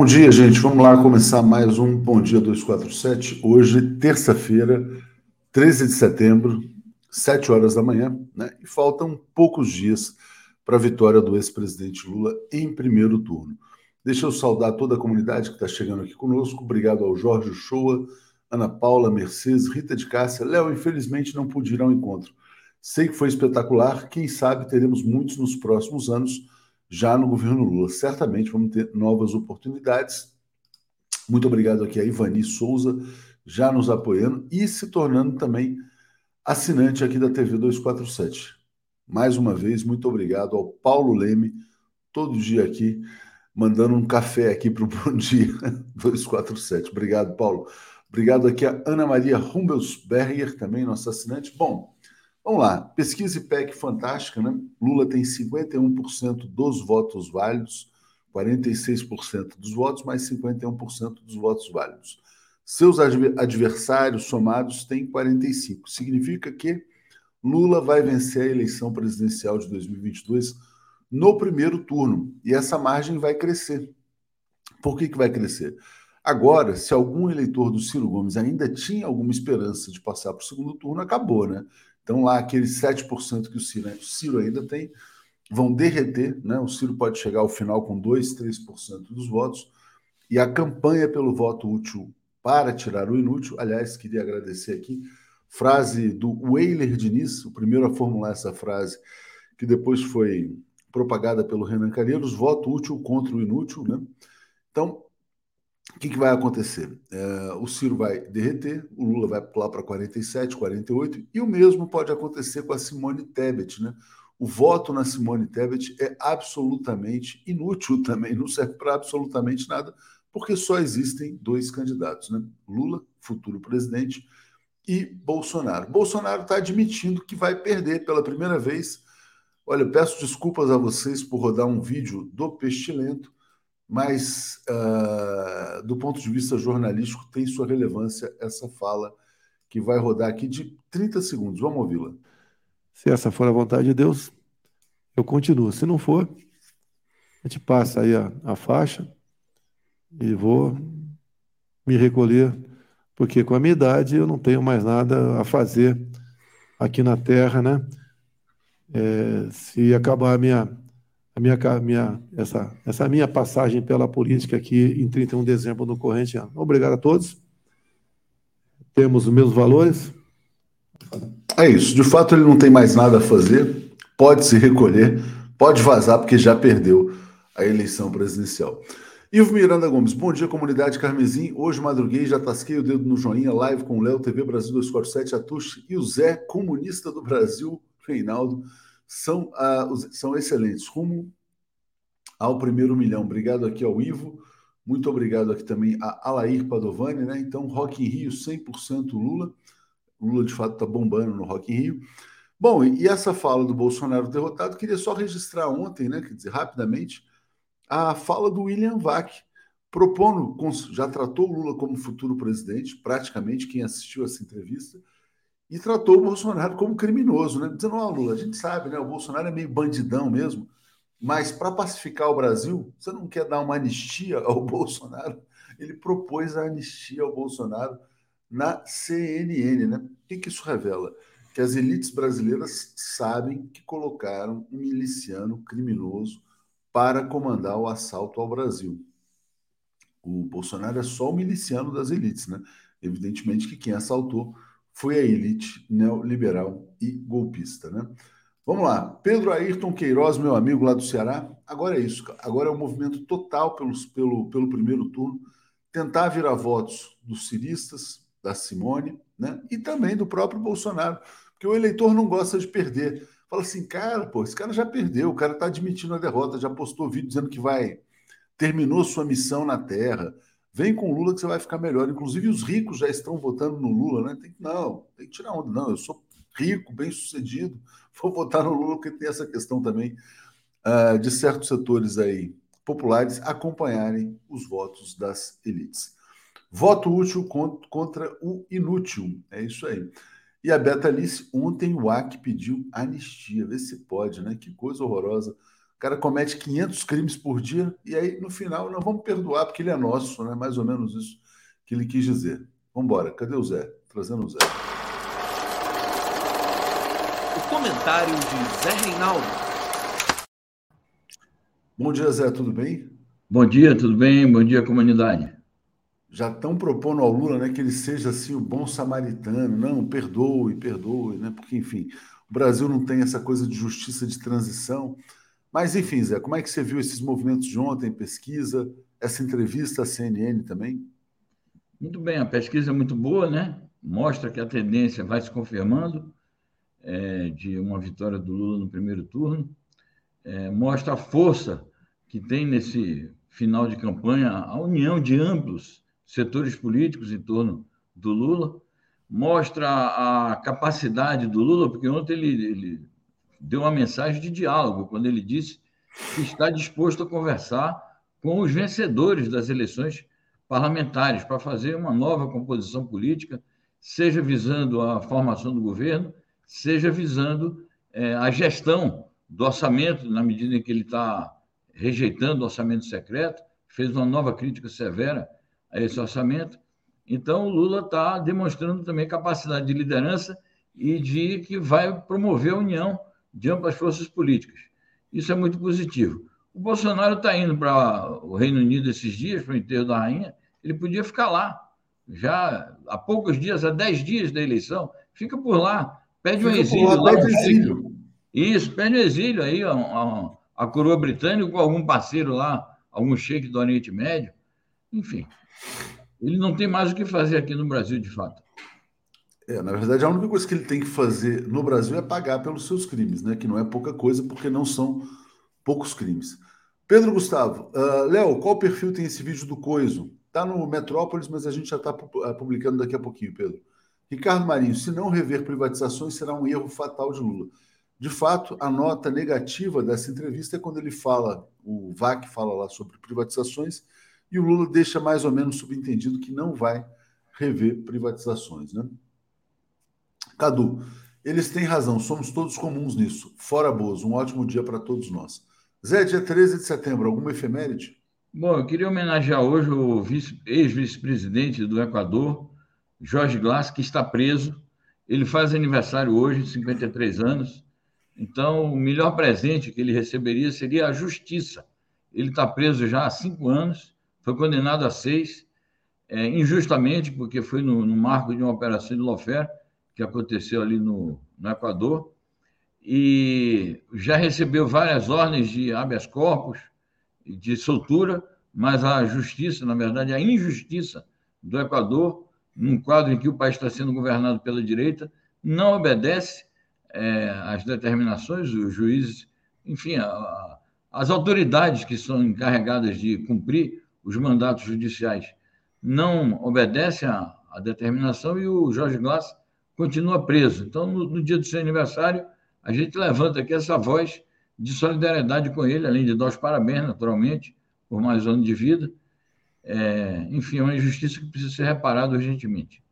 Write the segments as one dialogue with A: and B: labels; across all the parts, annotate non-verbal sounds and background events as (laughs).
A: Bom dia, gente. Vamos lá começar mais um Bom Dia 247. Hoje, terça-feira, 13 de setembro, 7 horas da manhã, né? E faltam poucos dias para a vitória do ex-presidente Lula em primeiro turno. Deixa eu saudar toda a comunidade que está chegando aqui conosco. Obrigado ao Jorge Shoa, Ana Paula, Mercedes, Rita de Cássia. Léo, infelizmente não pude ir ao encontro. Sei que foi espetacular. Quem sabe teremos muitos nos próximos anos já no governo Lula. Certamente vamos ter novas oportunidades. Muito obrigado aqui a Ivani Souza, já nos apoiando e se tornando também assinante aqui da TV 247. Mais uma vez, muito obrigado ao Paulo Leme, todo dia aqui, mandando um café aqui para o (laughs) Bom Dia 247. Obrigado, Paulo. Obrigado aqui a Ana Maria Rumbelsberger, também nossa assinante. Bom, Vamos lá, pesquisa IPEC fantástica, né? Lula tem 51% dos votos válidos, 46% dos votos, mais 51% dos votos válidos. Seus adversários somados têm 45%. Significa que Lula vai vencer a eleição presidencial de 2022 no primeiro turno. E essa margem vai crescer. Por que, que vai crescer? Agora, se algum eleitor do Ciro Gomes ainda tinha alguma esperança de passar para o segundo turno, acabou, né? Então, lá, aqueles 7% que o Ciro, o Ciro ainda tem, vão derreter, né? O Ciro pode chegar ao final com 2, 3% dos votos, e a campanha pelo voto útil para tirar o inútil, aliás, queria agradecer aqui, frase do Weiler Diniz, o primeiro a formular essa frase, que depois foi propagada pelo Renan Calheiros, voto útil contra o inútil, né? Então, o que, que, vai acontecer? É, o Ciro vai derreter, o Lula vai pular para 47, 48, e o mesmo pode acontecer com a Simone Tebet. Né? O voto na Simone Tebet é absolutamente inútil (laughs) também, não serve para absolutamente nada, porque só existem dois candidatos: né? Lula, futuro presidente, e Bolsonaro. Bolsonaro está admitindo que vai perder pela primeira vez. Olha, peço desculpas a vocês por rodar um vídeo do Pestilento mas uh, do ponto de vista jornalístico tem sua relevância essa fala que vai rodar aqui de 30 segundos. Vamos ouvi-la.
B: Se essa for a vontade de Deus, eu continuo. Se não for, a gente passa aí a, a faixa e vou me recolher, porque com a minha idade eu não tenho mais nada a fazer aqui na Terra, né? É, se acabar a minha a minha, minha, essa, essa minha passagem pela política aqui em 31 de dezembro do corrente ano. Obrigado a todos. Temos os mesmos valores.
A: É isso. De fato, ele não tem mais nada a fazer. Pode se recolher, pode vazar, porque já perdeu a eleição presidencial. Ivo Miranda Gomes, bom dia, comunidade Carmesim. Hoje madruguei, já tasquei o dedo no joinha, live com o Léo, TV Brasil 247, Atush e o Zé, comunista do Brasil, Reinaldo são, uh, são excelentes. Rumo ao primeiro milhão. Obrigado aqui ao Ivo. Muito obrigado aqui também a Alair Padovani, né? Então, Rock in Rio, 100% Lula. Lula, de fato, está bombando no Rock in Rio. Bom, e essa fala do Bolsonaro derrotado, queria só registrar ontem, né? Quer dizer, rapidamente, a fala do William Vac, propondo, já tratou Lula como futuro presidente, praticamente quem assistiu essa entrevista, e tratou o Bolsonaro como criminoso, né? Dizendo, ó, oh, Lula, a gente sabe, né? O Bolsonaro é meio bandidão mesmo, mas para pacificar o Brasil, você não quer dar uma anistia ao (laughs) Bolsonaro? Ele propôs a anistia ao Bolsonaro na CNN, né? O que, que isso revela? Que as elites brasileiras sabem que colocaram um miliciano criminoso para comandar o assalto ao Brasil. O Bolsonaro é só o miliciano das elites, né? Evidentemente que quem assaltou foi a elite neoliberal e golpista, né? Vamos lá, Pedro Ayrton Queiroz, meu amigo lá do Ceará. Agora é isso, agora é o um movimento total pelos, pelo, pelo primeiro turno, tentar virar votos dos ciristas, da Simone, né? E também do próprio Bolsonaro, porque o eleitor não gosta de perder. Fala assim, cara, pô, esse cara já perdeu, o cara está admitindo a derrota, já postou vídeo dizendo que vai terminou sua missão na Terra, Vem com o Lula que você vai ficar melhor. Inclusive, os ricos já estão votando no Lula, né? Tem, não, tem que tirar onda. Não, eu sou rico, bem sucedido, (laughs) vou votar no Lula, porque tem essa questão também uh, de certos setores aí populares acompanharem os votos das elites. Voto útil contra o inútil. É isso aí. E a Beta Alice, ontem o AC pediu anistia. Vê se pode, né? Que coisa horrorosa. Cara comete 500 crimes por dia e aí, no final, não vamos perdoar porque ele é nosso, né? Mais ou menos isso que ele quis dizer. Vamos embora. Cadê o Zé? Trazendo o Zé.
C: O comentário de Zé Reinaldo.
A: Bom dia, Zé. Tudo bem?
D: Bom dia, tudo bem? Bom dia, comunidade.
A: Já estão propondo ao Lula né, que ele seja assim o bom samaritano. Não, perdoe, perdoe, né? Porque, enfim, o Brasil não tem essa coisa de justiça de transição. Mas, enfim, Zé, como é que você viu esses movimentos de ontem, pesquisa, essa entrevista à CNN também?
D: Muito bem, a pesquisa é muito boa, né? Mostra que a tendência vai se confirmando é, de uma vitória do Lula no primeiro turno. É, mostra a força que tem nesse final de campanha a união de amplos setores políticos em torno do Lula. Mostra a capacidade do Lula, porque ontem ele, ele deu uma mensagem de diálogo quando ele disse que está disposto a conversar com os vencedores das eleições parlamentares para fazer uma nova composição política, seja visando a formação do governo, seja visando é, a gestão do orçamento, na medida em que ele está rejeitando o orçamento secreto, fez uma nova crítica severa a esse orçamento. Então, o Lula está demonstrando também capacidade de liderança e de que vai promover a união de ambas forças políticas. Isso é muito positivo. O Bolsonaro está indo para o Reino Unido esses dias, para o enterro da rainha, ele podia ficar lá. Já há poucos dias, há dez dias da eleição, fica por lá, pede um exílio. Lá, exílio. Isso, pede um exílio aí a, a, a, coroa britânica com algum parceiro lá, algum sheik do Oriente Médio. Enfim, ele não tem mais o que fazer aqui no Brasil, de fato.
A: É, na verdade, a única coisa que ele tem que fazer no Brasil é pagar pelos seus crimes, né? Que não é pouca coisa, porque não são poucos crimes. Pedro Gustavo, uh, Léo, qual perfil tem esse vídeo do Coiso? Está no Metrópolis, mas a gente já está eh, publicando daqui a pouquinho, Pedro. Ricardo Marinho, se não rever privatizações, será um erro fatal de Lula. De fato, a nota negativa dessa entrevista é quando ele fala, o VAC fala lá sobre privatizações, e o Lula deixa mais ou menos subentendido que não vai rever privatizações. Né? Cadu, eles têm razão, somos todos comuns nisso. Fora Bozo, um ótimo dia para todos nós. Zé, dia 13 de setembro, alguma efeméride?
D: Bom, eu queria homenagear hoje o ex-vice-presidente do Equador, Jorge Glass, que está preso. Ele faz aniversário hoje, 53 anos. Então, o melhor presente que ele receberia seria a justiça. Ele está preso já há cinco anos, foi condenado a seis, é, injustamente, porque foi no, no, marco de uma operação de Lofer, que aconteceu ali no, no Equador, e já recebeu várias ordens de habeas corpus, de soltura, mas a justiça, na verdade, a injustiça do Equador, num quadro em que o país está sendo governado pela direita, não obedece é, às determinações, os juízes, enfim, a, a, as autoridades que são encarregadas de cumprir os mandatos judiciais não obedecem à, determinação e o Jorge Glass continua preso. Então, no, no dia do seu aniversário, a gente levanta aqui essa voz de solidariedade com ele, além de dar os parabéns, naturalmente, por mais um ano de vida. É, enfim, é uma injustiça que precisa ser reparada urgentemente.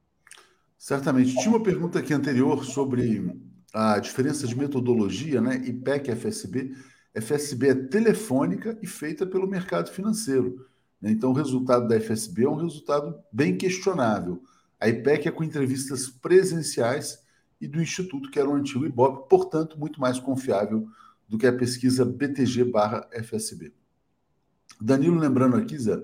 A: Certamente. Tinha uma pergunta aqui anterior sobre a diferença de metodologia, né? IPEC e FSB. FSB é telefônica e feita pelo mercado financeiro. Né? Então, o resultado da FSB é um resultado bem questionável. A IPEC é com entrevistas presenciais e do Instituto, que era o antigo IBOP, portanto, muito mais confiável do que a pesquisa BTG/FSB. Danilo lembrando aqui, Zé,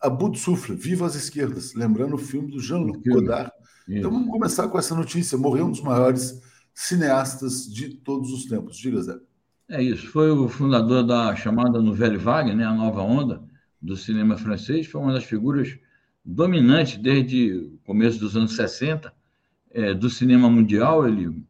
A: Abu Sufle, Viva as Esquerdas, lembrando o filme do Jean-Luc Godard. Então vamos começar com essa notícia. Morreu um dos maiores cineastas de todos os tempos. Diga, Zé.
D: É isso. Foi o fundador da chamada Nouvelle Vague, né, a nova onda do cinema francês. Foi uma das figuras dominantes desde o começo dos anos 60 é, do cinema mundial. Ele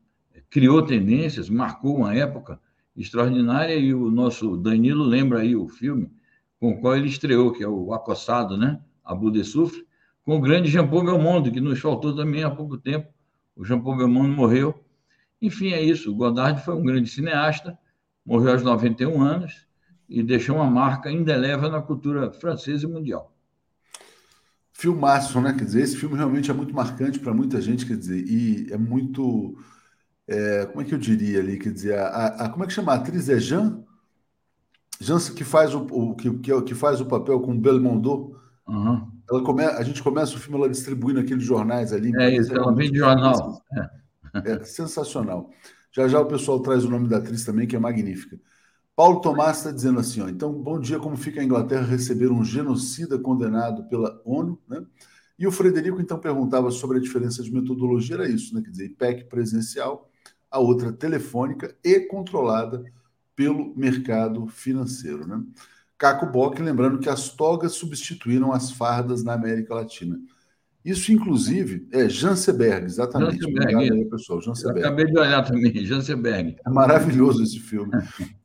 D: criou tendências, marcou uma época extraordinária e o nosso Danilo lembra aí o filme com o qual ele estreou, que é o Acossado, né? Abu de Sufre, com o grande Jean-Paul Belmondo, que nos faltou também há pouco tempo. O Jean-Paul Belmondo morreu. Enfim, é isso. O Godard foi um grande cineasta, morreu aos 91 anos e deixou uma marca indelével na cultura francesa e mundial.
A: Filmaço, né? Quer dizer, esse filme realmente é muito marcante para muita gente, quer dizer, e é muito é, como é que eu diria ali? Quer dizer, a, a, como é que chama? A atriz é Jean? Jansen que faz o, o que, que, que, faz o papel com Belmondo. Uhum. Ela come, a gente começa o filme ela distribuindo aqueles jornais ali.
D: É isso, ela vem de jornal.
A: É. é sensacional. Já já o pessoal traz o nome da atriz também, que é magnífica. Paulo Tomás está dizendo assim: ó, então, bom dia, como fica a Inglaterra receber um genocida condenado pela ONU, né? E o Frederico então perguntava sobre a diferença de metodologia, era isso, né? Quer dizer, IPEC presencial, a outra telefônica e controlada pelo mercado financeiro, né? Caco Bock lembrando que as togas substituíram as fardas na América Latina. Isso, inclusive, é Janseberg, exatamente.
D: Janseberg, Obrigado aí, pessoal. Janseberg. acabei de olhar também, (laughs) Janseberg.
A: É maravilhoso esse filme.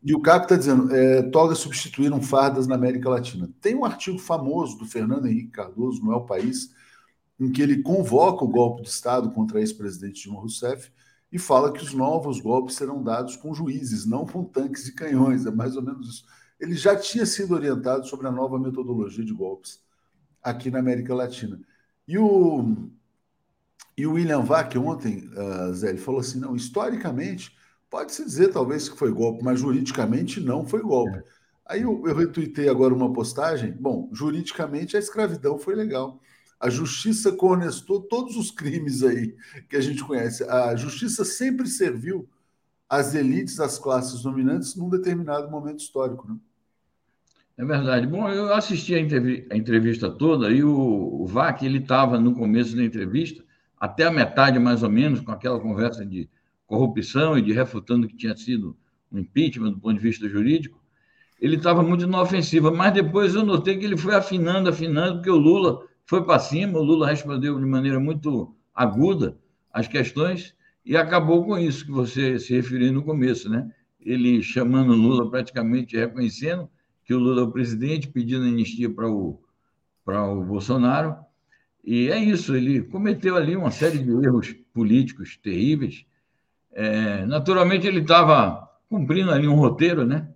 A: e o Caco está dizendo: é, togas substituíram fardas na América Latina. Tem um artigo famoso do Fernando Henrique Cardoso, no El País, em que ele convoca o golpe de Estado contra ex-presidente Dilma Rousseff e fala que os novos golpes serão dados com juízes, não com tanques e canhões. É mais ou menos isso. Ele já tinha sido orientado sobre a nova metodologia de golpes aqui na América Latina. E o, e o William Vac ontem, uh, Zé, ele falou assim: não, historicamente, pode-se dizer talvez que foi golpe, mas juridicamente não foi golpe. É. Aí eu, eu retuitei agora uma postagem. Bom, juridicamente a escravidão foi legal. A justiça conestou todos os crimes aí que a gente conhece. A justiça sempre serviu às elites, às classes dominantes, num determinado momento histórico. Né?
D: É verdade. Bom, eu assisti a, entrevista toda e o, o VAC, ele estava no começo da entrevista, até a metade mais ou menos, com aquela conversa de corrupção e de refutando que tinha sido um impeachment do ponto de vista jurídico, ele estava muito na ofensiva, mas depois eu notei que ele foi afinando, afinando, porque o Lula foi para cima, o Lula respondeu de maneira muito aguda as questões e acabou com isso que você se referiu no começo, né? Ele chamando o Lula praticamente reconhecendo que o Lula é o presidente, pedindo anistia para o, para o Bolsonaro. E é isso, ele cometeu ali uma série de erros políticos terríveis. É, naturalmente, ele estava cumprindo ali um roteiro, né?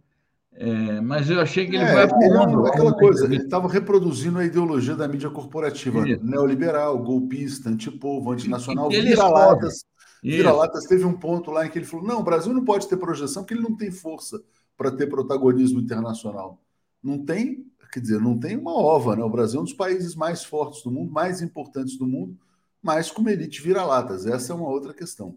D: É, mas eu achei que ele é, vai
A: afundando. É aquela coisa, ele estava reproduzindo a ideologia da mídia corporativa Isso. neoliberal, golpista, antipovo, antinacional, vira-latas. Vira-latas teve um ponto lá em que ele falou: não, o Brasil não pode ter projeção porque ele não tem força para ter protagonismo internacional. Não tem, quer dizer, não tem uma ova, né? O Brasil é um dos países mais fortes do mundo, mais importantes do mundo, mas com elite vira-latas. Essa é uma outra questão.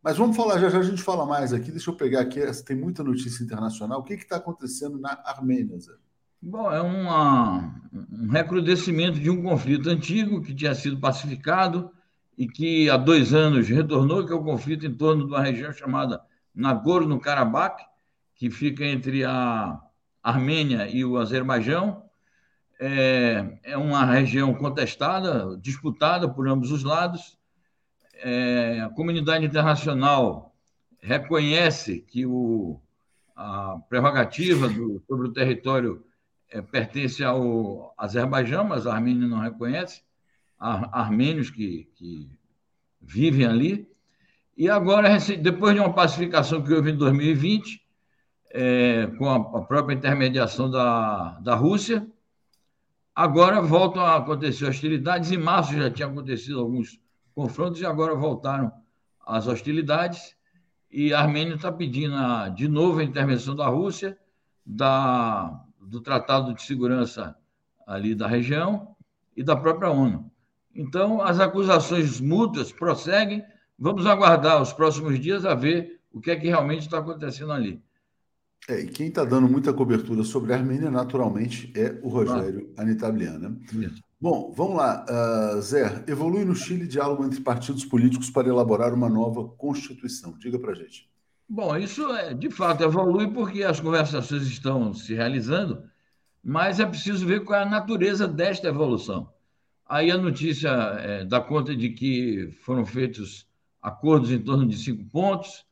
A: Mas vamos falar, já já a gente fala mais aqui. Deixa eu pegar aqui, tem muita notícia internacional. O que está acontecendo na Armênia, Zé?
D: Bom, é uma, um recrudescimento de um conflito antigo que tinha sido pacificado e que há dois anos retornou, que é o conflito em torno de uma região chamada Nagorno-Karabakh, que fica entre a Armênia e o Azerbaijão. É, é uma região contestada, disputada por ambos os lados. É, a comunidade internacional reconhece que o, a prerrogativa do, sobre o território é, pertence ao Azerbaijão, mas a Armênia não reconhece. Há armênios que, que vivem ali. E agora, depois de uma pacificação que houve em 2020, é, com a, própria intermediação da, da Rússia. Agora voltam a acontecer hostilidades. Em março já tinha acontecido alguns confrontos e agora voltaram as hostilidades. E a Armênia está pedindo a, de novo a intervenção da Rússia, da, do Tratado de Segurança ali da região e da própria ONU. Então, as acusações mútuas prosseguem. Vamos aguardar os próximos dias a ver o que é que realmente está acontecendo ali.
A: É, e quem está dando muita cobertura sobre a Armênia, naturalmente, é o Rogério ah. Anitabliana. Bom, vamos lá. Uh, Zé, evolui no Chile diálogo entre partidos políticos para elaborar uma nova Constituição. Diga para gente.
D: Bom, isso é, de fato evolui porque as conversações estão se realizando, mas é preciso ver qual é a natureza desta evolução. Aí a notícia é, dá conta de que foram feitos acordos em torno de cinco pontos,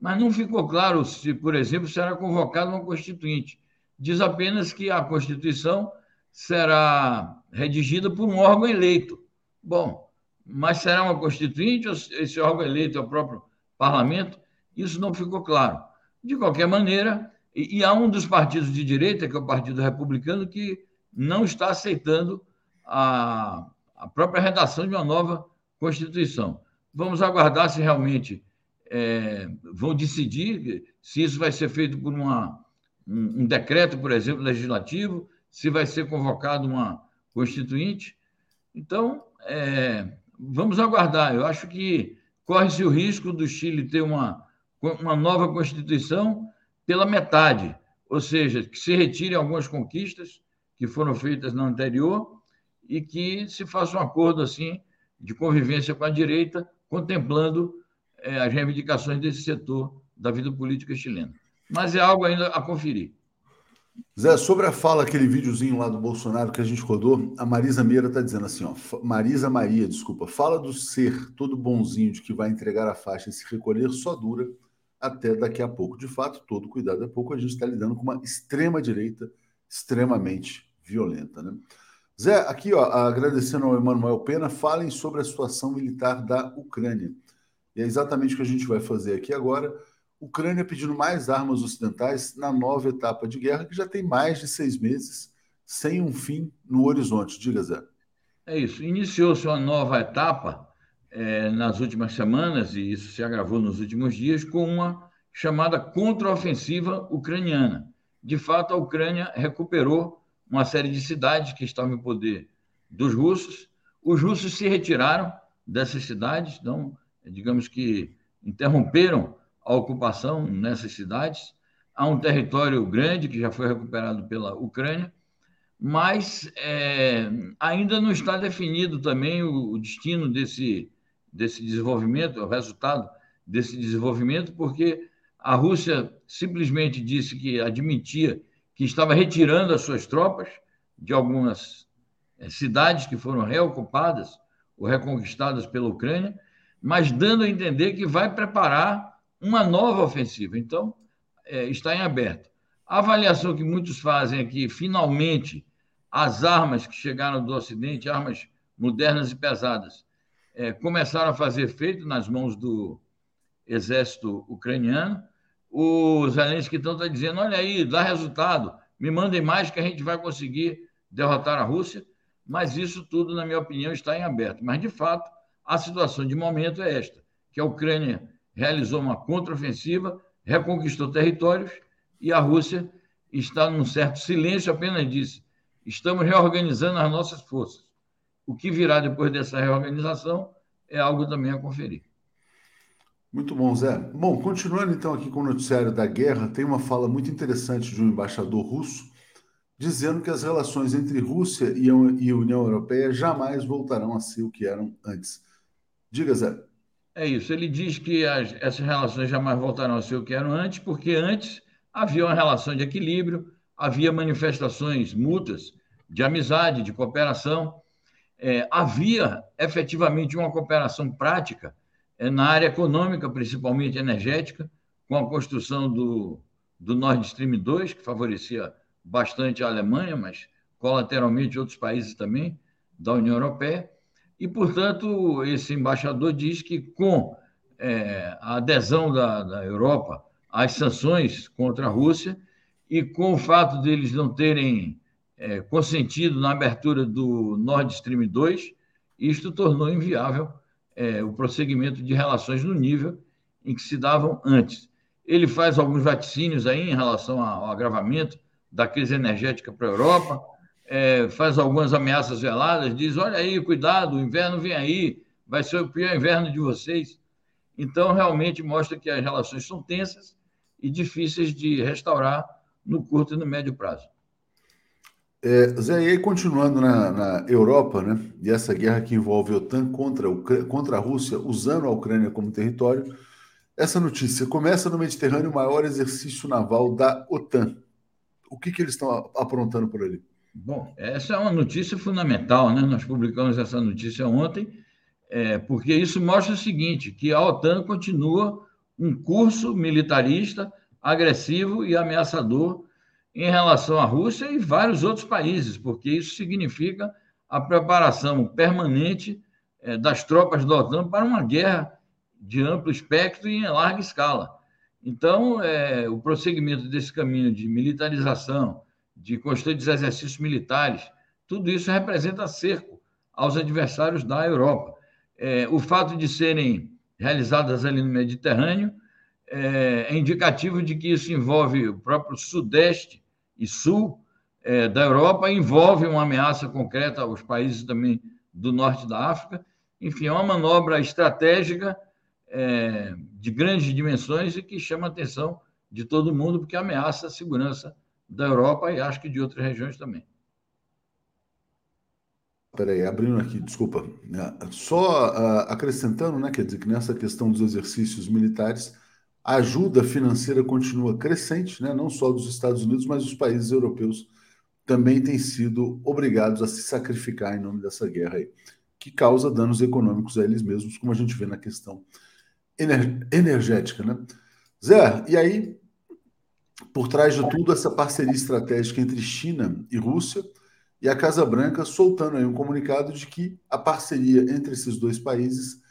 D: mas não ficou claro se, por exemplo, será convocada uma constituinte. Diz apenas que a Constituição será redigida por um órgão eleito. Bom, mas será uma constituinte ou esse órgão eleito é o próprio parlamento? Isso não ficou claro. De qualquer maneira, e, e há um dos partidos de direita, que é o Partido Republicano, que não está aceitando a, a própria redação de uma nova Constituição. Vamos aguardar se realmente é, vão decidir se isso vai ser feito por uma, um, um decreto, por exemplo, legislativo, se vai ser convocado uma constituinte. Então, é, vamos aguardar. Eu acho que corre-se o risco do Chile ter uma, uma nova Constituição pela metade, ou seja, que se retirem algumas conquistas que foram feitas na anterior e que se faça um acordo assim de convivência com a direita, contemplando é, as reivindicações desse setor da vida política chilena. Mas é algo ainda a conferir.
A: Zé, sobre a fala, aquele videozinho lá do Bolsonaro que a gente rodou, a Marisa Meira está dizendo assim, ó, Marisa Maria, desculpa, fala do ser todo bonzinho de que vai entregar a faixa e se recolher só dura até daqui a pouco. De fato, todo cuidado é pouco, a gente está lidando com uma extrema-direita extremamente violenta. Né? Zé, aqui, ó, agradecendo ao Emanuel Pena, falem sobre a situação militar da Ucrânia. E é exatamente o que a gente vai fazer aqui agora. Ucrânia pedindo mais armas ocidentais na nova etapa de guerra, que já tem mais de seis meses, sem um fim no horizonte. Diga, Zé.
D: É isso. Iniciou-se uma nova etapa é, nas últimas semanas, e isso se agravou nos últimos dias, com uma chamada contraofensiva ucraniana. De fato, a Ucrânia recuperou uma série de cidades que estavam em poder dos russos. Os russos se retiraram dessas cidades, então, digamos que interromperam a ocupação nessas cidades. Há um território grande que já foi recuperado pela Ucrânia, mas é, ainda não está definido também o, o, destino desse, desse desenvolvimento, o resultado desse desenvolvimento, porque a Rússia simplesmente disse que admitia que estava retirando as suas tropas de algumas é, cidades que foram reocupadas ou reconquistadas pela Ucrânia, mas dando a entender que vai preparar uma nova ofensiva. Então, é, está em aberto. A avaliação que muitos fazem é que, finalmente, as armas que chegaram do Ocidente, armas modernas e pesadas, é, começaram a fazer efeito nas mãos do exército ucraniano. O Zelensky então está dizendo: olha aí, dá resultado, me mandem mais que a gente vai conseguir derrotar a Rússia. Mas isso tudo, na minha opinião, está em aberto. Mas, de fato, a situação de momento é esta: que a Ucrânia realizou uma contraofensiva, reconquistou territórios e a Rússia está num certo silêncio, apenas disse: estamos reorganizando as nossas forças. O que virá depois dessa reorganização é algo também a conferir.
A: Muito bom, Zé. Bom, continuando então aqui com o noticiário da guerra, tem uma fala muito interessante de um embaixador russo dizendo que as relações entre Rússia e a União Europeia jamais voltarão a ser o que eram antes. Diga, Zé.
D: É isso. Ele diz que as, essas relações jamais voltarão a ser o que eram antes, porque antes havia uma relação de equilíbrio, havia manifestações mútuas de amizade, de cooperação, é, havia efetivamente uma cooperação prática é, na área econômica, principalmente energética, com a construção do, do Nord Stream 2, que favorecia bastante a Alemanha, mas colateralmente outros países também da União Europeia. E, portanto, esse embaixador diz que com é, a adesão da, da Europa às sanções contra a Rússia e com o fato deles não terem é, consentido na abertura do Nord Stream 2, isto tornou inviável é, o prosseguimento de relações no nível em que se davam antes. Ele faz alguns vaticínios aí em relação ao agravamento da crise energética para a Europa, é, faz algumas ameaças veladas, diz: olha aí, cuidado, o inverno vem aí, vai ser o pior inverno de vocês. Então, realmente mostra que as relações são tensas e difíceis de restaurar no curto e no médio prazo.
A: É, Zé, e aí continuando na, na, Europa, né, e essa guerra que envolve a OTAN contra, contra a Rússia, usando a Ucrânia como território, essa notícia começa no Mediterrâneo o maior exercício naval da OTAN. O que, que eles estão aprontando por ali?
D: Bom, essa é uma notícia fundamental, né? Nós publicamos essa notícia ontem, é, porque isso mostra o seguinte: que a OTAN continua um curso militarista agressivo e ameaçador em relação à Rússia e vários outros países, porque isso significa a preparação permanente é, das tropas da OTAN para uma guerra de amplo espectro e em larga escala. Então, é, o prosseguimento desse caminho de militarização, de constantes exercícios militares, tudo isso representa cerco aos adversários da Europa. É, o fato de serem realizadas ali no Mediterrâneo é, é indicativo de que isso envolve o próprio Sudeste e Sul é, da Europa, envolve uma ameaça concreta aos países também do Norte da África. Enfim, é uma manobra estratégica é, de grandes dimensões e que chama a atenção de todo mundo, porque ameaça a segurança da Europa e acho que de outras regiões também.
A: Peraí, abrindo aqui, desculpa. Só uh, acrescentando, né, quer dizer que nessa questão dos exercícios militares, a ajuda financeira continua crescente, né, não só dos Estados Unidos, mas os países europeus também têm sido obrigados a se sacrificar em nome dessa guerra aí, que causa danos econômicos a eles mesmos, como a gente vê na questão ener energética. Né? Zé, e aí, por trás de tudo, essa parceria estratégica entre China e Rússia e a Casa Branca soltando aí um comunicado de que a parceria entre esses dois países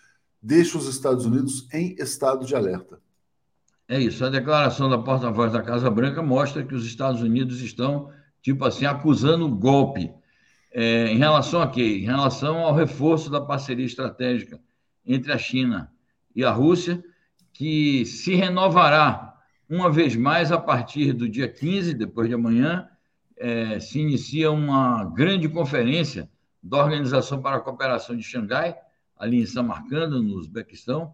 A: deixa os Estados Unidos em estado de alerta.
D: É isso. A declaração da porta-voz da Casa Branca mostra que os Estados Unidos estão, tipo assim, acusando golpe. É, em relação a quê? Em relação ao reforço da parceria estratégica entre a China e a Rússia, que se renovará uma vez mais a partir do dia 15, depois de amanhã, é, se inicia uma grande conferência da Organização para a Cooperação de Xangai, ali em Samarcanda, no Uzbequistão.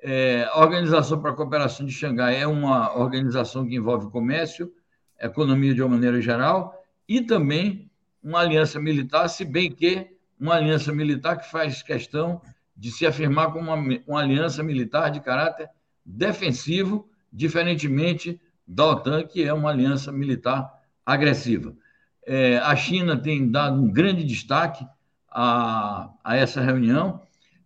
D: É, a Organização para a Cooperação de Xangai é uma organização que envolve comércio, economia de uma maneira geral, e também uma aliança militar, se bem que uma aliança militar que faz questão de se afirmar como uma, uma aliança militar de caráter defensivo, diferentemente da OTAN, que é uma aliança militar agressiva. É, a China tem dado um grande destaque a, a essa reunião.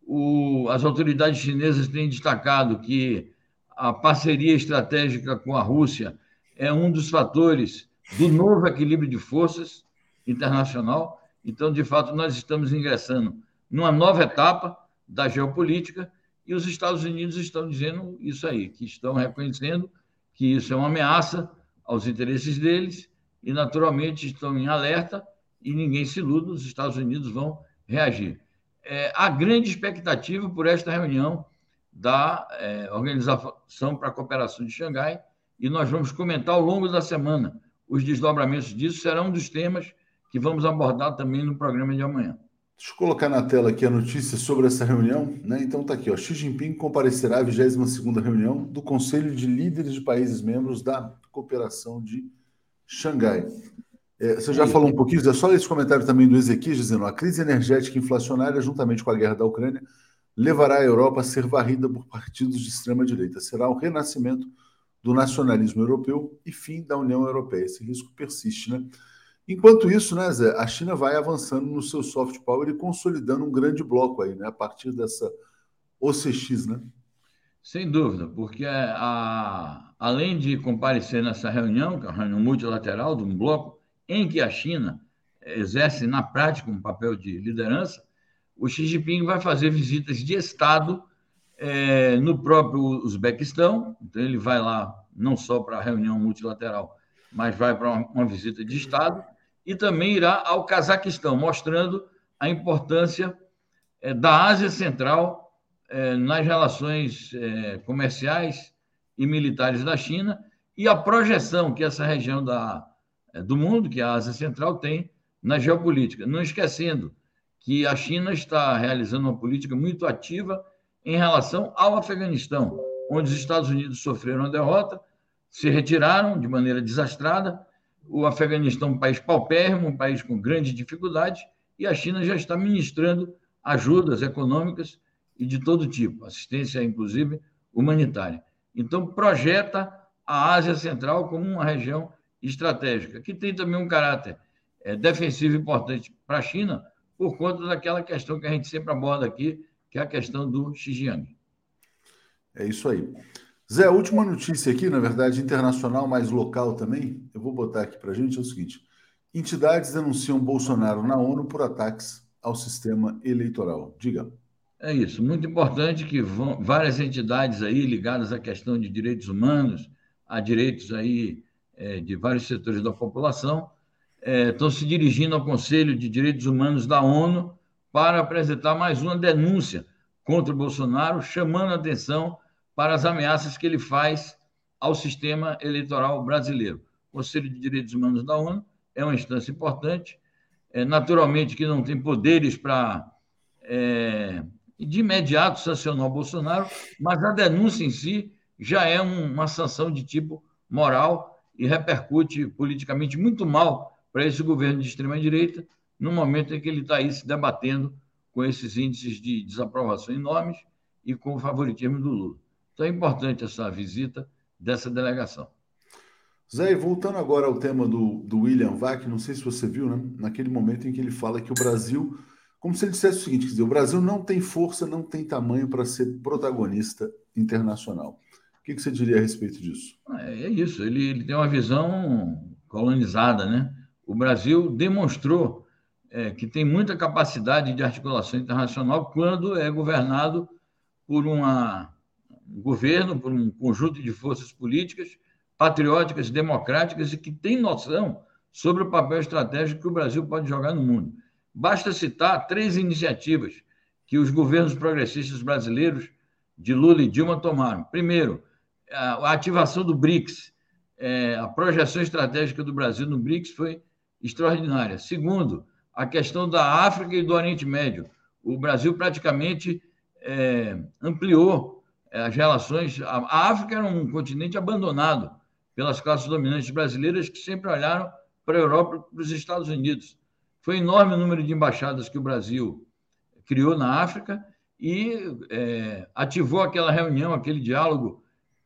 D: O, as autoridades chinesas têm destacado que a parceria estratégica com a Rússia é um dos fatores do novo equilíbrio de forças internacional. Então, de fato, nós estamos ingressando numa nova etapa da geopolítica e os Estados Unidos estão dizendo isso aí, que estão reconhecendo que isso é uma ameaça aos interesses deles e, naturalmente, estão em alerta e ninguém se ilude, os Estados Unidos vão reagir. É, há grande expectativa por esta reunião da é, Organização para a Cooperação de Xangai e nós vamos comentar ao longo da semana. Os desdobramentos disso serão um dos temas que vamos abordar também no programa de amanhã.
A: Deixa eu colocar na tela aqui a notícia sobre essa reunião. Né? Então tá aqui, ó. Xi Jinping comparecerá à 22ª reunião do Conselho de Líderes de Países Membros da Cooperação de Xangai. É, você já falou um pouquinho, é só esse comentário também do Ezequiel dizendo a crise energética e inflacionária, juntamente com a guerra da Ucrânia, levará a Europa a ser varrida por partidos de extrema-direita. Será o renascimento do nacionalismo europeu e fim da União Europeia. Esse risco persiste, né? Enquanto isso, né, Zé, a China vai avançando no seu soft power e consolidando um grande bloco aí, né, a partir dessa OCX, né?
D: Sem dúvida, porque a, além de comparecer nessa reunião, que é uma reunião multilateral de um bloco, em que a China exerce na prática um papel de liderança, o Xi Jinping vai fazer visitas de Estado é, no próprio Uzbequistão. Então, ele vai lá não só para a reunião multilateral, mas vai para uma, uma visita de Estado, e também irá ao Cazaquistão, mostrando a importância é, da Ásia Central é, nas relações é, comerciais e militares da China e a projeção que essa região da, do mundo, que é a Ásia Central, tem na geopolítica. Não esquecendo que a China está realizando uma política muito ativa em relação ao Afeganistão, onde os Estados Unidos sofreram a derrota, se retiraram de maneira desastrada. O Afeganistão é um país paupérrimo, um país com grandes dificuldades, e a China já está ministrando ajudas econômicas e de todo tipo, assistência, inclusive, humanitária. Então, projeta a Ásia Central como uma região estratégica, que tem também um caráter é, defensivo importante para a China, por conta daquela questão que a gente sempre aborda aqui, que é a questão do Xinjiang.
A: É isso aí. Zé, última notícia aqui, na verdade, internacional, mais local também, eu vou botar aqui para a gente, é o seguinte: entidades denunciam Bolsonaro na ONU por ataques ao sistema eleitoral. Diga.
D: É isso, muito importante que vão, várias entidades aí ligadas à questão de direitos humanos, a direitos aí é, de vários setores da população, é, estão se dirigindo ao Conselho de Direitos Humanos da ONU para apresentar mais uma denúncia contra o Bolsonaro, chamando a atenção para as ameaças que ele faz ao sistema eleitoral brasileiro. O Conselho de Direitos Humanos da ONU é uma instância importante, é, naturalmente que não tem poderes para, é, de imediato, sancionar o Bolsonaro, mas a denúncia em si já é um, uma sanção de tipo moral e repercute politicamente muito mal para esse governo de extrema-direita, no momento em que ele está aí se debatendo com esses índices de desaprovação enormes e com o favoritismo do Lula. Então é importante essa visita dessa delegação.
A: Zé, voltando agora ao tema do, do William Vac, não sei se você viu, né? naquele momento em que ele fala que o Brasil, como se ele dissesse o seguinte: dizer, o Brasil não tem força, não tem tamanho para ser protagonista internacional. O que, que, você diria a respeito disso?
D: É, é isso, ele, ele, tem uma visão colonizada, né? O Brasil demonstrou é, que tem muita capacidade de articulação internacional quando é governado por uma, um governo, por um conjunto de forças políticas patrióticas, democráticas e que têm noção sobre o papel estratégico que o Brasil pode jogar no mundo. Basta citar três iniciativas que os governos progressistas brasileiros de Lula e Dilma tomaram. Primeiro, a ativação do BRICS. É, a projeção estratégica do Brasil no BRICS foi extraordinária. Segundo, a questão da África e do Oriente Médio. O Brasil praticamente é, ampliou as relações. A África era um continente abandonado pelas classes dominantes brasileiras que sempre olharam para a Europa e para os Estados Unidos. Foi enorme o número de embaixadas que o Brasil criou na África e é, ativou aquela reunião, aquele diálogo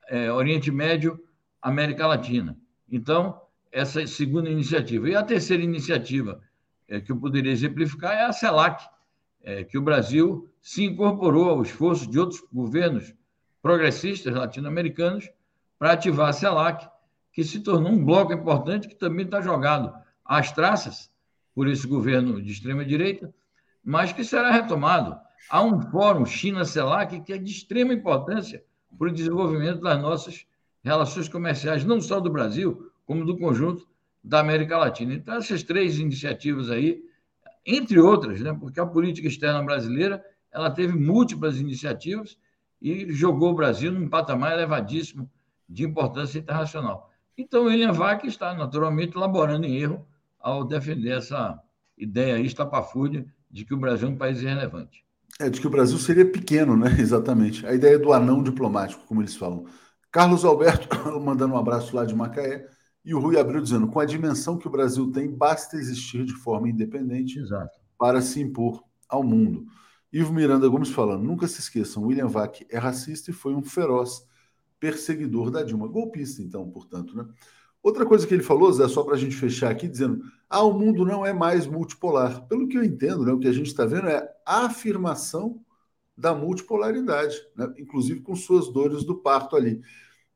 D: é, Oriente Médio, América Latina. Então, essa segunda iniciativa. E a terceira iniciativa é, que eu poderia exemplificar é a CELAC, é, que o Brasil se incorporou ao esforço de outros governos progressistas latino-americanos para ativar a CELAC que se tornou um bloco importante que também está jogado às traças por esse governo de extrema-direita, mas que será retomado. Há um fórum China-CELAC que é de extrema importância para o desenvolvimento das nossas relações comerciais, não só do Brasil, como do conjunto da América Latina. Então, essas três iniciativas aí, entre outras, né, porque a política externa brasileira ela teve múltiplas iniciativas e jogou o Brasil num patamar elevadíssimo de importância internacional. Então, William Vac está naturalmente laborando em erro ao defender essa ideia aí estapafúrdia de que o Brasil é um país irrelevante.
A: É, de que o Brasil seria pequeno, né? (laughs) Exatamente. A ideia do anão diplomático, como eles falam. Carlos Alberto (coughs) mandando um abraço lá de Macaé. E o Rui Abril dizendo: com a dimensão que o Brasil tem, basta existir de forma independente
D: Exato.
A: para se impor ao mundo. Ivo Miranda Gomes falando: nunca se esqueçam, William Vac é racista e foi um feroz perseguidor da Dilma. Golpista, então, portanto, né? Outra coisa que ele falou, Zé, só para a gente fechar aqui, dizendo: ah, o mundo não é mais multipolar. Pelo que eu entendo, né, o que a gente está vendo é a afirmação da multipolaridade, né, inclusive com suas dores do parto ali.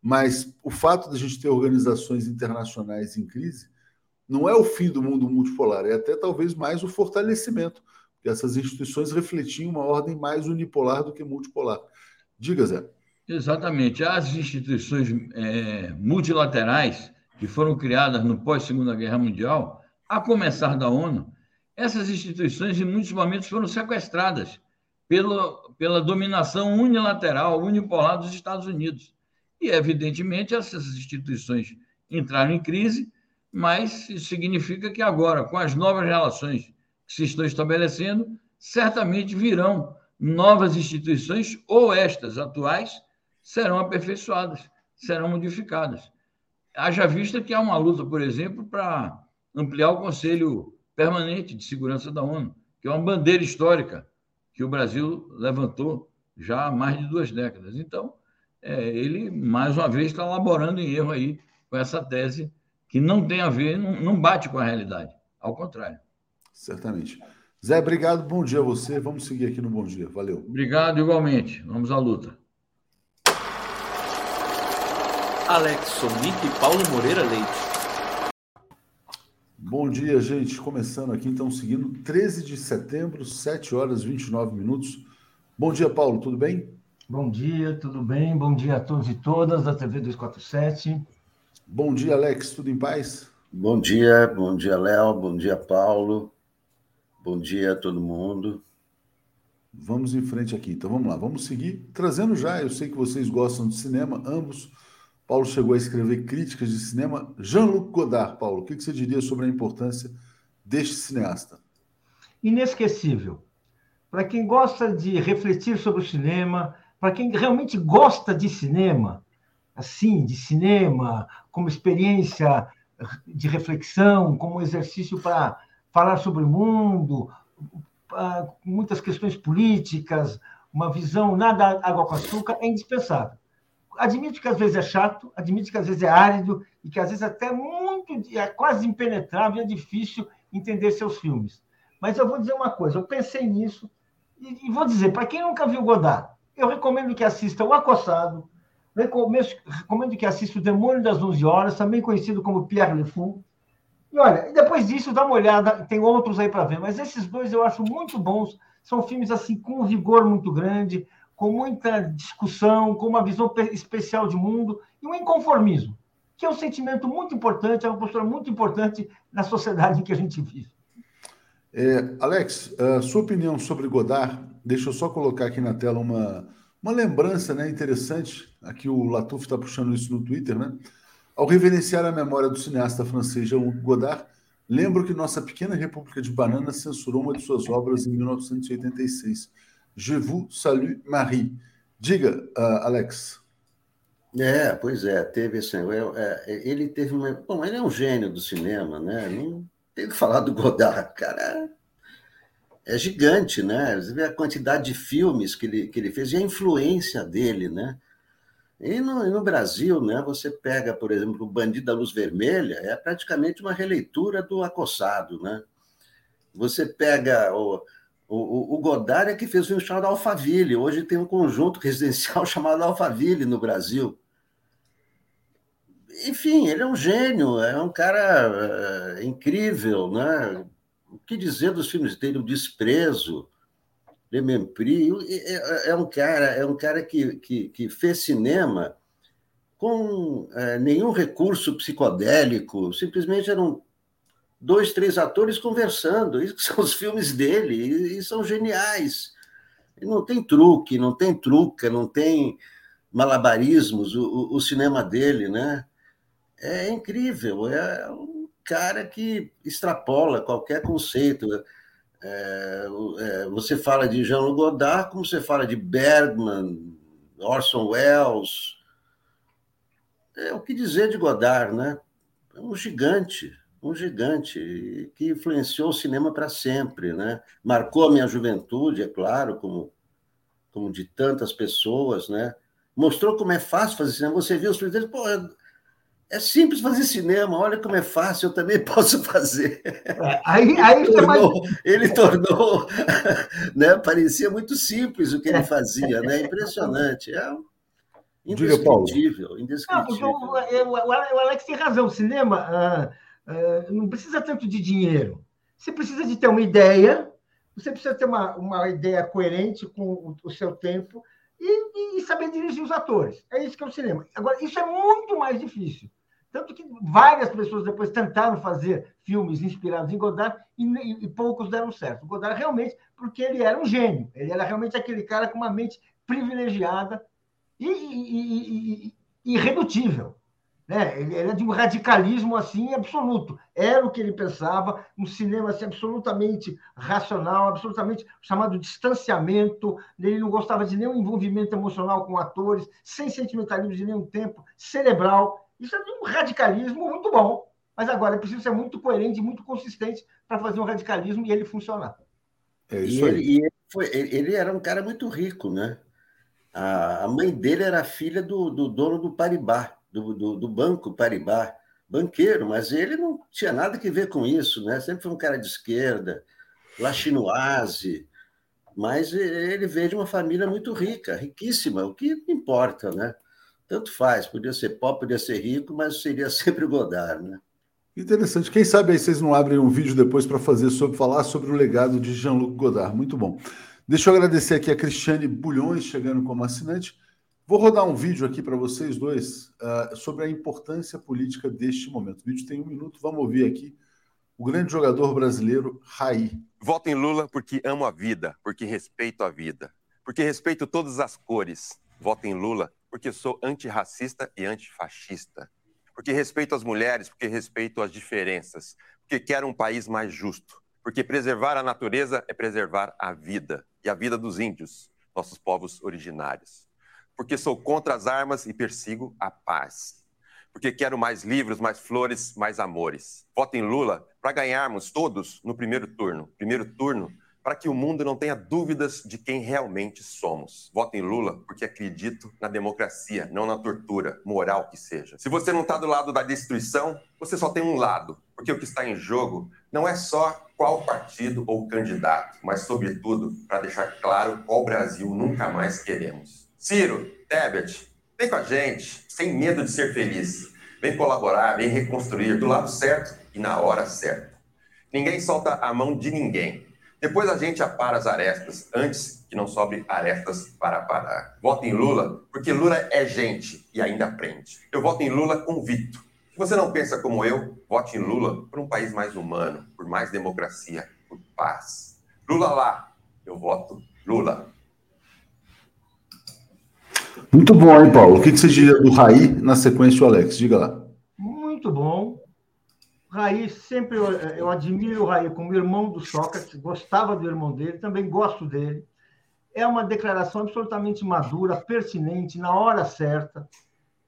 A: Mas o fato de a gente ter organizações internacionais em crise não é o fim do mundo multipolar, é até talvez mais o fortalecimento, essas instituições refletiam uma ordem mais unipolar do que multipolar. Diga, Zé.
D: Exatamente. As instituições é, multilaterais que foram criadas no pós-Segunda Guerra Mundial, a começar da ONU, essas instituições em muitos momentos foram sequestradas pela, pela dominação unilateral, unipolar dos Estados Unidos. E, evidentemente, essas instituições entraram em crise, mas isso significa que agora, com as novas relações que se estão estabelecendo, certamente virão novas instituições, ou estas atuais, serão aperfeiçoadas, serão modificadas. Haja vista que há uma luta, por exemplo, para ampliar o Conselho Permanente de Segurança da ONU, que é uma bandeira histórica que o Brasil levantou já há mais de duas décadas. Então, é, ele, mais uma vez, está elaborando em erro aí com essa tese que não tem a ver, não, não bate com a realidade. Ao contrário.
A: Certamente. Zé, obrigado. Bom dia a você. Vamos seguir aqui no Bom Dia. Valeu.
D: Obrigado, igualmente. Vamos à luta.
C: Alex Sonic e Paulo Moreira Leite.
A: Bom dia, gente. Começando aqui, então, seguindo 13 de setembro, 7 horas e 29 minutos. Bom dia, Paulo, tudo bem?
E: Bom dia, tudo bem? Bom dia a todos e todas da TV 247.
A: Bom dia, Alex, tudo em paz?
F: Bom dia, bom dia, Léo, bom dia, Paulo. Bom dia a todo mundo.
A: Vamos em frente aqui. Então vamos lá, vamos seguir trazendo já. Eu sei que vocês gostam de cinema, ambos. Paulo chegou a escrever críticas de cinema. Jean-Luc Godard, Paulo, o que você diria sobre a importância deste cineasta?
E: Inesquecível. Para quem gosta de refletir sobre o cinema, para quem realmente gosta de cinema, assim, de cinema, como experiência de reflexão, como exercício para falar sobre o mundo, muitas questões políticas, uma visão nada água com açúcar, é indispensável. Admito que às vezes é chato, admito que às vezes é árido e que às vezes até muito, é quase impenetrável, é difícil entender seus filmes. Mas eu vou dizer uma coisa, eu pensei nisso e, e vou dizer, para quem nunca viu Godard, eu recomendo que assista O Acossado, recomendo que assista O Demônio das 11 Horas, também conhecido como Pierre Le Fou, e olha, depois disso, dá uma olhada, tem outros aí para ver, mas esses dois eu acho muito bons. São filmes assim com um vigor muito grande, com muita discussão, com uma visão especial de mundo e um inconformismo, que é um sentimento muito importante, é uma postura muito importante na sociedade em que a gente vive.
A: É, Alex, sua opinião sobre Godard, deixa eu só colocar aqui na tela uma, uma lembrança né, interessante. Aqui o Latuf está puxando isso no Twitter, né? Ao reverenciar a memória do cineasta francês Jean-Luc Godard, lembro que Nossa Pequena República de Bananas censurou uma de suas obras em 1986. Je vous salue, Marie. Diga, uh, Alex.
F: É, pois é, teve assim, é, ele teve uma. Bom, ele é um gênio do cinema, né? Não tem que falar do Godard, cara. É gigante, né? Você vê a quantidade de filmes que ele, que ele fez e a influência dele, né? E no, no, Brasil, né, você pega, por exemplo, o Bandido da Luz Vermelha, é praticamente uma releitura do Acossado. Né? Você pega o, o, o Godard, é que fez um chamado Alphaville. Hoje tem um conjunto (laughs) residencial chamado Alphaville no Brasil. Enfim, ele é um gênio, é um cara é, incrível. Né? O que dizer dos filmes dele? O Desprezo, Le Mempri, é, é um cara, é um cara que, que, que fez cinema com é, nenhum recurso psicodélico, simplesmente eram dois, três atores conversando. Isso são os filmes dele, e, e são geniais. E não tem truque, não tem truca, não tem malabarismos, o, o, o cinema dele, né? É incrível, é um cara que extrapola qualquer conceito. É, é, você fala de Jean-Luc Godard, como você fala de Bergman, Orson Welles. É, o que dizer de Godard, né? É um gigante, um gigante que influenciou o cinema para sempre, né? Marcou a minha juventude, é claro, como, como de tantas pessoas, né? Mostrou como é fácil fazer cinema. Você viu os filmes dele, pô, é simples fazer cinema, olha como é fácil, eu também (laughs) posso fazer. É, aí, aí ele, tornou, mais... ele tornou, (laughs) né? Parecia muito simples o que ele fazia, né? Impressionante. É indescritível, indescritível. Não,
E: o, o, Alex tem razão, o cinema ah, ah, não precisa tanto de dinheiro. Você precisa de ter uma ideia, você precisa ter uma, uma ideia coerente com o, o seu tempo e, e, saber dirigir os atores. É isso que é o cinema. Agora, isso é muito mais difícil. Tanto que várias pessoas depois tentaram fazer filmes inspirados em Godard e, e, e, poucos deram certo. Godard realmente, porque ele era um gênio, ele era realmente aquele cara com uma mente privilegiada e, e irredutível. Né? Ele era de um radicalismo assim absoluto. Era o que ele pensava, um cinema assim, absolutamente racional, absolutamente chamado distanciamento. Ele não gostava de nenhum envolvimento emocional com atores, sem sentimentalismo de nenhum tempo, cerebral. Isso é um radicalismo muito bom, mas agora é preciso ser muito coerente e muito consistente para fazer um radicalismo e ele funcionar.
F: É isso e aí. Ele, e ele, foi, ele, era um cara muito rico, né? A, a mãe dele era filha do, do dono do Paribas, do, do, do, banco Paribas, banqueiro, mas ele não tinha nada que ver com isso, né? Sempre foi um cara de esquerda, lachinoise, mas ele veio de uma família muito rica, riquíssima, o que importa, né? Tanto faz, podia ser pobre, podia ser rico, mas seria (laughs) sempre o Godard, né?
A: Interessante. Quem sabe aí vocês não abrem um vídeo depois para fazer sobre falar sobre o legado de Jean-Luc Godard. Muito bom. Deixa eu agradecer aqui a Cristiane Bulhões chegando como assinante. Vou rodar um vídeo aqui para vocês dois uh, sobre a importância política deste momento. O vídeo tem um minuto, vamos ouvir aqui o grande jogador brasileiro Raí.
G: Voto em Lula porque amo a vida, porque respeito a vida, porque respeito todas as cores. Voto em Lula porque sou antirracista e antifascista, porque respeito as mulheres, porque respeito as diferenças, porque quero um país mais justo, porque preservar a natureza é preservar a vida e a vida dos índios, nossos povos originários. Porque sou contra as armas e persigo a paz porque quero mais livros, mais flores, mais amores. Voto em Lula para ganharmos todos no primeiro turno. Primeiro turno para que o mundo não tenha dúvidas de quem realmente somos. Voto em Lula porque acredito na democracia, não na tortura, moral que seja. Se você não está do lado da destruição, você só tem um lado, porque o que está em jogo não é só qual partido ou candidato, mas, sobretudo, para deixar claro qual Brasil nunca mais queremos. Ciro, Tebet, Vem com a gente, sem medo de ser feliz. Vem colaborar, vem reconstruir do lado certo e na hora certa. Ninguém solta a mão de ninguém. Depois a gente apara as arestas, antes que não sobre arestas para parar. Voto em Lula, porque Lula é gente e ainda aprende. Eu voto em Lula convicto. Se você não pensa como eu, vote em Lula por um país mais humano, por mais democracia, por paz. Lula lá, eu voto Lula.
A: Muito bom, hein, Paulo? O que, você diria do Raí na sequência do Alex? Diga lá.
E: Muito bom. Raí, sempre eu, eu admiro o Raí como irmão do Sócrates, gostava do irmão dele, também gosto dele. É uma declaração absolutamente madura, pertinente, na hora certa.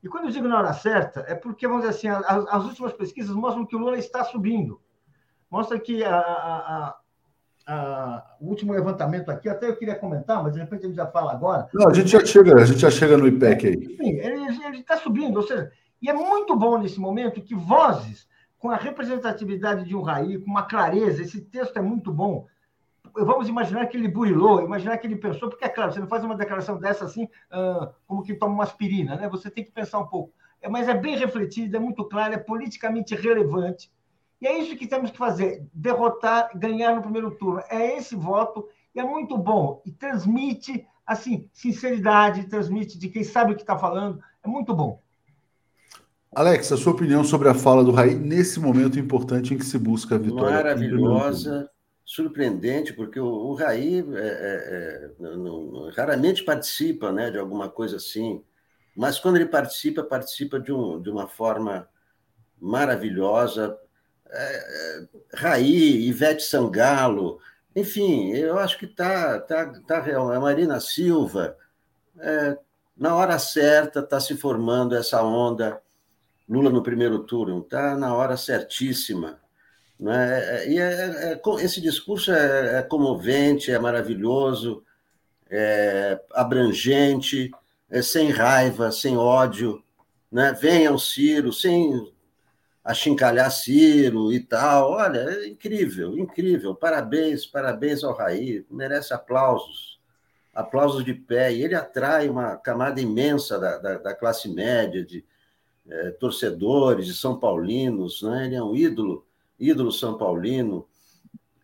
E: E quando eu digo na hora certa, é porque, vamos dizer assim, as, as últimas pesquisas mostram que o Lula está subindo. Mostra que a, a, o último levantamento aqui, até eu queria comentar, mas de repente a gente já fala agora.
A: Não, a gente já chega, a gente já chega no IPEC aí.
E: Sim, ele está subindo, ou seja, e é muito bom nesse momento que vozes com a representatividade de um Raí, com uma clareza, esse texto é muito bom. Vamos imaginar que ele burilou, imaginar que ele pensou, porque é claro, você não faz uma declaração dessa assim, uh, como que toma uma aspirina, né? Você tem que pensar um pouco. É, mas é bem refletido, é muito claro, é politicamente relevante e é isso que temos que fazer: derrotar, ganhar no primeiro turno. É esse voto, e é muito bom. E transmite, assim, sinceridade, transmite de quem sabe o que está falando. É muito bom.
A: Alex, a sua opinião sobre a fala do Raí nesse momento importante em que se busca a vitória?
F: Maravilhosa, surpreendente, porque o, o Raí é, é, é, não, raramente participa né, de alguma coisa assim, mas quando ele participa, participa de, um, de uma forma maravilhosa, é, é, Raí, Ivete Sangalo, enfim, eu acho que está tá, tá real. A Marina Silva, é, na hora certa, está se formando essa onda. Lula no primeiro turno, está na hora certíssima. Né? E é, é, é esse discurso é, é, comovente, é maravilhoso, é abrangente, é sem raiva, sem ódio. Né? Venham, Ciro, sem achincalhar Ciro e tal. Olha, é incrível, incrível. Parabéns, parabéns ao Raí, merece aplausos, aplausos de pé. E ele atrai uma camada imensa da, da, da classe média, de é, torcedores, de São Paulinos, né? ele é um ídolo, ídolo São Paulino.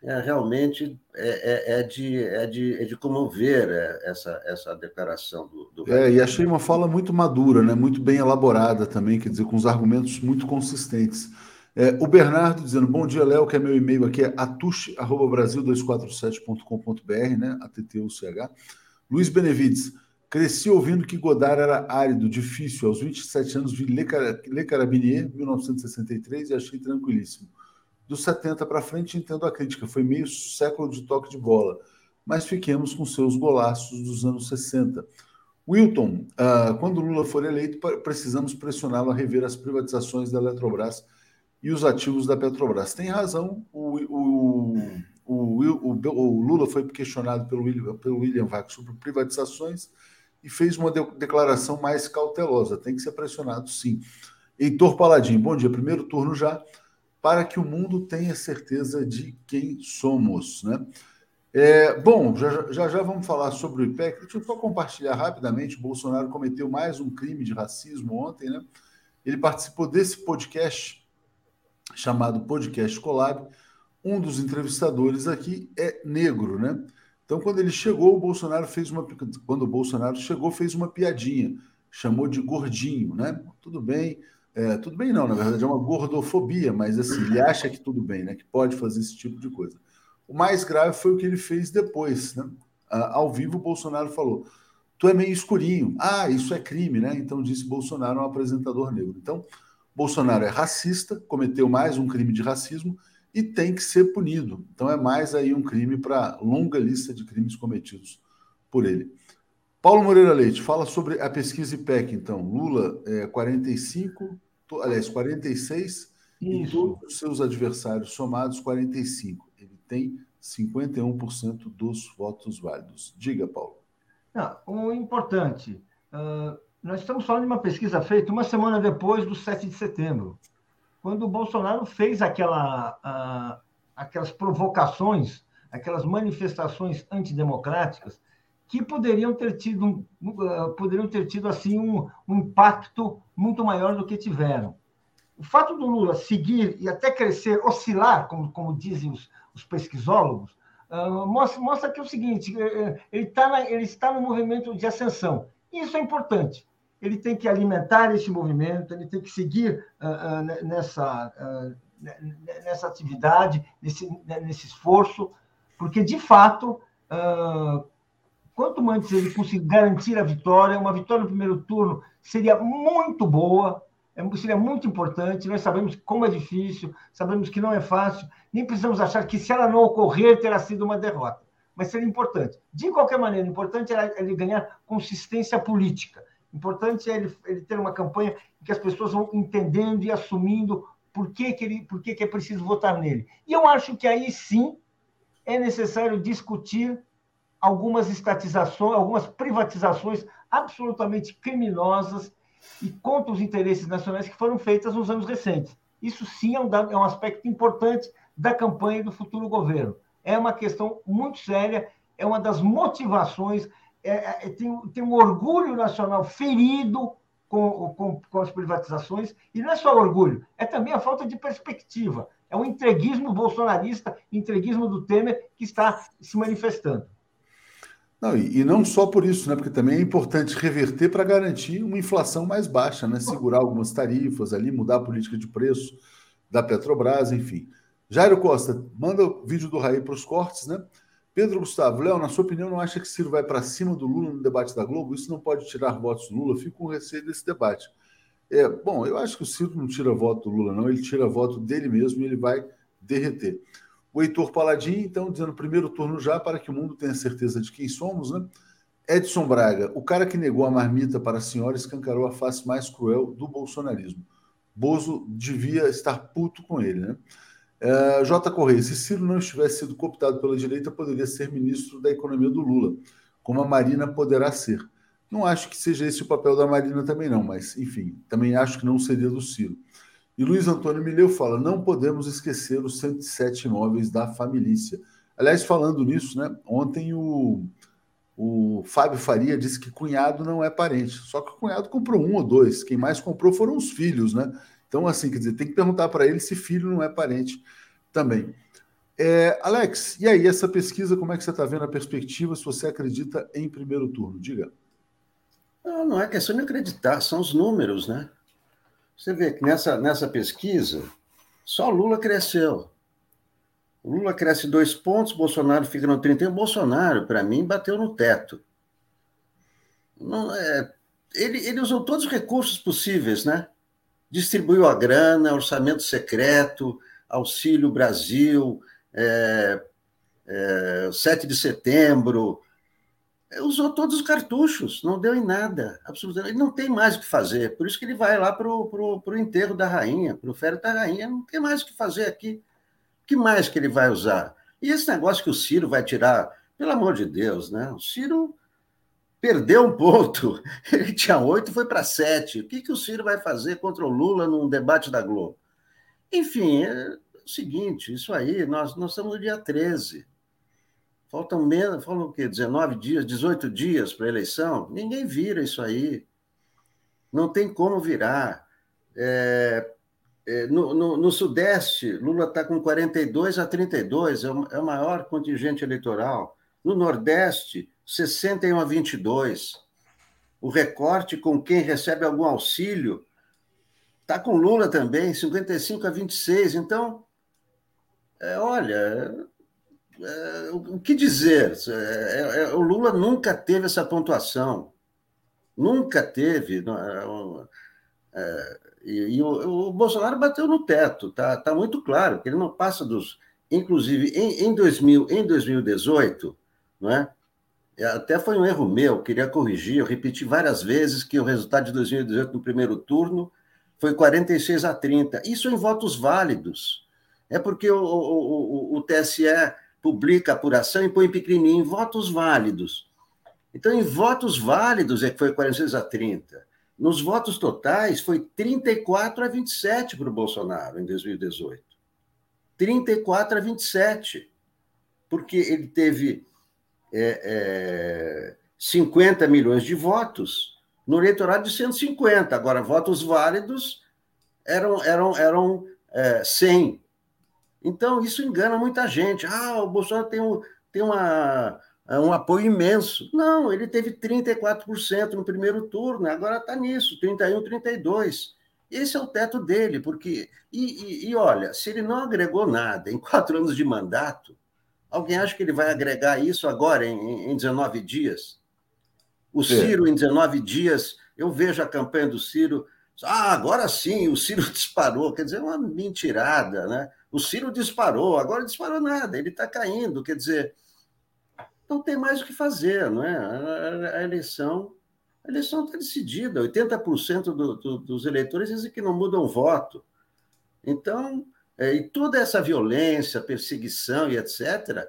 F: É, realmente é, é, é, de, é, de, é de comover é, essa, essa declaração do, do
A: É, e achei uma fala muito madura, né? muito bem elaborada também, quer dizer, com os argumentos muito consistentes. É, o Bernardo dizendo, bom dia, Léo, que é meu e-mail aqui, é atush.brasil247.com.br, né? ATTUCH. Luiz Benevides, cresci ouvindo que Godard era árido, difícil. Aos 27 anos vi Le, Le Carabinier, 1963, e achei tranquilíssimo dos 70 para frente, entendo a crítica, foi meio século de toque de bola, mas fiquemos com seus golaços dos anos 60. Wilton, uh, quando Lula for eleito, precisamos pressioná-lo a rever as privatizações da Eletrobras e os ativos da Petrobras. Tem razão, o, o, o, o Lula foi questionado pelo William, pelo William Vac sobre privatizações e fez uma de, declaração mais cautelosa. Tem que ser pressionado, sim. Heitor Paladim, bom dia. Primeiro turno já para que o mundo tenha certeza de quem somos. Né? É, bom, já, já, já vamos falar sobre o IPEC. Deixa eu só compartilhar rapidamente. O Bolsonaro cometeu mais um crime de racismo ontem. Né? Ele participou desse podcast chamado Podcast Collab. Um dos entrevistadores aqui é negro, né? Então, quando ele chegou, o Bolsonaro fez uma. Quando o Bolsonaro chegou, fez uma piadinha, chamou de gordinho, né? Tudo bem, É, tudo bem não, na verdade é uma gordofobia, mas assim, ele acha que tudo bem, né? Que pode fazer esse tipo de coisa. O mais grave foi o que ele fez depois, né? Ao vivo, o Bolsonaro falou: tu é meio escurinho. Ah, isso é crime, né? Então disse Bolsonaro, um apresentador negro. Então, Bolsonaro é racista, cometeu mais um crime de racismo e tem que ser punido. Então é mais aí um crime para longa lista de crimes cometidos por ele. Paulo Moreira Leite, fala sobre a pesquisa IPEC, então. Lula é 45, aliás, 46, Isso. e todos os seus adversários somados 45. Ele tem 51% dos votos válidos. Diga, Paulo.
E: Não, o importante, uh, nós estamos falando de uma pesquisa feita uma semana depois do 7 de setembro, quando o Bolsonaro fez aquela, aquelas provocações, aquelas manifestações antidemocráticas que poderiam ter tido, uh, poderiam ter tido assim um, um, impacto muito maior do que tiveram. O fato do Lula seguir e até crescer, oscilar, como, como dizem os, os pesquisólogos, uh, mostra, mostra que é o seguinte: eh, eh, ele, tá ele está no movimento de ascensão. Isso é importante. Ele tem que alimentar esse movimento, ele tem que seguir uh, nessa, nessa atividade, nesse, nesse esforço, porque, de fato, quanto antes ele conseguir garantir a vitória, uma vitória no primeiro turno seria muito boa, é, seria muito importante. Nós sabemos como é difícil, sabemos que não é fácil, nem precisamos achar que se ela não ocorrer, terá sido uma derrota. Mas seria importante. De qualquer maneira, importante é ele ganhar consistência política. Importante é ele, ele ter uma campanha em que as pessoas vão entendendo e assumindo por que, que, ele, por que, que é preciso votar nele. E eu acho que aí sim é necessário discutir algumas estatizações, algumas privatizações absolutamente criminosas e contra os interesses nacionais que foram feitas nos anos recentes. Isso sim é um, é um aspecto importante da campanha do futuro governo. É uma questão muito séria, é uma das motivações, é, é, tem, tem um orgulho nacional ferido com, com, com, as privatizações, e não é só orgulho, é também a falta de perspectiva. É um entreguismo bolsonarista, entreguismo do Temer, que está se manifestando.
A: Não, e, e, não só por isso, né? Porque também é importante reverter para garantir uma inflação mais baixa, né? Segurar algumas tarifas ali, mudar a política de preço da Petrobras, enfim. Jairo Costa, manda o vídeo do Raí para os cortes, né? Pedro Gustavo, Léo, na sua opinião, não acha que Ciro vai para cima do Lula no debate da Globo? Isso não pode tirar votos do Lula? Fico com receio desse debate. É, bom, eu acho que o Ciro não tira voto do Lula, não. Ele tira voto dele mesmo e ele vai derreter. O Heitor Paladim, então, dizendo primeiro turno já, para que o mundo tenha certeza de quem somos, né? Edson Braga, o cara que negou a marmita para a senhora escancarou a face mais cruel do bolsonarismo. Bozo devia estar puto com ele, né? Uh, J. Correia, se Ciro não tivesse sido cooptado pela direita, poderia ser ministro da Economia do Lula, como a Marina poderá ser. Não acho que seja esse o papel da Marina também não, mas, enfim, também acho que não seria do Ciro. E Luiz Antônio Mileu fala: não podemos esquecer os 107 imóveis da família. Aliás, falando nisso, né? Ontem o, o Fábio Faria disse que cunhado não é parente. Só que o cunhado comprou um ou dois. Quem mais comprou foram os filhos, né? Então, assim, quer dizer, tem que perguntar para ele se filho não é parente também. É, Alex, e aí, essa pesquisa, como é que você está vendo a perspectiva, se você acredita em primeiro turno? Diga.
F: Não, não é questão de acreditar, são os números, né? Você vê que nessa, nessa pesquisa, só Lula cresceu. Lula cresce dois pontos, Bolsonaro fica no 31. Bolsonaro, para mim, bateu no teto. Não, é, ele, ele usou todos os recursos possíveis, né? Distribuiu a grana, orçamento secreto, Auxílio Brasil, é, é, 7 de setembro, usou todos os cartuchos, não deu em nada, absolutamente. Ele não tem mais o que fazer, por isso que ele vai lá para o enterro da rainha, para o féretro da rainha, não tem mais o que fazer aqui. O que mais que ele vai usar? E esse negócio que o Ciro vai tirar, pelo amor de Deus, né? O Ciro perdeu um ponto, (laughs) ele tinha oito, foi para sete. O que, que o Ciro vai fazer contra o Lula num debate da Globo? Enfim, é o seguinte, isso aí, nós, nós estamos no dia 13. Faltam menos, falam o quê? 19 dias, 18 dias para a eleição? Ninguém vira isso aí. Não tem como virar. É, é, no, no, no, Sudeste, Lula está com 42 a 32, é o, é o maior contingente eleitoral. No Nordeste, 61 a 22. O recorte com quem recebe algum auxílio Está com Lula também, 55 a 26. Então, é, olha, é, o que dizer? É, é, o Lula nunca teve essa pontuação. Nunca teve. É, e, e o, o, Bolsonaro bateu no teto, está tá muito claro, que ele não passa dos. Inclusive, em, em, 2000, em 2018, não é? Até foi um erro meu, queria corrigir, eu repeti várias vezes que o resultado de 2018 no primeiro turno foi 46 a 30. Isso em votos válidos. É porque o, o, o, o TSE publica a apuração e põe pequenininho em votos válidos. Então, em votos válidos é que foi 46 a 30. Nos votos totais, foi 34 a 27 para o Bolsonaro em 2018. 34 a 27. Porque ele teve é, é, 50 milhões de votos no eleitorado de 150. Agora, votos válidos eram, eram, eram é, 100. Então, isso engana muita gente. Ah, o Bolsonaro tem, um, tem uma, um apoio imenso. Não, ele teve 34% no primeiro turno, agora está nisso, 31%, 32%. Esse é o teto dele, porque. E, e, e, olha, se ele não agregou nada em (laughs) quatro anos de mandato, alguém acha que ele vai agregar isso agora, em, em 19 dias? O Ciro, é. em 19 dias, eu vejo a campanha do Ciro. Ah, agora sim, o Ciro (laughs) disparou. Quer dizer, é uma mentirada, né? O Ciro disparou, agora disparou nada, ele está caindo. Quer dizer, não tem mais o que fazer, não é? A, a eleição a eleição está decidida, 80% do, do, dos eleitores dizem que não mudam voto. Então, e toda essa violência, perseguição e etc.,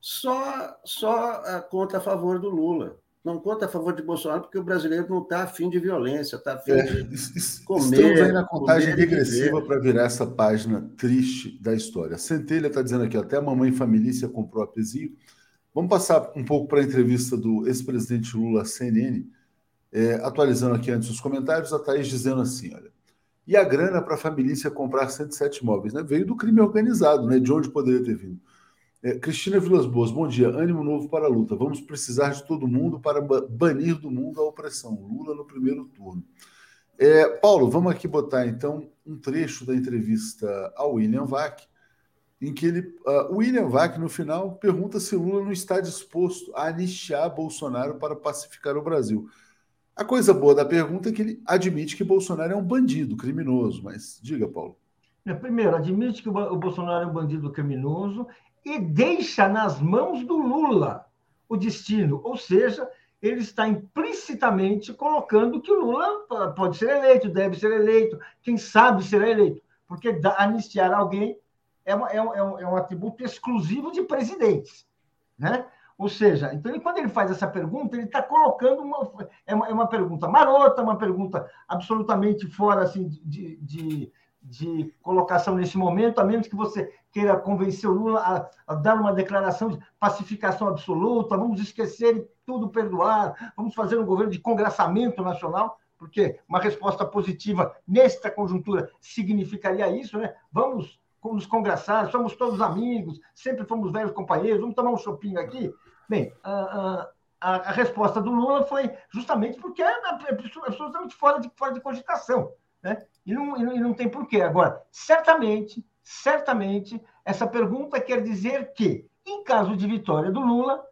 F: só, só conta a favor do Lula não conta a favor de Bolsonaro porque o brasileiro não está afim de violência, está afim é, de comer.
A: Estamos aí na contagem regressiva para virar essa página triste da história. Centelha está dizendo aqui, até a mamãe família comprou a Pezinho. Vamos passar um pouco para a entrevista do ex-presidente Lula à CNN, é, atualizando aqui antes os comentários, a Thaís dizendo assim, olha, e a grana para a família comprar 107 imóveis, né? Veio do crime organizado, né? De onde poderia ter vindo. É, Cristina Vilas Boas, bom dia. Ânimo novo para a luta. Vamos precisar de todo mundo para banir do mundo a opressão. Lula no primeiro turno. É, Paulo, vamos aqui botar então um trecho da entrevista ao William Vac, em que ele, uh, William Vac, no final, pergunta se Lula não está disposto a anistiar Bolsonaro para pacificar o Brasil. A coisa boa da pergunta é que ele admite que Bolsonaro é um bandido criminoso, mas diga, Paulo.
E: É, primeiro, admite que o Bolsonaro é um bandido criminoso e deixa nas mãos do Lula o destino. Ou seja, ele está implicitamente colocando que o Lula pode ser eleito, deve ser eleito, quem sabe será eleito. Porque anistiar alguém é, uma, é, um, é um é atributo exclusivo de presidentes. Né? Ou seja, então ele, quando ele faz essa pergunta, ele está colocando uma é, uma. é uma pergunta marota, uma pergunta absolutamente fora assim, de, de, de colocação nesse momento, a menos que você queira convencer o Lula a, a, dar uma declaração de pacificação absoluta, vamos esquecer e tudo perdoar, vamos fazer um governo de congraçamento nacional, porque uma resposta positiva nesta conjuntura significaria isso, né? Vamos nos congraçar, somos todos amigos, sempre fomos velhos companheiros, vamos tomar um chopinho aqui. Bem, a, a, a resposta do Lula foi justamente porque é, é absolutamente fora de, fora de cogitação. Né? E, não, e não tem porquê. Agora, certamente, certamente, essa pergunta quer dizer que, em caso de vitória do Lula,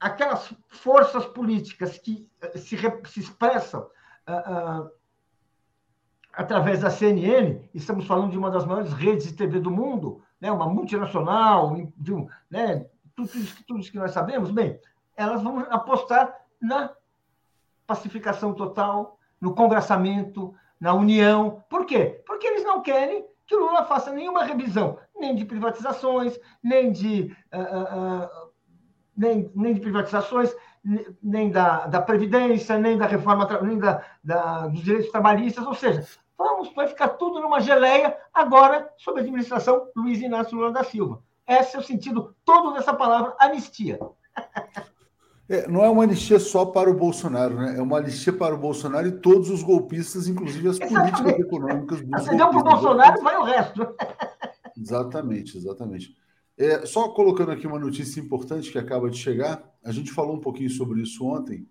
E: aquelas forças políticas que eh, se, se expressam uh, uh, através da CNN, estamos falando de uma das maiores redes de TV do mundo, né, uma multinacional, de um, né, tudo, tudo isso que nós sabemos, bem, elas vão apostar na pacificação total, no congraçamento, na união. Por quê? Porque eles não querem que o Lula faça nenhuma revisão, nem de privatizações, nem de, uh, uh, nem, nem de privatizações, nem da, da Previdência, nem da reforma, nem da, da, dos direitos trabalhistas, ou seja, vamos, vai ficar tudo numa geleia agora sob a administração Luiz Inácio Lula da Silva. Esse é o sentido todo dessa palavra anistia.
A: É, não é uma anistia só para o Bolsonaro, né? É uma anistia para o Bolsonaro e todos os golpistas, inclusive as Exatamente. políticas econômicas dos
E: Se não para o Bolsonaro, vai o resto.
A: Exatamente, exatamente. É, só colocando aqui uma notícia importante que acaba de chegar, a gente falou um pouquinho sobre isso ontem.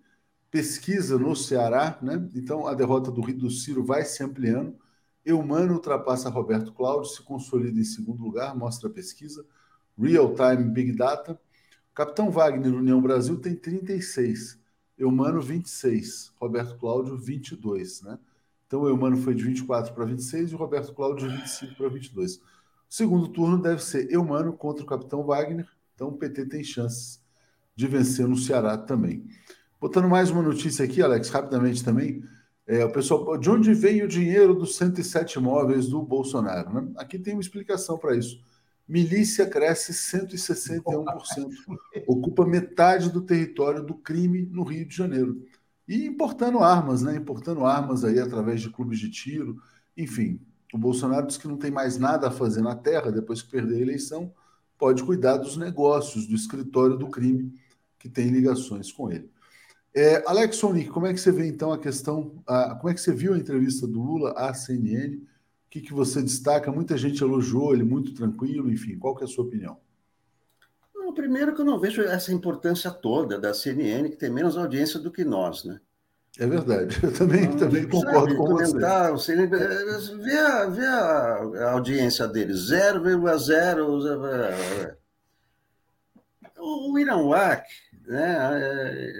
A: pesquisa no Ceará, né? Então a derrota do, do Ciro vai se ampliando. Eumano ultrapassa Roberto Cláudio, se consolida em segundo lugar, mostra a pesquisa. Real Time Big Data. Capitão Wagner, União Brasil, tem 36. Eumano, 26. Roberto Cláudio, 22. Né? Então o Eumano foi de 24 para 26 e o Roberto Cláudio de 25 para 22. O segundo turno deve ser Eumano contra o Capitão Wagner. Então o PT tem chances de vencer no Ceará também. Botando mais uma notícia aqui, Alex, rapidamente também. É, o pessoal, de onde vem o dinheiro dos 107 imóveis do Bolsonaro? Né? Aqui tem uma explicação para isso. Milícia cresce 161%, ocupa metade do território do crime no Rio de Janeiro. E importando armas, né? Importando armas aí através de clubes de tiro. Enfim, o Bolsonaro diz que não tem mais nada a fazer na terra depois que perder a eleição, pode cuidar dos negócios, do escritório do crime que tem ligações com ele. É, Alex Sonic, como é que você vê então a questão, a, como é que você viu a entrevista do Lula à CNN? O que, que você destaca? Muita gente elogiou ele, muito tranquilo, enfim, qual que é a sua opinião?
F: Não, primeiro que eu não vejo essa importância toda da CNN, que tem menos audiência do que nós, né?
A: É verdade, eu também, não, também concordo sabe, com
F: comentar, você. CNN, vê, a, vê a, audiência dele, 0,0. O Irã Wack, né,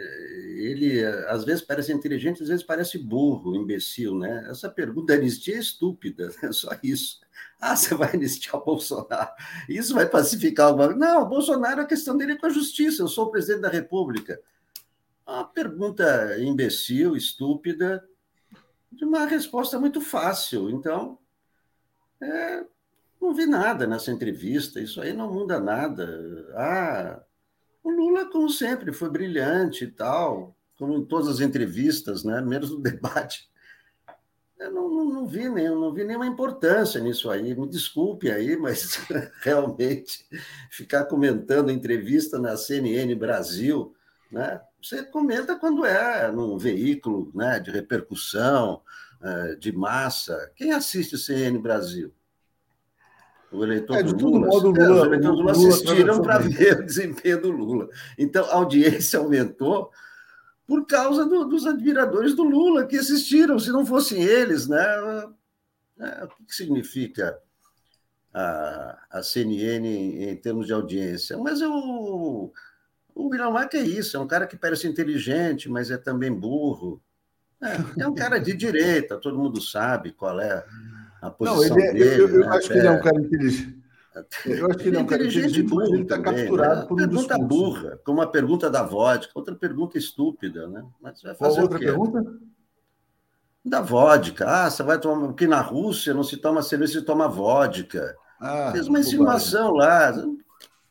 F: ele às vezes parece inteligente, às vezes parece burro, imbecil, né? Essa pergunta da anistia é estúpida, (laughs) é só isso. Ah, você vai anistiar o Bolsonaro? Isso vai pacificar o Não, o Bolsonaro, a questão dele é com a justiça. Eu sou o presidente da República. Uma pergunta imbecil, estúpida, de uma resposta muito fácil. Então, é, não vi nada nessa entrevista. Isso aí não muda nada. Ah, o Lula, como sempre, foi brilhante e tal, como em todas as entrevistas, né? menos no (laughs) debate. Eu não, não, não, vi nem, não vi nenhuma importância nisso aí. Me desculpe aí, mas (laughs) realmente ficar comentando entrevista na CNN Brasil, né? Você comenta quando é num veículo né, de repercussão, eh, de massa. Quem assiste CNN Brasil? O eleitor é, do Lula, modo, Lula, é, os eleitores do Lula, Lula assistiram para ver o desempenho do Lula. Então, a audiência aumentou por causa do, dos admiradores do Lula que assistiram. Se não fossem eles, né? É, o que, significa a, a CNN em, em, termos de audiência? Mas eu, o Mac é isso, é um cara que parece inteligente, mas é também burro. É, é um cara de direita, todo mundo sabe qual é a posição não, ele é, dele. Eu, eu
A: né? acho que ele é um cara inteligente. Eu acho que ele é um cara inteligente, burro, ele está capturado né? por um
F: pergunta discurso. burra, como a pergunta da vodka, outra pergunta estúpida, né?
A: Mas vai fazer Qual outra pergunta?
F: Da vodka. Ah, você vai tomar. Porque na Rússia não se toma cerveja, se toma vodka. Ah, Fez uma insinuação lá.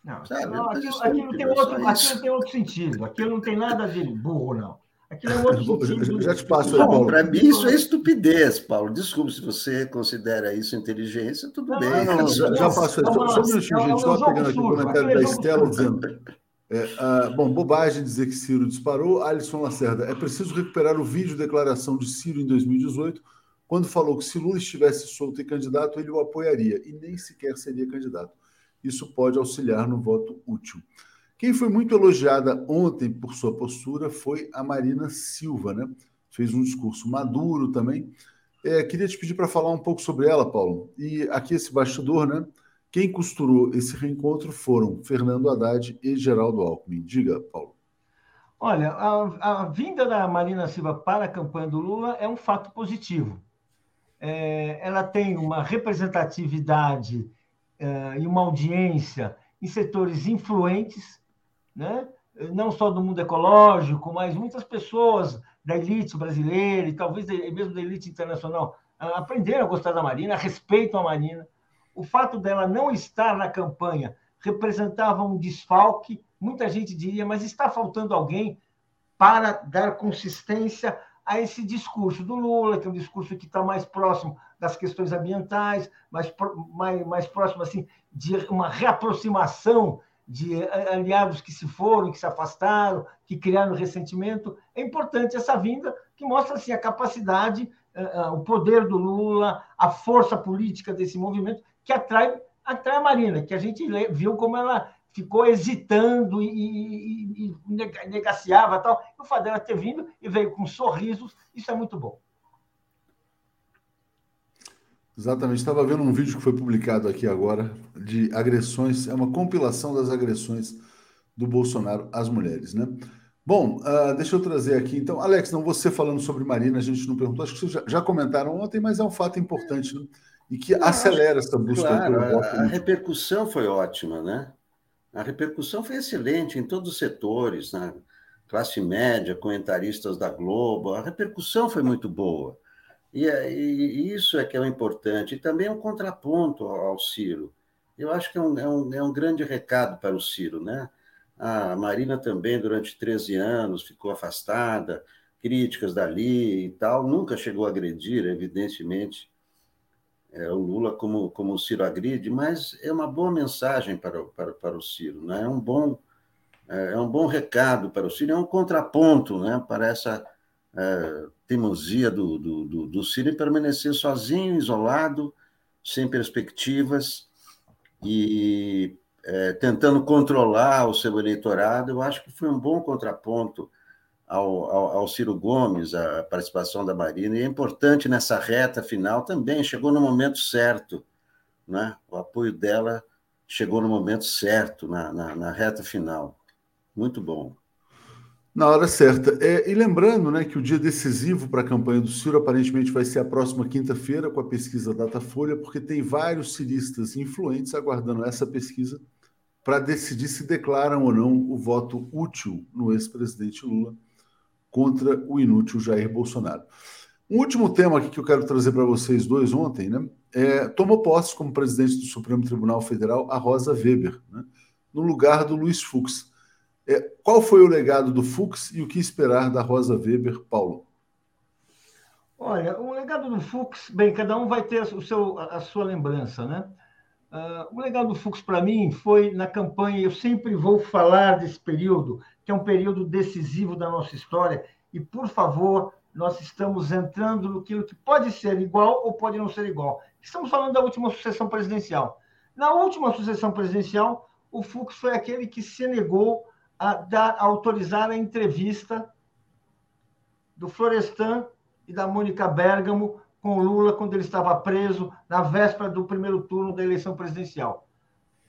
E: Não, sabe? não aquilo, aquilo, tem outro, aquilo tem outro sentido. Aquilo não tem nada de burro, não. Aquilo é um. (laughs)
F: Já te passo Paulo. Para mim, isso é estupidez, Paulo. Desculpe se você considera isso inteligência, tudo não, bem. Não, não,
A: já, já passo. Só, só um minutinho, gente. Só pegando aqui o comentário da Estela dizendo. É, ah, bom, bobagem dizer que Ciro disparou. Alisson Lacerda, é preciso recuperar o vídeo de declaração de Ciro em 2018, quando falou que se Lula estivesse solto e candidato, ele o apoiaria, e nem sequer seria candidato. Isso pode auxiliar no voto útil. Quem foi muito elogiada ontem por sua postura foi a Marina Silva, né? Fez um discurso maduro também. É, queria te pedir para falar um pouco sobre ela, Paulo. E aqui esse bastidor, né? Quem costurou esse reencontro foram Fernando Haddad e Geraldo Alckmin. Diga, Paulo.
E: Olha, a, a vinda da Marina Silva para a campanha do Lula é um fato positivo. É, ela tem uma representatividade é, e uma audiência em setores influentes né? não só do mundo ecológico, mas muitas pessoas da elite brasileira e talvez mesmo da elite internacional aprenderam a gostar da Marina, respeitam a Marina. O fato dela não estar na campanha representava um desfalque. Muita gente diria, mas está faltando alguém para dar consistência a esse discurso do Lula, que é um discurso que está mais próximo das questões ambientais, mais, mais, mais próximo assim, de uma reaproximação de aliados que se foram, que se afastaram, que criaram ressentimento. É importante essa vinda, que mostra assim, a capacidade, eh, eh, o poder do Lula, a força política desse movimento, que atrai, atrai a Marina, que a gente viu como ela ficou hesitando e, e, e negaciava tal. E o dela ter vindo e veio com sorrisos, isso é muito bom.
A: Exatamente. Estava vendo um vídeo que foi publicado aqui agora de agressões, é uma compilação das agressões do Bolsonaro às mulheres, né? Bom, uh, deixa eu trazer aqui então, Alex, não você falando sobre Marina, a gente não perguntou, acho que vocês já, já comentaram ontem, mas é um fato importante né? e que não, acelera essa busca.
F: Claro, a, a repercussão foi ótima, né? A repercussão foi excelente em todos os setores, né? classe média, comentaristas da Globo, a repercussão foi muito boa. E, e, isso é que é o importante. E também um contraponto ao Ciro. Eu acho que é um, é um, é um grande recado para o Ciro, né? A Marina também, durante 13 anos, ficou afastada, críticas dali e tal, nunca chegou a agredir, evidentemente, é, o Lula como, como o Ciro agride, mas é uma boa mensagem para, para, para o Ciro, né? é, um bom, é, é um bom recado para o Ciro, é um contraponto né? para essa é, teimosia do, do, do, do Ciro em permanecer sozinho, isolado, sem perspectivas e é, tentando controlar o seu eleitorado. Eu acho que foi um bom contraponto ao, ao, ao, Ciro Gomes, a participação da Marina, e é importante nessa reta final também, chegou no momento certo, né? o apoio dela chegou no momento certo, na, na, na reta final. Muito bom.
A: Na hora certa. É, e lembrando né, que o dia decisivo para a campanha do Ciro aparentemente vai ser a próxima quinta-feira, com a pesquisa Datafolha, porque tem vários ciristas influentes aguardando essa pesquisa para decidir se declaram ou não o voto útil no ex-presidente Lula contra o inútil Jair Bolsonaro. Um último tema aqui que eu quero trazer para vocês dois ontem, né? É, tomou posse como presidente do Supremo Tribunal Federal a Rosa Weber, né, no lugar do Luiz Fux. É, qual foi o legado do Fux e o que esperar da Rosa Weber, Paulo?
E: Olha, o legado do Fux, bem, cada um vai ter o seu, a sua lembrança, né? Uh, o legado do Fux para mim foi na campanha, eu sempre vou falar desse período, que é um período decisivo da nossa história, e por favor, nós estamos entrando no que pode ser igual ou pode não ser igual. Estamos falando da última sucessão presidencial. Na última sucessão presidencial, o Fux foi aquele que se negou a, dar, a autorizar a entrevista do Florestan e da Mônica Bergamo com Lula quando ele estava preso na véspera do primeiro turno da eleição presidencial.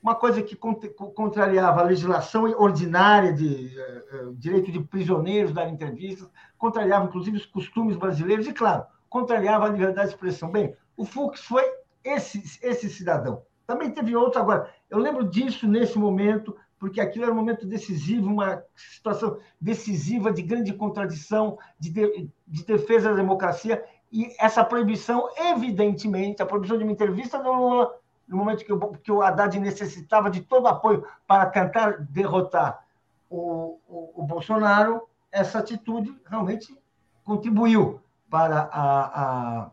E: Uma coisa que contrariava a legislação ordinária de uh, direito de prisioneiros dar entrevistas, contrariava inclusive os costumes brasileiros e, claro, contrariava a liberdade de expressão. Bem, o Fux foi esse, esse cidadão. Também teve outro agora. Eu lembro disso nesse momento, porque aquilo era um momento decisivo, uma situação decisiva de grande contradição, de, de, de defesa da democracia, e essa proibição, evidentemente, a proibição de uma entrevista do Lula, no momento que o, que o Haddad necessitava de todo apoio para tentar derrotar o, o, o Bolsonaro, essa atitude realmente contribuiu para a, a,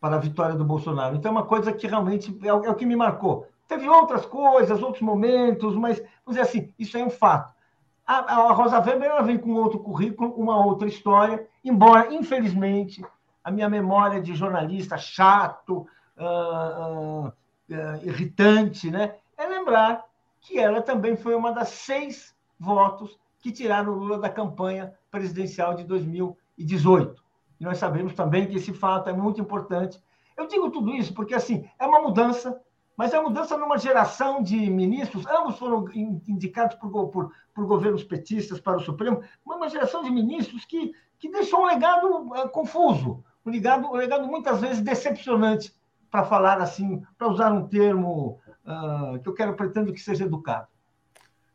E: para a vitória do Bolsonaro. Então, é uma coisa que realmente é o, é o que me marcou. Teve outras coisas, outros momentos, mas, vamos dizer assim, isso é um fato. A, a Rosa Weber ela vem com outro currículo, uma outra história, embora, infelizmente, a minha memória de jornalista chato, uh, uh, irritante, né? é lembrar que ela também foi uma das seis votos que tiraram Lula da campanha presidencial de 2018. E nós sabemos também que esse fato é muito importante. Eu digo tudo isso porque assim é uma mudança mas a mudança numa geração de ministros, ambos foram indicados por, por, por governos petistas para o Supremo, uma geração de ministros que, que deixou um legado uh, confuso, um legado, um legado muitas vezes decepcionante, para falar assim, para usar um termo uh, que eu quero pretendo que seja educado.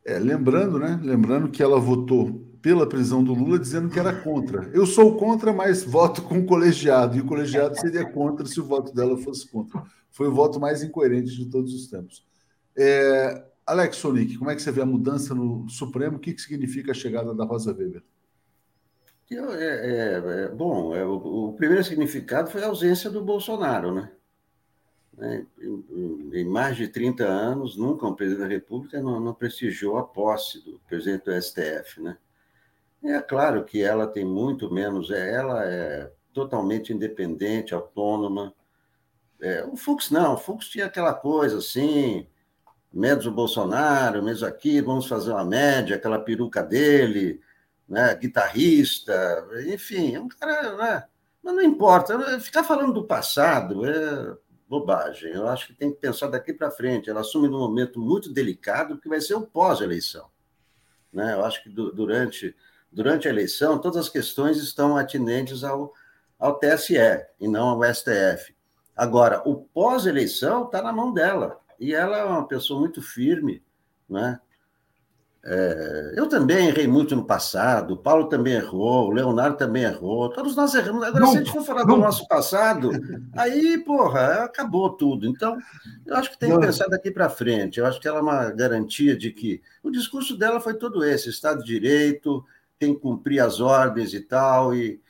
A: É, lembrando, né? Lembrando que ela votou pela prisão do Lula dizendo que era contra. Eu sou contra, mas voto com o colegiado, e o colegiado seria contra se o voto dela fosse contra foi o voto mais incoerente de todos os tempos. É, Alex Sonic, como é que você vê a mudança no Supremo? O que, que significa a chegada da Rosa Weber?
F: É, é, é, bom, é, o, o, primeiro significado foi a ausência do Bolsonaro, né? É, em, em, mais de 30 anos, nunca um presidente da República não, não prestigiou a posse do presidente do STF, né? É claro que ela tem muito menos, ela é totalmente independente, autônoma, é, o Fux não, o Fux tinha aquela coisa assim, menos o Bolsonaro, menos aqui, vamos fazer uma média, aquela peruca dele, né, guitarrista, enfim, é um cara, né, mas não importa, ficar falando do passado é bobagem. Eu acho que tem que pensar daqui para frente. Ela assume num momento muito delicado, que vai ser o pós-eleição. Né? Eu acho que durante, durante a eleição, todas as questões estão atinentes ao, ao TSE e não ao STF. Agora, o pós-eleição está na mão dela. E ela é uma pessoa muito firme, né? É, eu também errei muito no passado, o Paulo também errou, o Leonardo também errou, todos nós erramos. Agora, não, se a gente for falar não. do nosso passado, aí, porra, acabou tudo. Então, eu acho que tem que pensar daqui para frente. Eu acho que ela é uma garantia de que o discurso dela foi todo esse: Estado de Direito, tem que cumprir as ordens e tal. E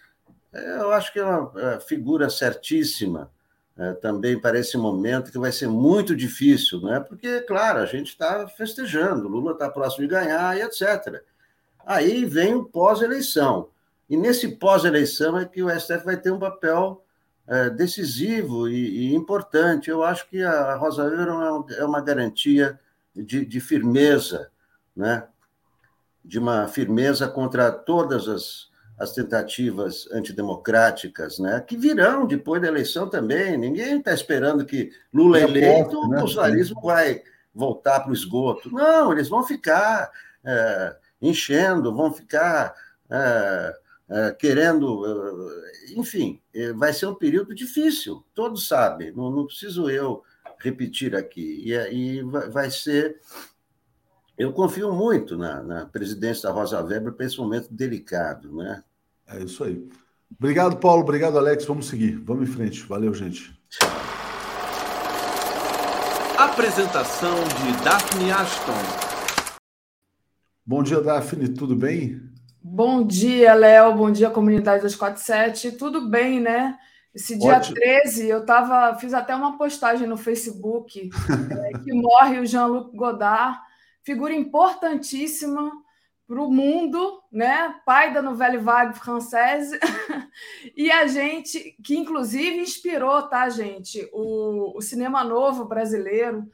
F: é, eu acho que é uma é, figura certíssima é, também para esse momento que vai ser muito difícil, né? porque, claro, a gente está festejando, Lula está próximo de ganhar e etc. Aí vem o pós-eleição. E nesse pós-eleição é que o STF vai ter um papel é, decisivo e, e, importante. Eu acho que a Rosa Weber é uma garantia de, de firmeza, né? De uma firmeza contra todas as as tentativas antidemocráticas, né, que virão depois da eleição também. Ninguém está esperando que Lula eleito, né? o bolsonarismo vai voltar para o esgoto. Não, eles vão ficar é, enchendo, vão ficar é, é, querendo. É, enfim, é, vai ser um período difícil, todos sabem, não, não preciso eu repetir aqui. E, e vai ser. Eu confio muito na, na presidência da Rosa Weber para esse momento delicado, né?
A: É isso aí. Obrigado, Paulo. Obrigado, Alex. Vamos seguir. Vamos em frente. Valeu, gente.
C: Apresentação de Daphne Ashton.
A: Bom dia, Daphne. Tudo bem?
H: Bom dia, Léo. Bom dia, comunidade 247. Tudo bem, né? Esse dia Ótimo. 13, eu tava, fiz até uma postagem no Facebook (laughs) é, que morre o Jean-Luc Godard, figura importantíssima para o mundo, né? Pai da Nouvelle Vague Française, (laughs) e a gente, que inclusive inspirou, tá, gente? O, o cinema novo brasileiro.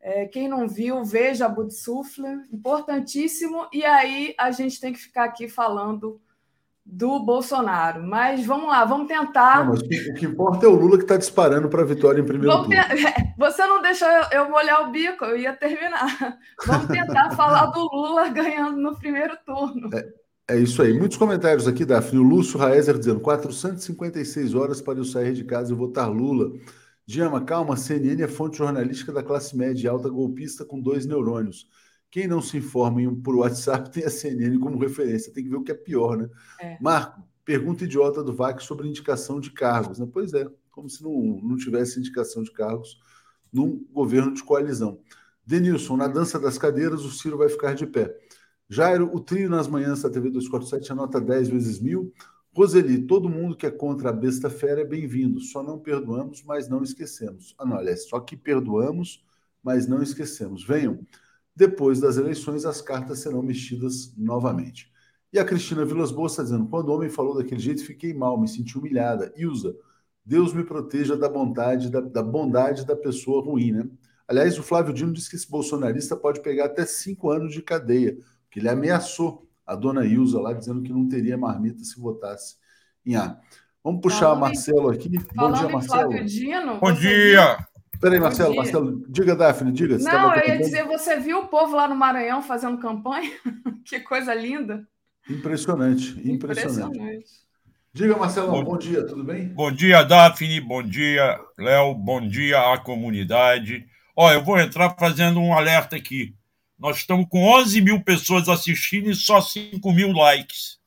H: É, quem não viu, veja Bout Souffle, importantíssimo. E aí a gente tem que ficar aqui falando do Bolsonaro. Mas vamos lá, vamos tentar.
A: Não, o que importa é o Lula que está disparando para a vitória em primeiro vamos turno. (laughs)
H: Você não deixou eu, molhar o bico, eu ia terminar. (laughs) Vamos tentar falar do Lula (laughs) ganhando no primeiro turno.
A: É, é isso aí. Muitos comentários aqui, Daphne. O Lúcio Raezer dizendo 456 horas para eu sair de casa e votar Lula. Diama, calma, CNN é fonte jornalística da classe média alta golpista com dois neurônios. Quem não se informa em, por WhatsApp (laughs) tem a CNN como referência. Tem que ver o que é pior, né? É. Marco, pergunta idiota do VAC sobre indicação de cargos. Né? Pois é, como se não, não tivesse indicação de cargos num governo de coalizão. Denilson, na dança das cadeiras, o Ciro vai ficar de pé. Jairo, o trio nas manhãs da TV 247 anota 10 vezes mil. Roseli, todo mundo que é contra a besta fera é bem-vindo. Só não perdoamos, mas não esquecemos. Ah, não, aliás, só que perdoamos, mas não esquecemos. Venham. Depois das eleições, as cartas serão mexidas novamente. E a Cristina Vilas Boas está dizendo: quando o homem falou daquele jeito, fiquei mal, me senti humilhada. Ilza, Deus me proteja da bondade, da, da bondade da pessoa ruim, né? Aliás, o Flávio Dino disse que esse bolsonarista pode pegar até cinco anos de cadeia, porque ele ameaçou a dona Ilza lá, dizendo que não teria marmita se votasse em A. Vamos puxar a Marcelo aqui.
H: Bom dia, Marcelo. Flávio Dino,
I: Bom dia!
A: Peraí, Marcelo, Marcelo, diga, Daphne, diga.
H: Não, eu ia dizer, você viu o povo lá no Maranhão fazendo campanha? (laughs) que coisa linda.
A: Impressionante, impressionante. impressionante. Diga, Marcelo, bom, bom, dia, tudo bem?
I: Bom dia, Daphne, bom dia, Léo, bom dia à comunidade. Ó, eu vou entrar fazendo um alerta aqui. Nós estamos com 11 mil pessoas assistindo e só 5 mil likes.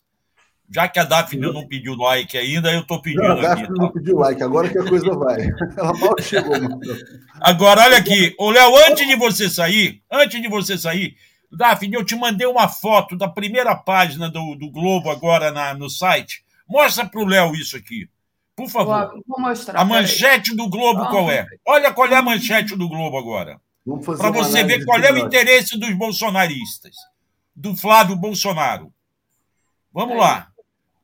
I: Já que a Daphne não pediu like ainda, eu estou pedindo não, a Daphne
A: aqui. não tá? pediu like, agora que a coisa vai. (laughs) Ela mal chegou.
I: Agora, olha aqui. Ô, Léo, antes de você sair, antes de você sair, Daphne, eu te mandei uma foto da primeira página do, do Globo agora na, no site. Mostra para o Léo isso aqui. Por favor.
H: Vou, vou mostrar.
I: A manchete do Globo qual é? Olha qual é a manchete do Globo agora. Para você ver qual é o interesse dos bolsonaristas. Do Flávio Bolsonaro. Vamos é. lá.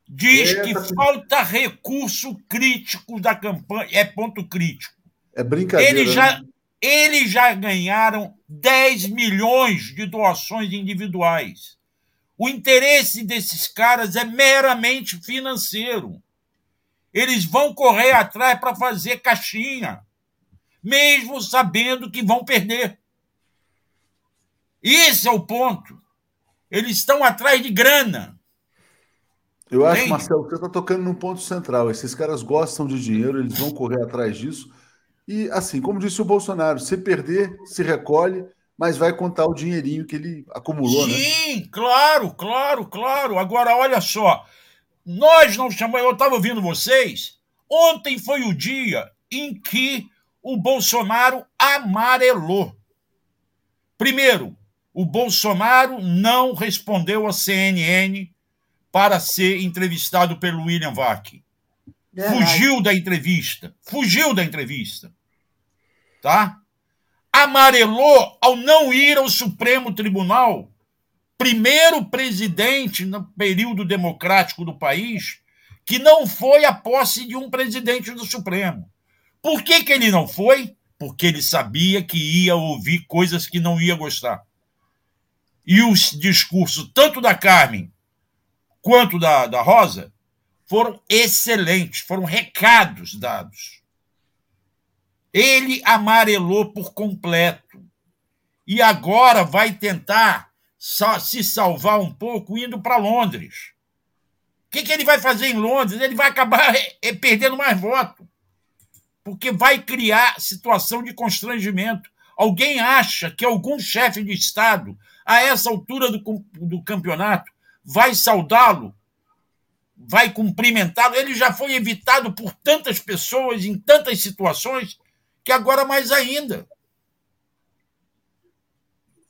I: Diz Eita, que falta recurso crítico da campanha. É ponto crítico.
A: É brincadeira.
I: Ele já,
A: né?
I: Eles já ganharam 10 milhões de doações individuais. O interesse desses caras é meramente financeiro. Eles vão correr atrás para fazer caixinha, mesmo sabendo que vão perder. Esse é o ponto. Eles estão atrás de grana.
A: Eu acho? Marcelo, que você está tocando num ponto central. Esses caras gostam de dinheiro, eles vão correr atrás disso. E, assim, como disse o Bolsonaro, se perder, se recolhe, mas vai contar o dinheirinho que ele acumulou,
I: Sim, né? Sim, claro, claro, claro. Agora, olha só, nós não chamamos, eu estava ouvindo vocês, ontem foi o dia em que o Bolsonaro amarelou. Primeiro, o Bolsonaro não respondeu à CNN para ser entrevistado pelo William Vac. Fugiu da entrevista. Fugiu da entrevista. Tá? Amarelou ao não ir ao Supremo Tribunal primeiro presidente no período democrático do país que não foi a posse de um presidente do Supremo. Por que, que ele não foi? Porque ele sabia que ia ouvir coisas que não ia gostar. E os discursos, tanto da Carmen quanto da, da Rosa, foram excelentes, foram recados dados. Ele amarelou por completo. E agora vai tentar se salvar um pouco indo para Londres. O que, que, ele vai fazer em Londres? Ele vai acabar perdendo mais voto, porque vai criar situação de constrangimento. Alguém acha que algum chefe de Estado, a essa altura do, do campeonato, vai saudá-lo, vai cumprimentá-lo? Ele já foi evitado por tantas pessoas, em tantas situações, que agora mais ainda.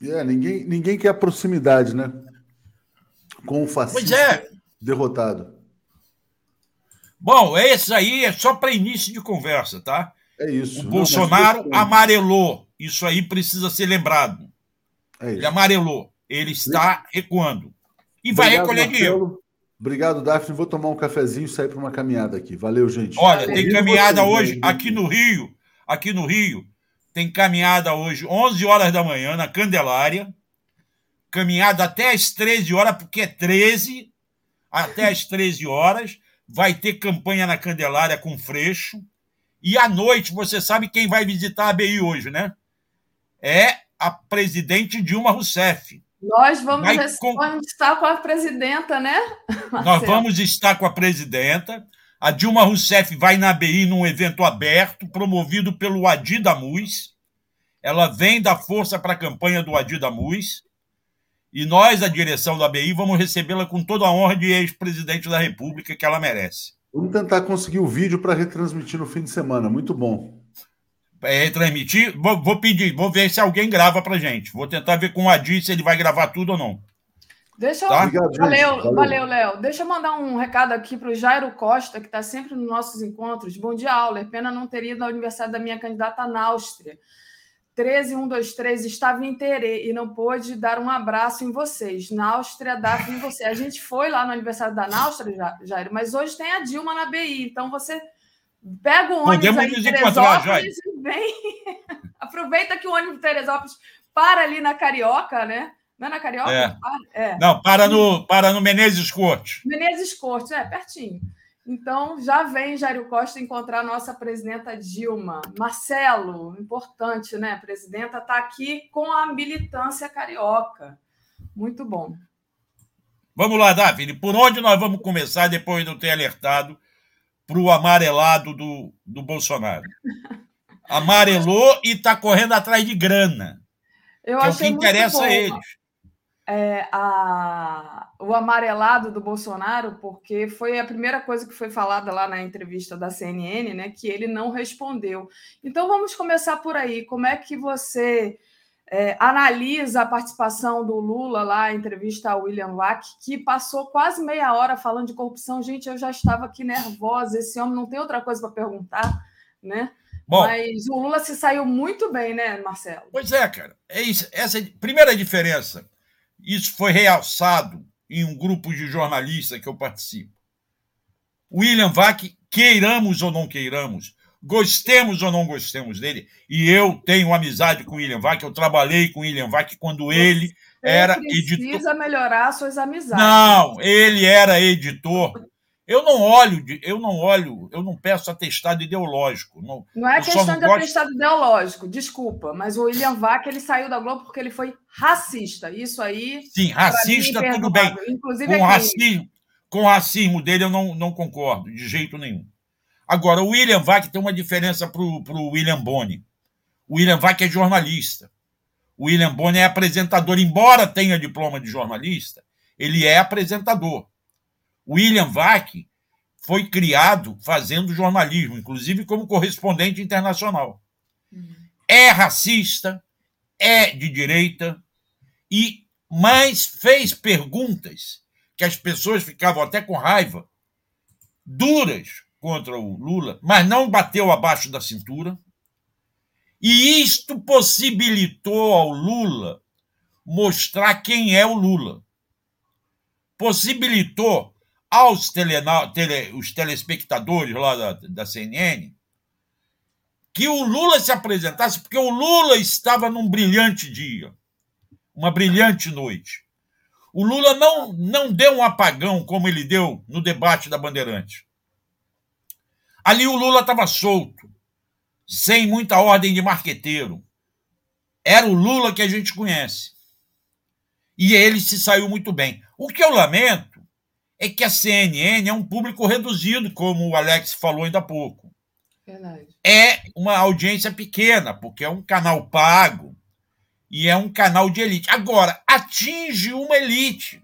A: É, ninguém, ninguém quer proximidade, né? Com o fascista pois é. derrotado.
I: Bom, esse aí é só para início de conversa, tá?
A: É isso.
I: O Não, Bolsonaro amarelou. Isso aí precisa ser lembrado. É Ele amarelou. Ele está recuando. E vai Obrigado, recolher dinheiro.
A: Obrigado, Daphne. Vou tomar um cafezinho e sair para uma caminhada aqui. Valeu, gente.
I: Olha, tem caminhada hoje aqui no Rio. Aqui no Rio tem caminhada hoje, 11 horas da manhã, na Candelária. Caminhada até às 13 horas, porque é 13, até às 13 horas. Vai ter campanha na Candelária com Freixo. E à noite, você sabe quem vai visitar a BI hoje, né? É a presidente Dilma Rousseff.
H: Nós vamos, com... vamos estar com a presidenta, né? (laughs)
I: Marcelo? Nós vamos estar com a presidenta. A Dilma Rousseff vai na BI num evento aberto, promovido pelo Adi Damus. Ela vem da força para a campanha do Adi Damus. E nós, a direção da BI, vamos recebê-la com toda a honra de ex-presidente da República que ela merece.
A: Vamos tentar conseguir o vídeo para retransmitir no fim de semana. Muito bom.
I: É, retransmitir? Vou, vou, pedir, vou ver se alguém grava para gente. Vou tentar ver com o Adi se ele vai gravar tudo ou não.
H: Deixa eu... tá? Obrigado, valeu, valeu, Léo. Deixa eu mandar um recado aqui para o Jairo Costa, que está sempre nos nossos encontros. Bom dia, Auler. Pena não ter ido ao aniversário da minha candidata na Áustria. 13123 estava em Terê e não pôde dar um abraço em vocês. Na Áustria, Daphne em você. A gente foi lá no aniversário da Náustria, Jairo, mas hoje tem a Dilma na BI. Então você pega o ônibus Podemos aí em Teresópolis e vem. (laughs) Aproveita que o ônibus Teresópolis para ali na Carioca, né? Não é na Carioca? É.
I: é. Não, para no, para no Menezes Cortes.
H: Menezes Cortes, é, pertinho. Então, já vem Jair Costa encontrar a nossa presidenta Dilma. Marcelo, importante, né? A presidenta está aqui com a militância carioca. Muito bom.
I: Vamos lá, Davi. Por onde nós vamos começar depois de eu ter alertado para o amarelado do, do Bolsonaro? (laughs) Amarelou e está correndo atrás de grana. Eu que é o que interessa bom. a eles
H: é, a, o amarelado do Bolsonaro, porque foi a primeira coisa que foi falada lá na entrevista da CNN, né? Que ele não respondeu. Então vamos começar por aí. Como é que você é, analisa a participação do Lula lá, a entrevista ao William Vac, que passou quase meia hora falando de corrupção? Gente, eu já estava aqui nervosa. Esse homem não tem outra coisa para perguntar, né? Bom, Mas o Lula se saiu muito bem, né, Marcelo?
I: Pois é, cara. É isso. Essa é a primeira diferença isso foi realçado em um grupo de jornalistas que eu participo. William Vac, queiramos ou não queiramos, gostemos ou não gostemos dele, e eu tenho amizade com o William Vac, eu trabalhei com o William Vac quando ele era
H: precisa
I: editor.
H: precisa melhorar suas amizades.
I: Não, ele era editor. Eu não olho, eu não olho, eu não peço atestado ideológico. Não,
H: Não é questão
I: não
H: de
I: gosto-
H: atestado ideológico, desculpa, mas o William Vac ele saiu da Globo porque ele foi racista. Isso aí.
I: Sim,
H: pra
I: racista,
H: mim, é
I: tudo bem.
H: Inclusive,
I: Com
H: é
I: racismo, com o racismo dele eu não, não concordo, de jeito nenhum. Agora, o William Vac tem uma diferença para o William Boni. O William Vac é jornalista. O William Boni é apresentador, embora tenha diploma de jornalista, ele é apresentador. William Vac foi criado fazendo jornalismo, inclusive como correspondente internacional. É racista, é de direita e mas fez perguntas que as pessoas ficavam até com raiva, duras contra o Lula, mas não bateu abaixo da cintura. E isto possibilitou ao Lula mostrar quem é o Lula. Possibilitou aos tele- os telespectadores lá da, da CNN que o Lula se apresentasse, porque o Lula estava num brilhante dia, uma brilhante noite. O Lula não, não deu um apagão como ele deu no debate da Bandeirante. Ali o Lula estava solto, sem muita ordem de marqueteiro. Era o Lula que a gente conhece. E ele se saiu muito bem. O que eu lamento é que a CNN é um público reduzido, como o Alex falou ainda há pouco.
H: Verdade.
I: É uma audiência pequena, porque é um canal pago e é um canal de elite. Agora, atinge uma elite.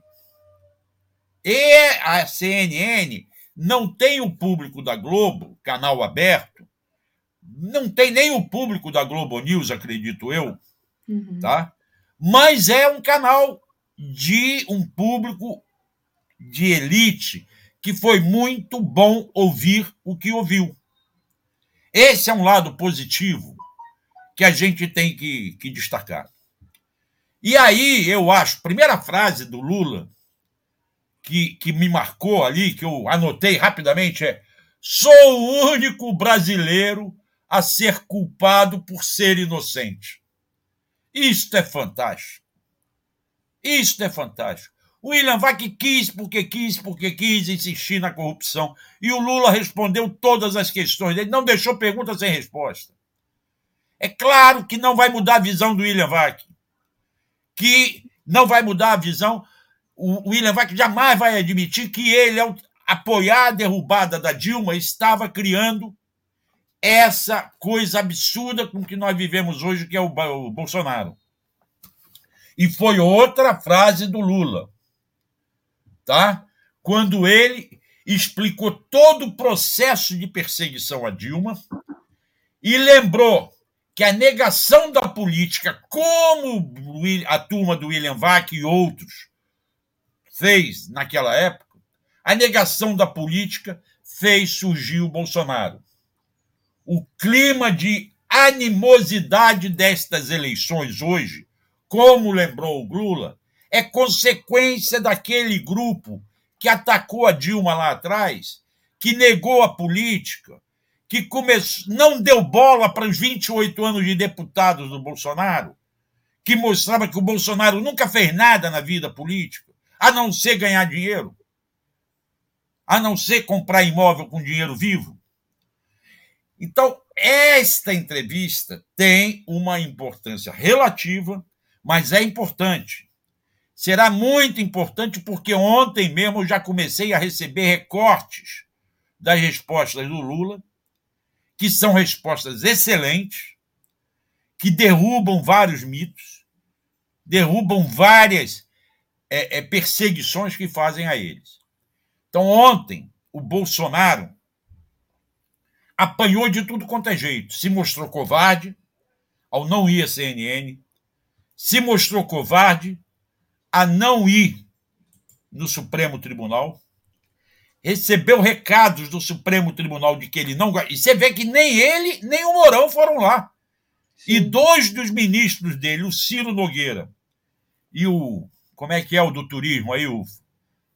I: E a CNN não tem o público da Globo, canal aberto, não tem nem o público da Globo News, acredito eu,
H: Uhum.
I: tá? Mas é um canal de um público de elite que foi muito bom ouvir o que ouviu. Esse é um lado positivo que a gente tem que, que destacar. E aí, eu acho, primeira frase do Lula que, que me marcou ali, que eu anotei rapidamente, é: sou o único brasileiro a ser culpado por ser inocente. Isto é fantástico. Isto é fantástico. William Vac quis porque quis, porque quis insistir na corrupção. E o Lula respondeu todas as questões dele, não deixou pergunta sem resposta. É claro que não vai mudar a visão do William Vac. Que não vai mudar a visão. O William Vac jamais vai admitir que ele, ao apoiar a derrubada da Dilma, estava criando essa coisa absurda com que nós vivemos hoje, que é o Bolsonaro. E foi outra frase do Lula, tá? Quando ele explicou todo o processo de perseguição a Dilma e lembrou que a negação da política, como a turma do William Vac e outros fez naquela época, a negação da política fez surgir o Bolsonaro o clima de animosidade destas eleições hoje, como lembrou o Lula, é consequência daquele grupo que atacou a Dilma lá atrás, que negou a política, que começou, não deu bola para os 28 anos de deputados do Bolsonaro, que mostrava que o Bolsonaro nunca fez nada na vida política, a não ser ganhar dinheiro, a não ser comprar imóvel com dinheiro vivo. Então, esta entrevista tem uma importância relativa, mas é importante. Será muito importante porque ontem mesmo eu já comecei a receber recortes das respostas do Lula, que são respostas excelentes, que derrubam vários mitos, derrubam várias é, é, perseguições que fazem a eles. Então, ontem, o Bolsonaro apanhou de tudo quanto é jeito. Se mostrou covarde ao não ir à CNN, se mostrou covarde a não ir no Supremo Tribunal, recebeu recados do Supremo Tribunal de que ele não. E você vê que nem ele, nem o Mourão foram lá. E dois dos ministros dele, o Ciro Nogueira e o. Como é que é o do turismo aí? O,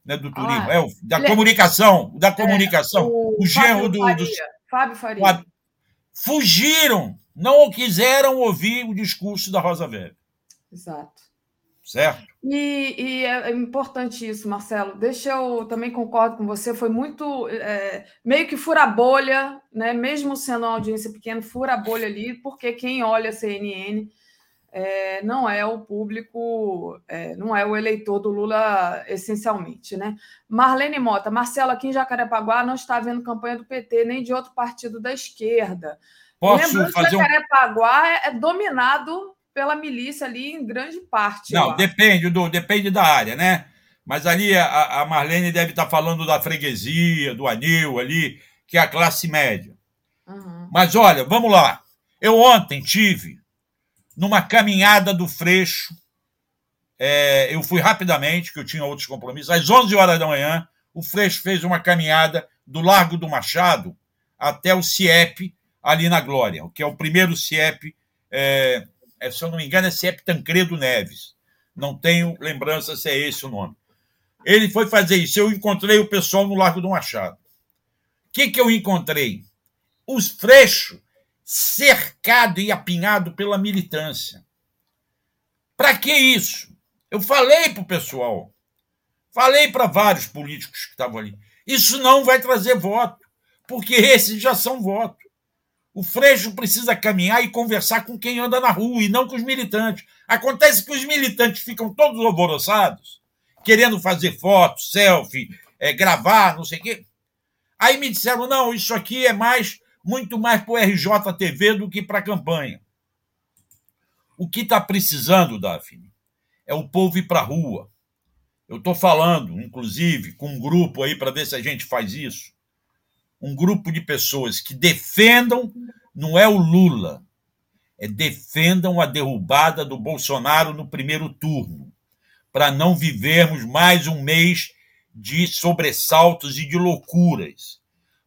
I: não é do turismo,
H: Ah,
I: é o da
H: é-
I: comunicação. Da comunicação.
H: o
I: o genro do, do,
H: Faria. Fábio Faria.
I: Fugiram, não quiseram ouvir o discurso da Rosa Weber.
H: Exato.
I: Certo?
H: E, e é importante isso, Marcelo. Deixa eu também concordo com você. Foi muito é, meio que fura bolha, né? Mesmo sendo uma audiência pequena, fura bolha ali, porque quem olha a CNN é, não é o público, é, não é o eleitor do Lula essencialmente, né? Marlene Mota, Marcelo, aqui em Jacarepaguá não está havendo campanha do PT nem de outro partido da esquerda.
I: Posso Lembrando fazer
H: que Jacarepaguá um... é dominado pela milícia ali em grande parte.
I: Não, depende, do, depende da área, né? Mas ali a, a Marlene deve estar falando da freguesia, do anil ali, que é a classe média. Uhum. Mas olha, vamos lá. Eu ontem tive numa caminhada do Freixo. É, eu fui rapidamente, que eu tinha outros compromissos. Às 11 horas da manhã, o Freixo fez uma caminhada do Largo do Machado até o CIEP, ali na Glória, que é o primeiro CIEP é, é, se eu não me engano, é CIEP Tancredo Neves. Não tenho lembrança se é esse o nome. Ele foi fazer isso. Eu encontrei o pessoal no Largo do Machado. O que, que eu encontrei? Os freixos cercado e apinhado pela militância. Para que isso? Eu falei para o pessoal, falei para vários políticos que estavam ali. Isso não vai trazer voto, porque esses já são votos. O Freixo precisa caminhar e conversar com quem anda na rua e não com os militantes. Acontece que os militantes ficam todos alvoroçados, querendo fazer foto, selfie, é, gravar, não sei o quê. Aí me disseram: não, isso aqui é mais, muito mais para o RJTV do que para a campanha. O que está precisando, Daphne, é o povo ir para a rua. Eu estou falando, inclusive, com um grupo aí para ver se a gente faz isso um grupo de pessoas que defendam, não é o Lula, é defendam a derrubada do Bolsonaro no primeiro turno, para não vivermos mais um mês de sobressaltos e de loucuras,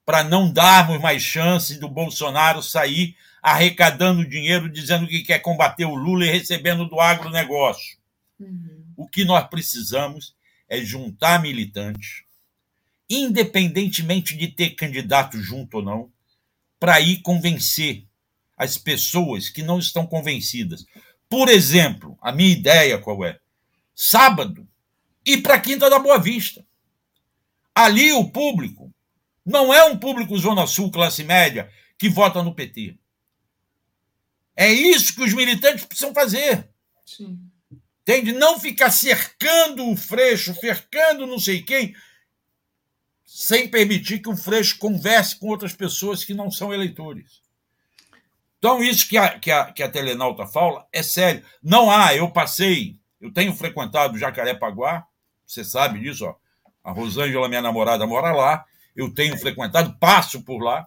I: para não darmos mais chance do Bolsonaro sair arrecadando dinheiro, dizendo que quer combater o Lula e recebendo do agronegócio. Uhum. O que nós precisamos é juntar militantes, independentemente de ter candidato junto ou não, para ir convencer as pessoas que não estão convencidas. Por exemplo, a minha ideia qual é? Sábado, ir para a Quinta da Boa Vista. Ali o público não é um público Zona Sul, classe média, que vota no PT. É isso que os militantes precisam fazer. Sim. Entende? Não ficar cercando o Freixo, cercando não sei quem, sem permitir que o Freixo converse com outras pessoas que não são eleitores. Então, isso que a, que a, que a Telenauta fala é sério. Não há, eu passei, eu tenho frequentado Jacarepaguá, você sabe disso, ó. A Rosângela, minha namorada, mora lá, eu tenho frequentado, passo por lá.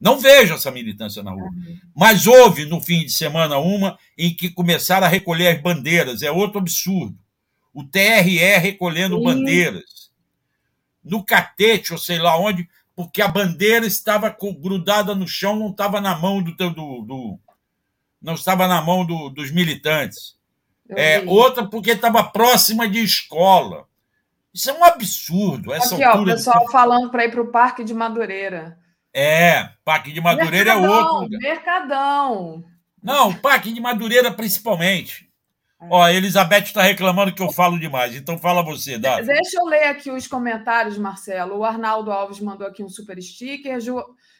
I: Não vejo essa militância na rua. Mas houve, no fim de semana, uma em que começaram a recolher as bandeiras. É outro absurdo. O TRE recolhendo Sim. bandeiras no catete, ou sei lá onde, porque a bandeira estava grudada no chão, não estava na mão do, do, do não estava na mão do, dos militantes. É, outra porque estava próxima de escola. Isso é um absurdo. Essa
H: Aqui, ó, o pessoal de... falando para ir para o Parque de Madureira.
I: É, Parque de Madureira Mercadão, é outro.
H: Lugar. Mercadão.
I: Não, Parque de Madureira principalmente. É. Ó, a Elizabeth está reclamando que eu falo demais, então fala você, Dá.
H: Deixa eu ler aqui os comentários, Marcelo. O Arnaldo Alves mandou aqui um super sticker.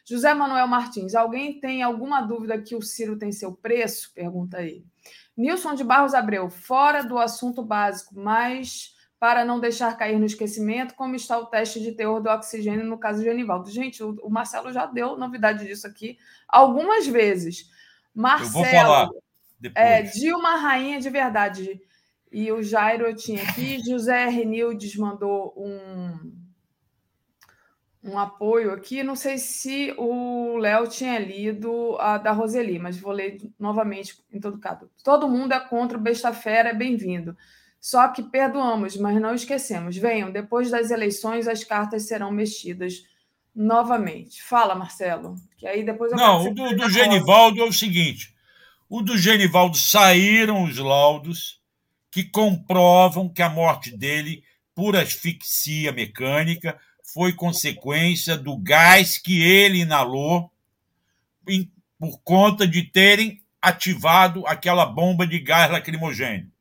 H: José Manuel Martins, alguém tem alguma dúvida que o Ciro tem seu preço? Pergunta ele. Nilson de Barros Abreu, fora do assunto básico, mas para não deixar cair no esquecimento, como está o teste de teor do oxigênio no caso de Genivaldo? Gente, o Marcelo já deu novidade disso aqui algumas vezes. Marcelo, eu vou falar. Depois. É, Dilma Rainha de Verdade. E o Jairo eu tinha aqui. (laughs) José Renildes mandou um, um apoio aqui. Não sei se o Léo tinha lido a da Roseli, mas vou ler novamente em todo caso. Todo mundo é contra o Besta Fera, é bem-vindo. Só que perdoamos, mas não esquecemos. Venham, depois das eleições as cartas serão mexidas novamente. Fala, Marcelo. Que aí depois
I: Não, o do, do Genivaldo é o seguinte: o do Genivaldo saíram os laudos que comprovam que a morte dele por asfixia mecânica foi consequência do gás que ele inalou por conta de terem ativado aquela bomba de gás lacrimogêneo.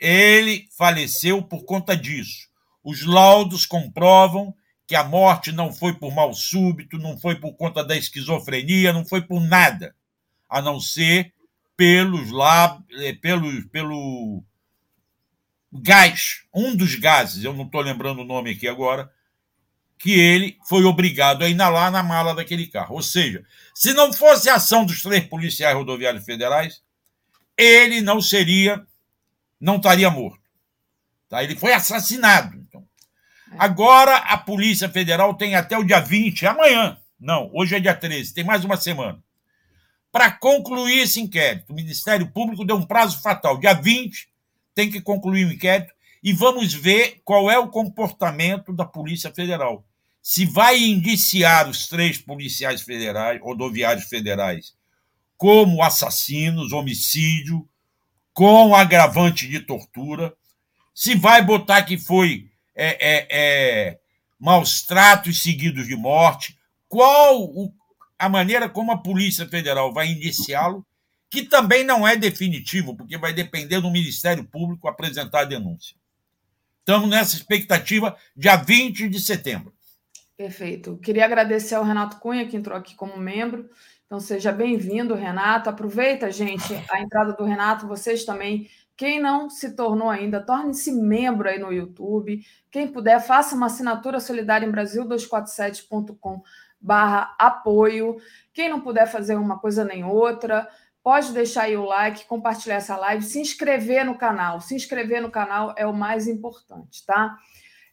I: Ele faleceu por conta disso. Os laudos comprovam que a morte não foi por mal súbito, não foi por conta da esquizofrenia, não foi por nada, a não ser pelos lá, eh, pelo, pelo gás, um dos gases, eu não estou lembrando o nome aqui agora, que ele foi obrigado a inalar na mala daquele carro. Ou seja, se não fosse a ação dos três policiais rodoviários federais, ele não seria, não estaria morto. Tá? Ele foi assassinado. Então. Agora a Polícia Federal tem até o dia 20, amanhã. Não, hoje é dia 13, tem mais uma semana. Para concluir esse inquérito, o Ministério Público deu um prazo fatal. Dia 20 tem que concluir o inquérito e vamos ver qual é o comportamento da Polícia Federal se vai indiciar os três policiais federais, rodoviários federais, como assassinos, homicídio, com agravante de tortura, se vai botar que foi é, é, é, maus tratos seguidos de morte, qual o, a maneira como a Polícia Federal vai indiciá-lo, que também não é definitivo, porque vai depender do Ministério Público apresentar a denúncia. Estamos nessa expectativa, dia 20 de setembro.
H: Perfeito. Queria agradecer ao Renato Cunha, que entrou aqui como membro. Então, seja bem-vindo, Renato. Aproveita, gente, a entrada do Renato. Vocês também, quem não se tornou ainda, torne-se membro aí no YouTube. Quem puder, faça uma assinatura solidária em Brasil247.com barra apoio. Quem não puder fazer uma coisa nem outra, pode deixar aí o like, compartilhar essa live, se inscrever no canal. Se inscrever no canal é o mais importante, tá?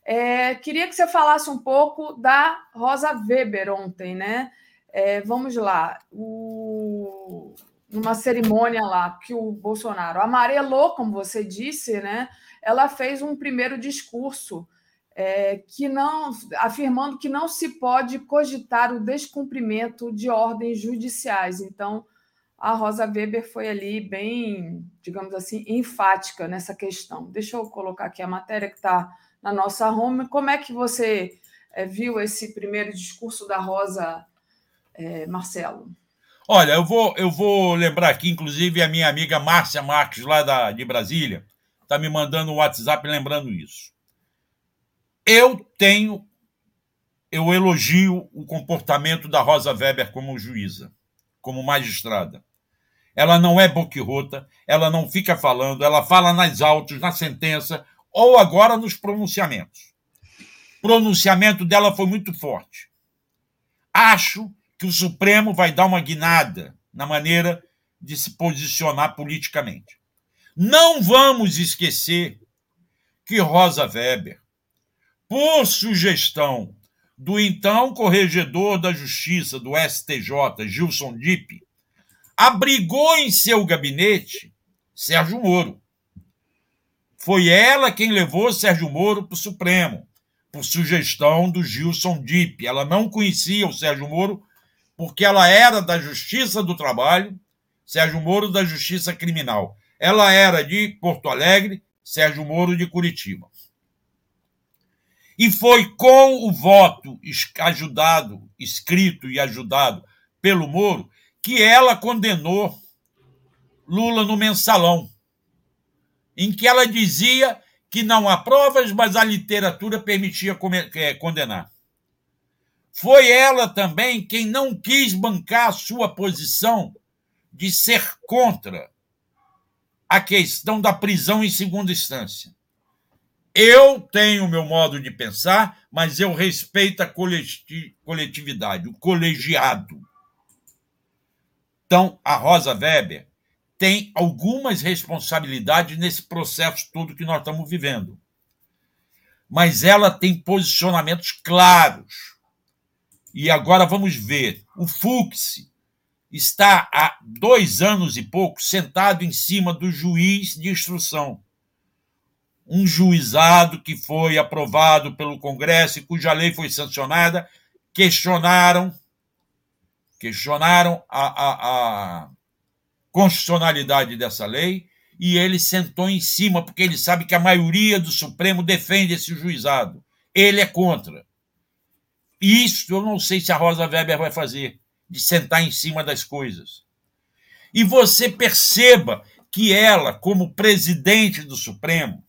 H: É, queria que você falasse um pouco da Rosa Weber ontem, né? É, vamos lá. O, numa cerimônia lá que o Bolsonaro amarelou, como você disse, né? Ela fez um primeiro discurso é, que não afirmando que não se pode cogitar o descumprimento de ordens judiciais. Então, a Rosa Weber foi ali bem, digamos assim, enfática nessa questão. Deixa eu colocar aqui a matéria que está na nossa home. Como é que você é, viu esse primeiro discurso da Rosa, é, Marcelo?
I: Olha, eu vou, eu vou lembrar aqui, inclusive, a minha amiga Márcia Marques, lá da, de Brasília, está me mandando um WhatsApp lembrando isso. Eu tenho, eu elogio o comportamento da Rosa Weber como juíza, como magistrada. Ela não é boquirrota, ela não fica falando, ela fala nas autos, na sentença, ou agora nos pronunciamentos. O pronunciamento dela foi muito forte. Acho que o Supremo vai dar uma guinada na maneira de se posicionar politicamente. Não vamos esquecer que Rosa Weber, por sugestão do então corregedor da Justiça do STJ, Gilson Dipp, abrigou em seu gabinete Sérgio Moro. Foi ela quem levou Sérgio Moro para o Supremo, por sugestão do Gilson Dipp. Ela não conhecia o Sérgio Moro porque ela era da Justiça do Trabalho, Sérgio Moro da Justiça Criminal. Ela era de Porto Alegre, Sérgio Moro de Curitiba. E foi com o voto ajudado, escrito e ajudado pelo Moro, que ela condenou Lula no mensalão em que ela dizia que não há provas, mas a literatura permitia é, condenar. Foi ela também quem não quis bancar a sua posição de ser contra a questão da prisão em segunda instância. Eu tenho o meu modo de pensar, mas eu respeito a coletividade, o colegiado. Então, a Rosa Weber tem algumas responsabilidades nesse processo todo que nós estamos vivendo. Mas ela tem posicionamentos claros. E agora vamos ver. O Fux está há dois anos e pouco sentado em cima do juiz de instrução. Um juizado que foi aprovado pelo Congresso e cuja lei foi sancionada, questionaram questionaram a, a, a constitucionalidade dessa lei e ele sentou em cima, porque ele sabe que a maioria do Supremo defende esse juizado. Ele é contra. Isso eu não sei se a Rosa Weber vai fazer. de sentar em cima das coisas. E você perceba que ela, como presidente do Supremo,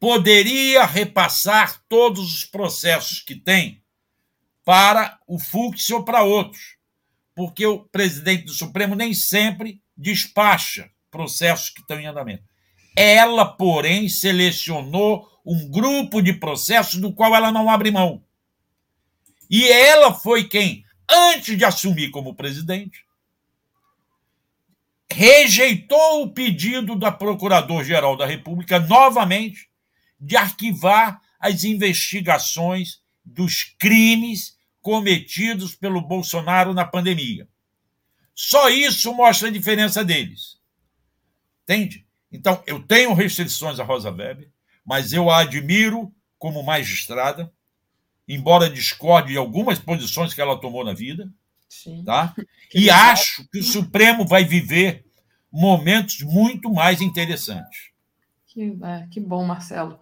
I: poderia repassar todos os processos que tem para o Fux ou para outros, porque o presidente do Supremo nem sempre despacha processos que estão em andamento. Ela, porém, selecionou um grupo de processos do qual ela não abre mão. E ela foi quem, antes de assumir como presidente, rejeitou o pedido da Procurador-Geral da República novamente de arquivar as investigações dos crimes cometidos pelo Bolsonaro na pandemia. Só isso mostra a diferença deles. Entende? Então, eu tenho restrições a Rosa Weber, mas eu a admiro como magistrada, embora discorde de algumas posições que ela tomou na vida. Sim. Tá? (laughs) E acho que o Supremo vai viver momentos muito mais interessantes.
H: Que, é, que bom, Marcelo.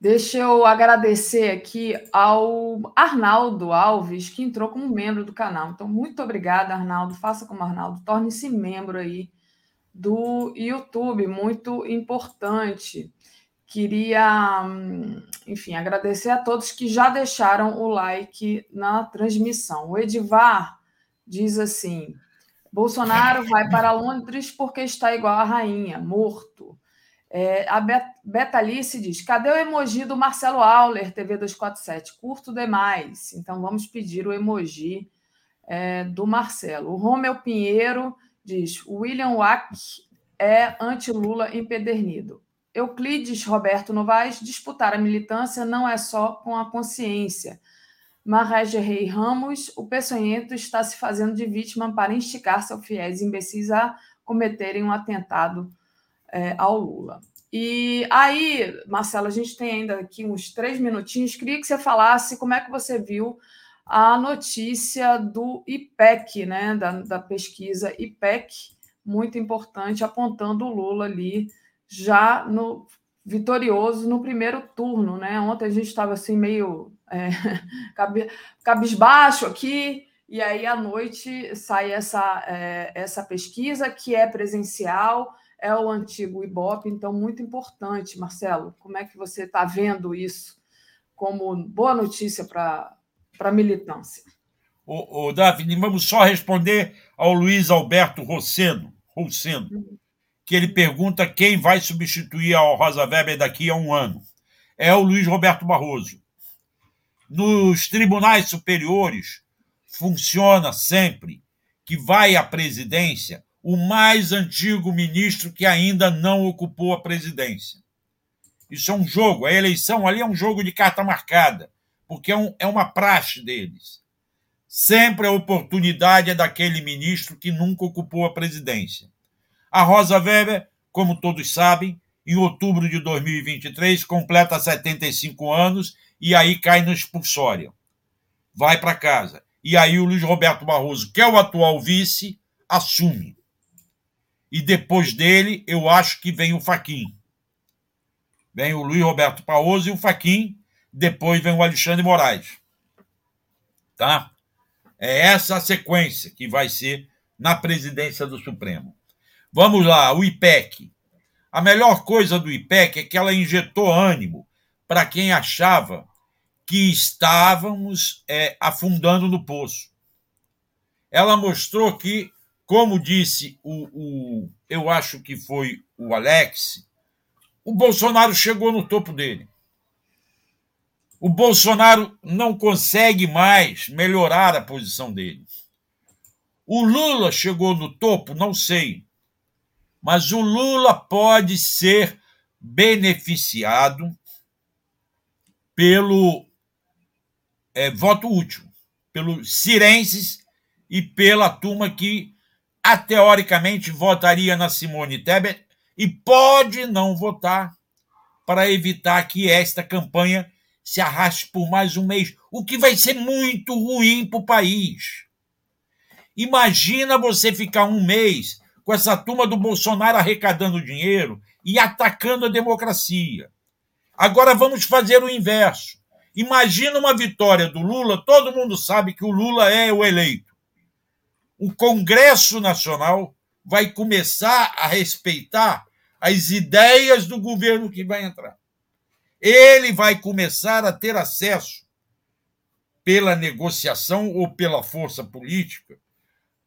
H: Deixa eu agradecer aqui ao Arnaldo Alves, que entrou como membro do canal. Então, muito obrigada, Arnaldo. Faça como Arnaldo, torne-se membro aí do YouTube, muito importante. Queria, enfim, agradecer a todos que já deixaram o like na transmissão. O Edivar diz assim: Bolsonaro vai para Londres porque está igual a rainha, morto. É, a Betalice diz: cadê o emoji do Marcelo Auler, TV 247? Curto demais. Então vamos pedir o emoji é, do Marcelo. O Romeu Pinheiro diz: William Wack é anti-Lula empedernido. Euclides Roberto Novaes, disputar a militância não é só com a consciência. Marrege Rei Ramos, o peçonhento está se fazendo de vítima para instigar seus fiéis imbecis a cometerem um atentado é, ao Lula. E aí, Marcelo, a gente tem ainda aqui uns três minutinhos. Queria que você falasse como é que você viu a notícia do IPEC, né, da, da pesquisa IPEC, muito importante, apontando o Lula ali já no vitorioso no primeiro turno, né? Ontem a gente estava assim meio é, (laughs) cabisbaixo aqui, e aí à noite sai essa, é, essa pesquisa que é presencial, é o antigo Ibope, então muito importante, Marcelo. Como é que você está vendo isso como boa notícia para a militância?
I: O, o Daphne, vamos só responder ao Luiz Alberto Rosseno uhum. que ele pergunta quem vai substituir a Rosa Weber daqui a um ano. É o Luiz Roberto Barroso. Nos tribunais superiores, funciona sempre que vai à presidência o mais antigo ministro que ainda não ocupou a presidência. Isso é um jogo, a eleição ali é um jogo de carta marcada, porque é, um, é uma praxe deles. Sempre a oportunidade é daquele ministro que nunca ocupou a presidência. A Rosa Weber, como todos sabem, em outubro de 2023, completa 75 anos e aí cai no expulsório. Vai para casa. E aí o Luiz Roberto Barroso, que é o atual vice, assume. E depois dele, eu acho que vem o Faquin. Vem o Luiz Roberto Barroso e o Faquin, depois vem o Alexandre Moraes. Tá? É essa a sequência que vai ser na presidência do Supremo. Vamos lá, o IPEC. A melhor coisa do IPEC é que ela injetou ânimo para quem achava que estávamos é, afundando no poço. Ela mostrou que, como disse o, o, eu acho que foi o Alex, o Bolsonaro chegou no topo dele. O Bolsonaro não consegue mais melhorar a posição dele. O Lula chegou no topo, não sei. Mas o Lula pode ser beneficiado pelo é, voto útil, pelos sirenses e pela turma que, a, teoricamente, votaria na Simone Tebet e pode não votar para evitar que esta campanha se arraste por mais um mês, o que vai ser muito ruim para o país. Imagina você ficar um mês com essa turma do Bolsonaro arrecadando dinheiro e atacando a democracia. Agora vamos fazer o inverso Imagina uma vitória do Lula, todo mundo sabe que o Lula é o eleito. O Congresso Nacional vai começar a respeitar as ideias do governo que vai entrar. Ele vai começar a ter acesso, pela negociação ou pela força política,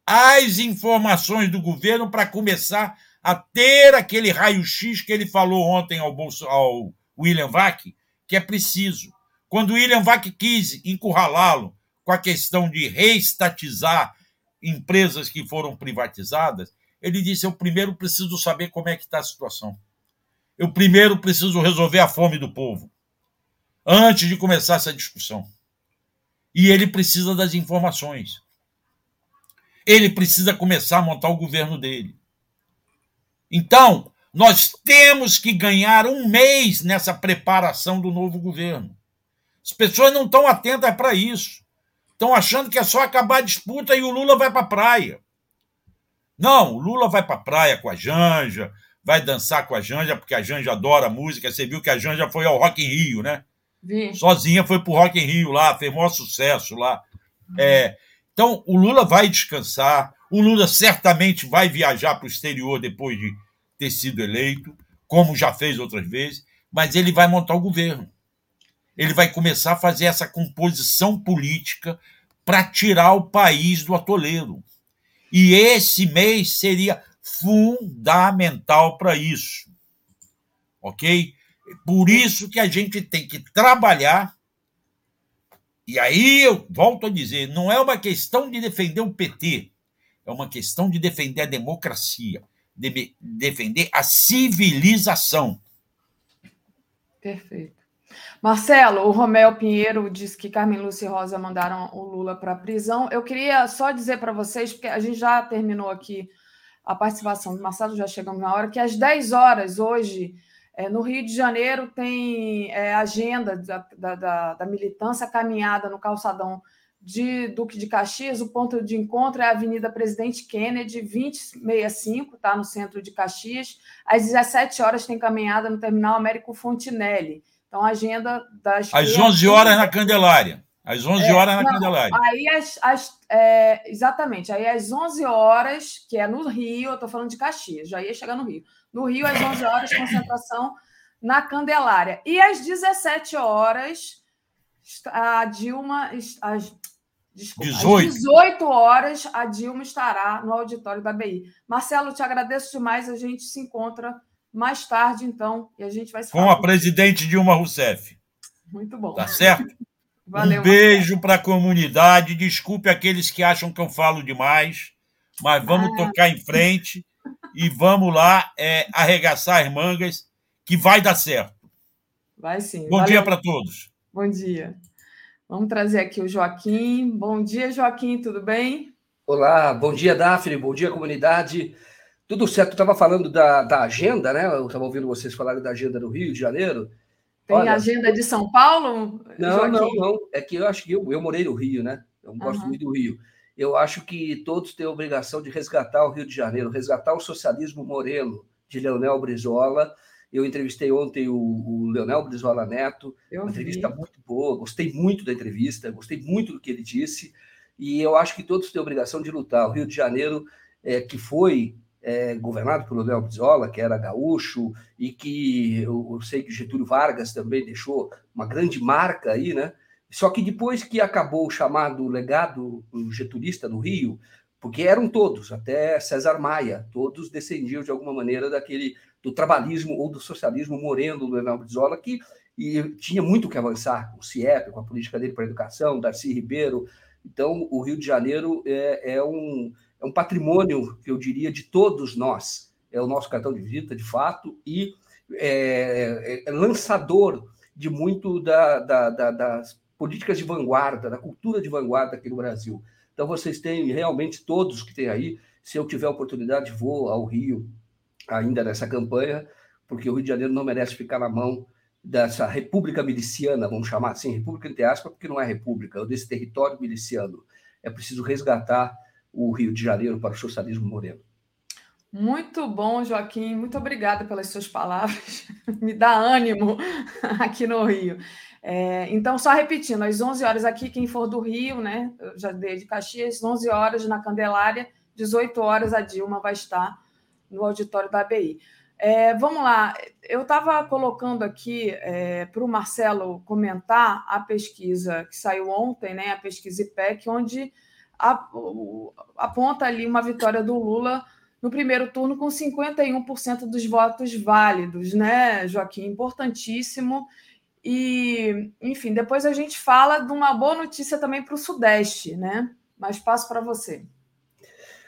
I: às informações do governo para começar a ter aquele raio-x que ele falou ontem ao, Bolso, ao William Vac, que é preciso. Quando William Vac quis encurralá-lo com a questão de reestatizar empresas que foram privatizadas, ele disse: Eu primeiro preciso saber como é que está a situação. Eu primeiro preciso resolver a fome do povo, antes de começar essa discussão. E ele precisa das informações. Ele precisa começar a montar o governo dele. Então, nós temos que ganhar um mês nessa preparação do novo governo. As pessoas não estão atentas para isso. Estão achando que é só acabar a disputa e o Lula vai para a praia. Não, o Lula vai para a praia com a Janja, vai dançar com a Janja, porque a Janja adora música. Você viu que a Janja foi ao Rock in Rio, né? Vi. Sozinha foi para o Rock in Rio lá, fez maior sucesso lá. É, então, o Lula vai descansar, o Lula certamente vai viajar para o exterior depois de ter sido eleito, como já fez outras vezes, mas ele vai montar o governo. Ele vai começar a fazer essa composição política para tirar o país do atoleiro. E esse mês seria fundamental para isso. Ok? Por isso que a gente tem que trabalhar. E aí eu volto a dizer: não é uma questão de defender o PT, é uma questão de defender a democracia, de defender a civilização.
H: Perfeito. Marcelo, o Romel Pinheiro disse que Carmen Lúcia e Rosa mandaram o Lula para a prisão. Eu queria só dizer para vocês, porque a gente já terminou aqui a participação do Marcelo, já chegamos na hora, que às 10 horas hoje, é, no Rio de Janeiro, tem é, agenda da, da, da, militância caminhada no calçadão de Duque de Caxias. O ponto de encontro é a Avenida Presidente Kennedy, 2065, tá, no centro de Caxias. Às 17 horas tem caminhada no Terminal Américo Fontinelli. Então, a agenda das.
I: Às 11 horas na Candelária. Às 11 é, horas na não, Candelária.
H: Aí, as, as, é, exatamente. Aí, às 11 horas, que é no Rio, eu estou falando de Caxias, já ia chegar no Rio. No Rio, às 11 horas, concentração na Candelária. E às 17 horas, a Dilma. Às, desculpa, 18. às 18 horas, a Dilma estará no auditório da BI. Marcelo, te agradeço demais. A gente se encontra mais tarde, então, e a gente vai se
I: Com a presidente Dilma Rousseff.
H: Muito bom.
I: Tá certo? (laughs) Valeu, um beijo para a comunidade. Desculpe aqueles que acham que eu falo demais, mas vamos ah. tocar em frente e vamos lá é, arregaçar as mangas, que vai dar certo.
H: Vai sim.
I: Bom Valeu. dia para todos.
H: Bom dia. Vamos trazer aqui o Joaquim. Bom dia, Joaquim, tudo bem?
J: Olá, bom dia, Daphne, bom dia, comunidade. Tudo certo, eu estava falando da, da agenda, né? Eu estava ouvindo vocês falarem da agenda do Rio de Janeiro.
H: Tem Olha, agenda de São Paulo?
J: Não, Joaquim? não, não. É que eu acho que eu, eu morei no Rio, né? Eu gosto uhum. muito do Rio. Eu acho que todos têm a obrigação de resgatar o Rio de Janeiro, resgatar o socialismo moreno de Leonel Brizola. Eu entrevistei ontem o, o Leonel Brizola Neto, eu uma vi. entrevista muito boa, gostei muito da entrevista, gostei muito do que ele disse, e eu acho que todos têm a obrigação de lutar. O Rio de Janeiro, é, que foi é, governado pelo Léo Brizola, que era gaúcho, e que eu, eu, sei que Getúlio Vargas também deixou uma grande marca aí, né? Só que depois que acabou o chamado legado getulista no Rio, porque eram todos, até César Maia, todos descendiam de alguma maneira daquele do trabalhismo ou do socialismo moreno do Leonel Brizola, que e tinha muito que avançar, o CIEP, com a política dele para a educação, Darcy Ribeiro. Então, o Rio de Janeiro é, é um, é um patrimônio, eu diria, de todos nós. É o nosso cartão de visita, de fato, e é, é, é lançador de muito da, da, da, das políticas de vanguarda, da cultura de vanguarda aqui no Brasil. Então, vocês têm realmente todos que têm aí. Se eu tiver oportunidade, vou ao Rio ainda nessa campanha, porque o Rio de Janeiro não merece ficar na mão dessa república miliciana, vamos chamar assim, república entre aspas, porque não é república, é desse território miliciano. É preciso resgatar o Rio de Janeiro para o socialismo moreno.
H: Muito bom, Joaquim. Muito obrigada pelas suas palavras. (laughs) Me dá ânimo (laughs) aqui no Rio. É, então, só repetindo, às 11 horas aqui, quem for do Rio, né? Eu já dei de Caxias, 11 horas na Candelária, 18 horas a Dilma vai estar no auditório da ABI. É, vamos lá, eu estava colocando aqui é, para o Marcelo comentar a pesquisa que saiu ontem, né, a pesquisa IPEC, onde aponta ali uma vitória do Lula no primeiro turno com 51% dos votos válidos, né, Joaquim? Importantíssimo. E, enfim, depois a gente fala de uma boa notícia também para o Sudeste, né? Mas passo para você.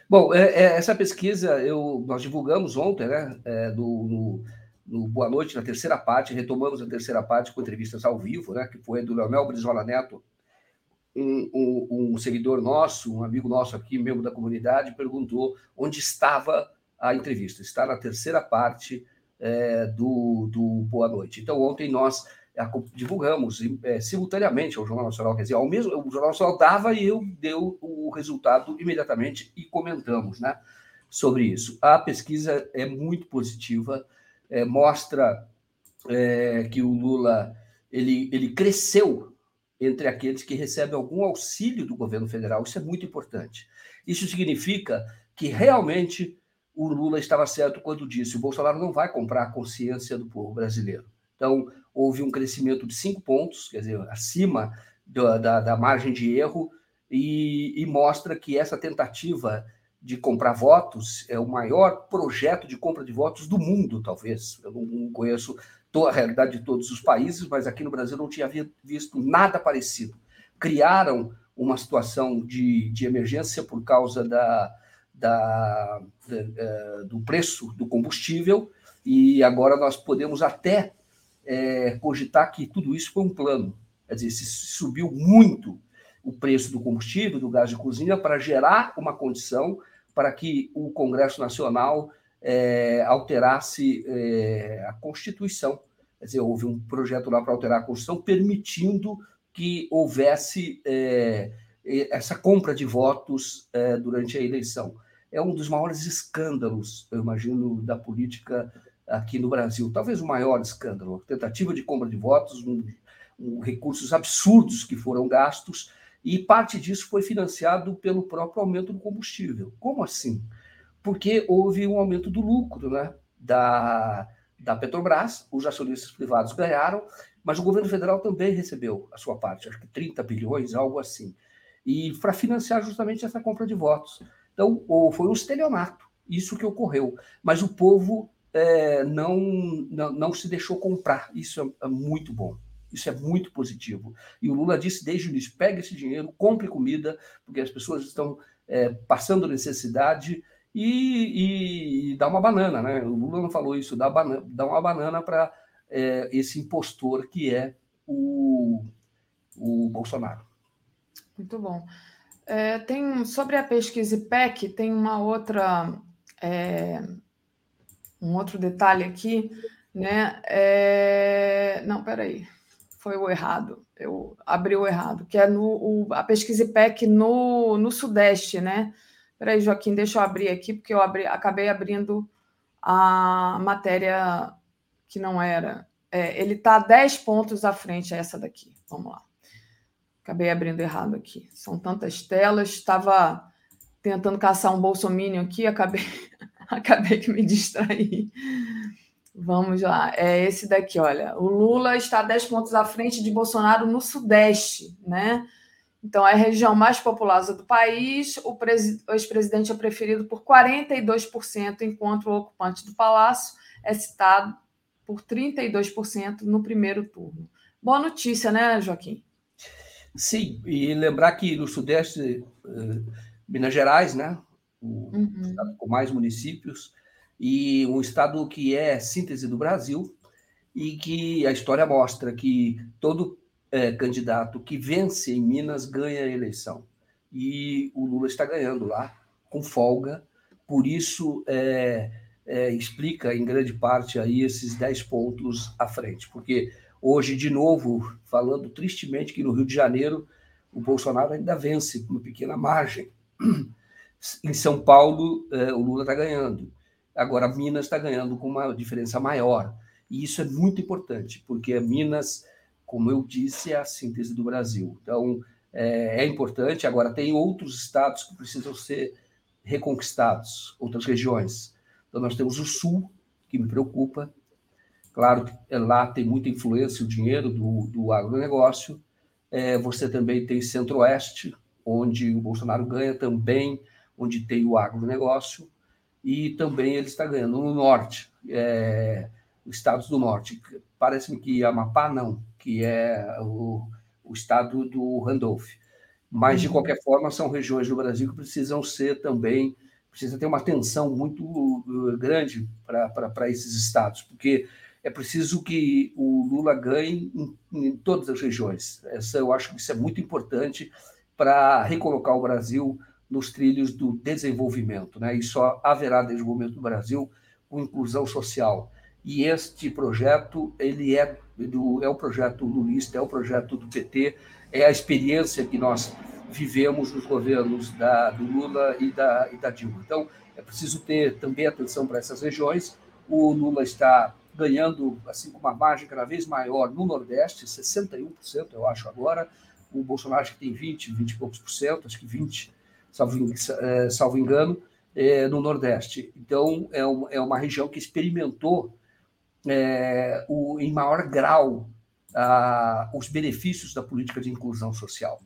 J: Bom, é, é, essa pesquisa eu, nós divulgamos ontem, né? É, do, no, no, Boa Noite, na terceira parte, retomamos a terceira parte com entrevistas ao vivo, né? Que foi do Leonel Brizola Neto, um, um, um, seguidor nosso, um amigo nosso aqui, membro da comunidade, perguntou onde estava a entrevista. Está na terceira parte é, do, do Boa Noite. Então, ontem nós divulgamos é, simultaneamente ao Jornal Nacional, quer dizer, ao mesmo, o Jornal Nacional dava e eu deu o resultado imediatamente e comentamos, né, sobre isso. A pesquisa é muito positiva, é, mostra é, que o Lula ele, ele cresceu entre aqueles que recebem algum auxílio do governo federal. Isso é muito importante. Isso significa que realmente o Lula estava certo quando disse: o Bolsonaro não vai comprar a consciência do povo brasileiro. Então, houve um crescimento de cinco pontos, quer dizer, acima da, da, da margem de erro, e, e, mostra que essa tentativa de comprar votos é o maior projeto de compra de votos do mundo, talvez. Eu não conheço a realidade de todos os países, mas aqui no Brasil não tinha visto nada parecido. Criaram uma situação de, de emergência por causa da, da, da, eh, do preço do combustível, e agora nós podemos até é, cogitar que tudo isso foi um plano. Quer dizer, se subiu muito o preço do combustível, do gás de cozinha, para gerar uma condição para que o Congresso Nacional é, alterasse é, a Constituição. Quer dizer, houve um projeto lá para alterar a Constituição, permitindo que houvesse é, essa compra de votos é, durante a eleição. É um dos maiores escândalos, eu imagino, da política aqui no Brasil. Talvez o maior escândalo, a tentativa de compra de votos, um, um, recursos absurdos que foram gastos, e parte disso foi financiado pelo próprio aumento do combustível. Como assim? Porque houve um aumento do lucro né, da, da Petrobras, os acionistas privados ganharam, mas o governo federal também recebeu a sua parte, acho que 30 bilhões, algo assim, e para financiar justamente essa compra de votos. Então, foi um estelionato, isso que ocorreu. Mas o povo é, não, não, não, se deixou comprar. Isso é, é, muito bom. Isso é muito positivo. E o Lula disse desde o início: pegue esse dinheiro, compre comida, porque as pessoas estão é, passando necessidade e, e, dá uma banana, né? O Lula não falou isso, dá, banana, uma banana para é, esse impostor que é o, o Bolsonaro.
H: Muito bom. É, tem sobre a pesquisa IPEC, tem uma outra é, um outro detalhe aqui, né? É... Não, peraí, foi o errado. Eu abri o errado, que é no, o, a pesquisa IPEC no, no Sudeste, né? Peraí, Joaquim, deixa eu abrir aqui, porque eu abri, acabei abrindo a matéria que não era. É, ele está 10 pontos à frente, é essa daqui. Vamos lá. Acabei abrindo errado aqui. São tantas telas, estava tentando caçar um bolsomínio aqui, acabei (laughs) Acabei que me distraí. Vamos lá. É esse daqui, olha. O Lula está 10 pontos à frente de Bolsonaro no Sudeste, né? Então, é a região mais populosa do país. O, ex-presidente é preferido por 42%, enquanto o ocupante do palácio é citado por 32% no primeiro turno. Boa notícia, né, Joaquim?
J: Sim, e lembrar que no Sudeste, eh, Minas Gerais, né, o uhum. estado com mais municípios, e um estado que é síntese do Brasil, e que a história mostra que todo é, candidato que vence em Minas ganha a eleição. E o Lula está ganhando lá, com folga, por isso é, é, explica em grande parte aí esses 10 pontos à frente, porque hoje, de novo, falando tristemente que no Rio de Janeiro o Bolsonaro ainda vence com uma pequena margem. Em São Paulo, é, o Lula está ganhando. Agora, Minas está ganhando com uma diferença maior. E isso é muito importante, porque Minas, como eu disse, é a síntese do Brasil. Então, é, é importante. Agora, tem outros estados que precisam ser reconquistados, outras regiões. Então, nós temos o Sul, que me preocupa. Claro que lá tem muita influência o dinheiro do, do agronegócio. É, você também tem Centro-Oeste, onde o Bolsonaro ganha também, onde tem o agronegócio. E também ele está ganhando no Norte, é, os estados do Norte. Parece-me que Amapá não, que é o, o estado do Randolph. Mas, de uhum. qualquer forma, são regiões do Brasil que precisam ser também, precisa ter uma atenção muito uh, grande para esses estados, porque é preciso que o Lula ganhe em, em, todas as regiões. Essa, eu acho que isso é muito importante para recolocar o Brasil nos trilhos do desenvolvimento. Né? E só haverá desenvolvimento no Brasil com inclusão social. E este projeto ele é, do, é o projeto lulista, é o projeto do PT, é a experiência que nós vivemos nos governos da, do Lula e da, e da Dilma. Então, é preciso ter também atenção para essas regiões. O Lula está ganhando assim com uma margem cada vez maior no Nordeste, 61%, eu acho agora. O Bolsonaro acho que tem 20, 20 e poucos por cento, acho que 20, salvo, é, salvo engano, é, no Nordeste. Então, é é uma região que experimentou é, o, em maior grau a, os benefícios da política de inclusão social.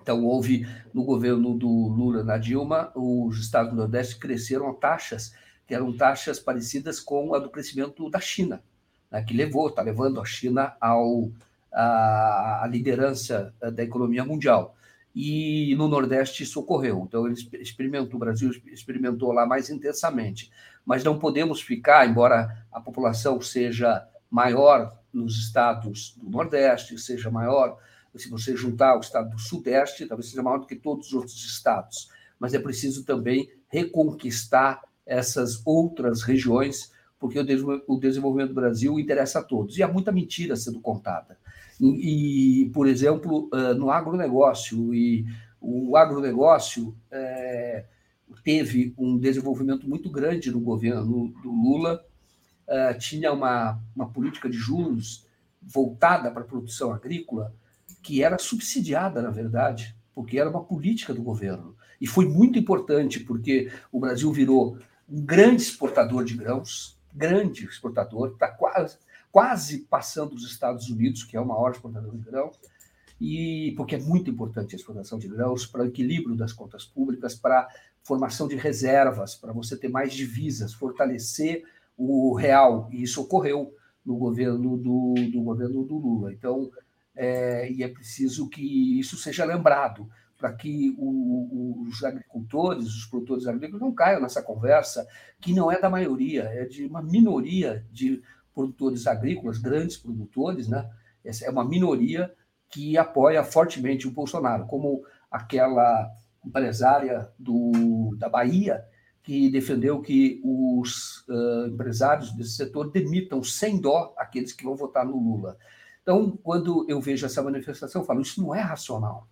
J: Então, houve no governo do Lula na Dilma, os estados do Nordeste cresceram taxas que eram taxas parecidas com a do crescimento da China, né, que levou, está levando a China ao, a, liderança da economia mundial. E no Nordeste isso ocorreu. Então, ele experimentou, o Brasil experimentou lá mais intensamente. Mas não podemos ficar, embora a população seja maior nos estados do Nordeste, seja maior, se você juntar o estado do Sudeste, talvez seja maior do que todos os outros estados. Mas é preciso também reconquistar essas outras regiões, porque o desenvolvimento do Brasil interessa a todos. E há muita mentira sendo contada. E, por exemplo, no agronegócio, e o agronegócio é, teve um desenvolvimento muito grande no governo do Lula, é, tinha uma, uma política de juros voltada para a produção agrícola, que era subsidiada, na verdade, porque era uma política do governo. E foi muito importante, porque o Brasil virou um grande exportador de grãos, grande exportador, está quase, quase passando os Estados Unidos, que é o maior exportador de grãos, e porque é muito importante a exportação de grãos para o equilíbrio das contas públicas, para formação de reservas, para você ter mais divisas, fortalecer o real, e isso ocorreu no governo do, do governo do Lula. Então, é, e é preciso que isso seja lembrado para que o, os agricultores, os produtores agrícolas não caiam nessa conversa, que não é da maioria, é de uma minoria de produtores agrícolas, grandes produtores, né? Essa é uma minoria que apoia fortemente o Bolsonaro, como aquela empresária do, da Bahia que defendeu que os uh, empresários desse setor demitam sem dó aqueles que vão votar no Lula. Então, quando eu vejo essa manifestação, eu falo, isso não é racional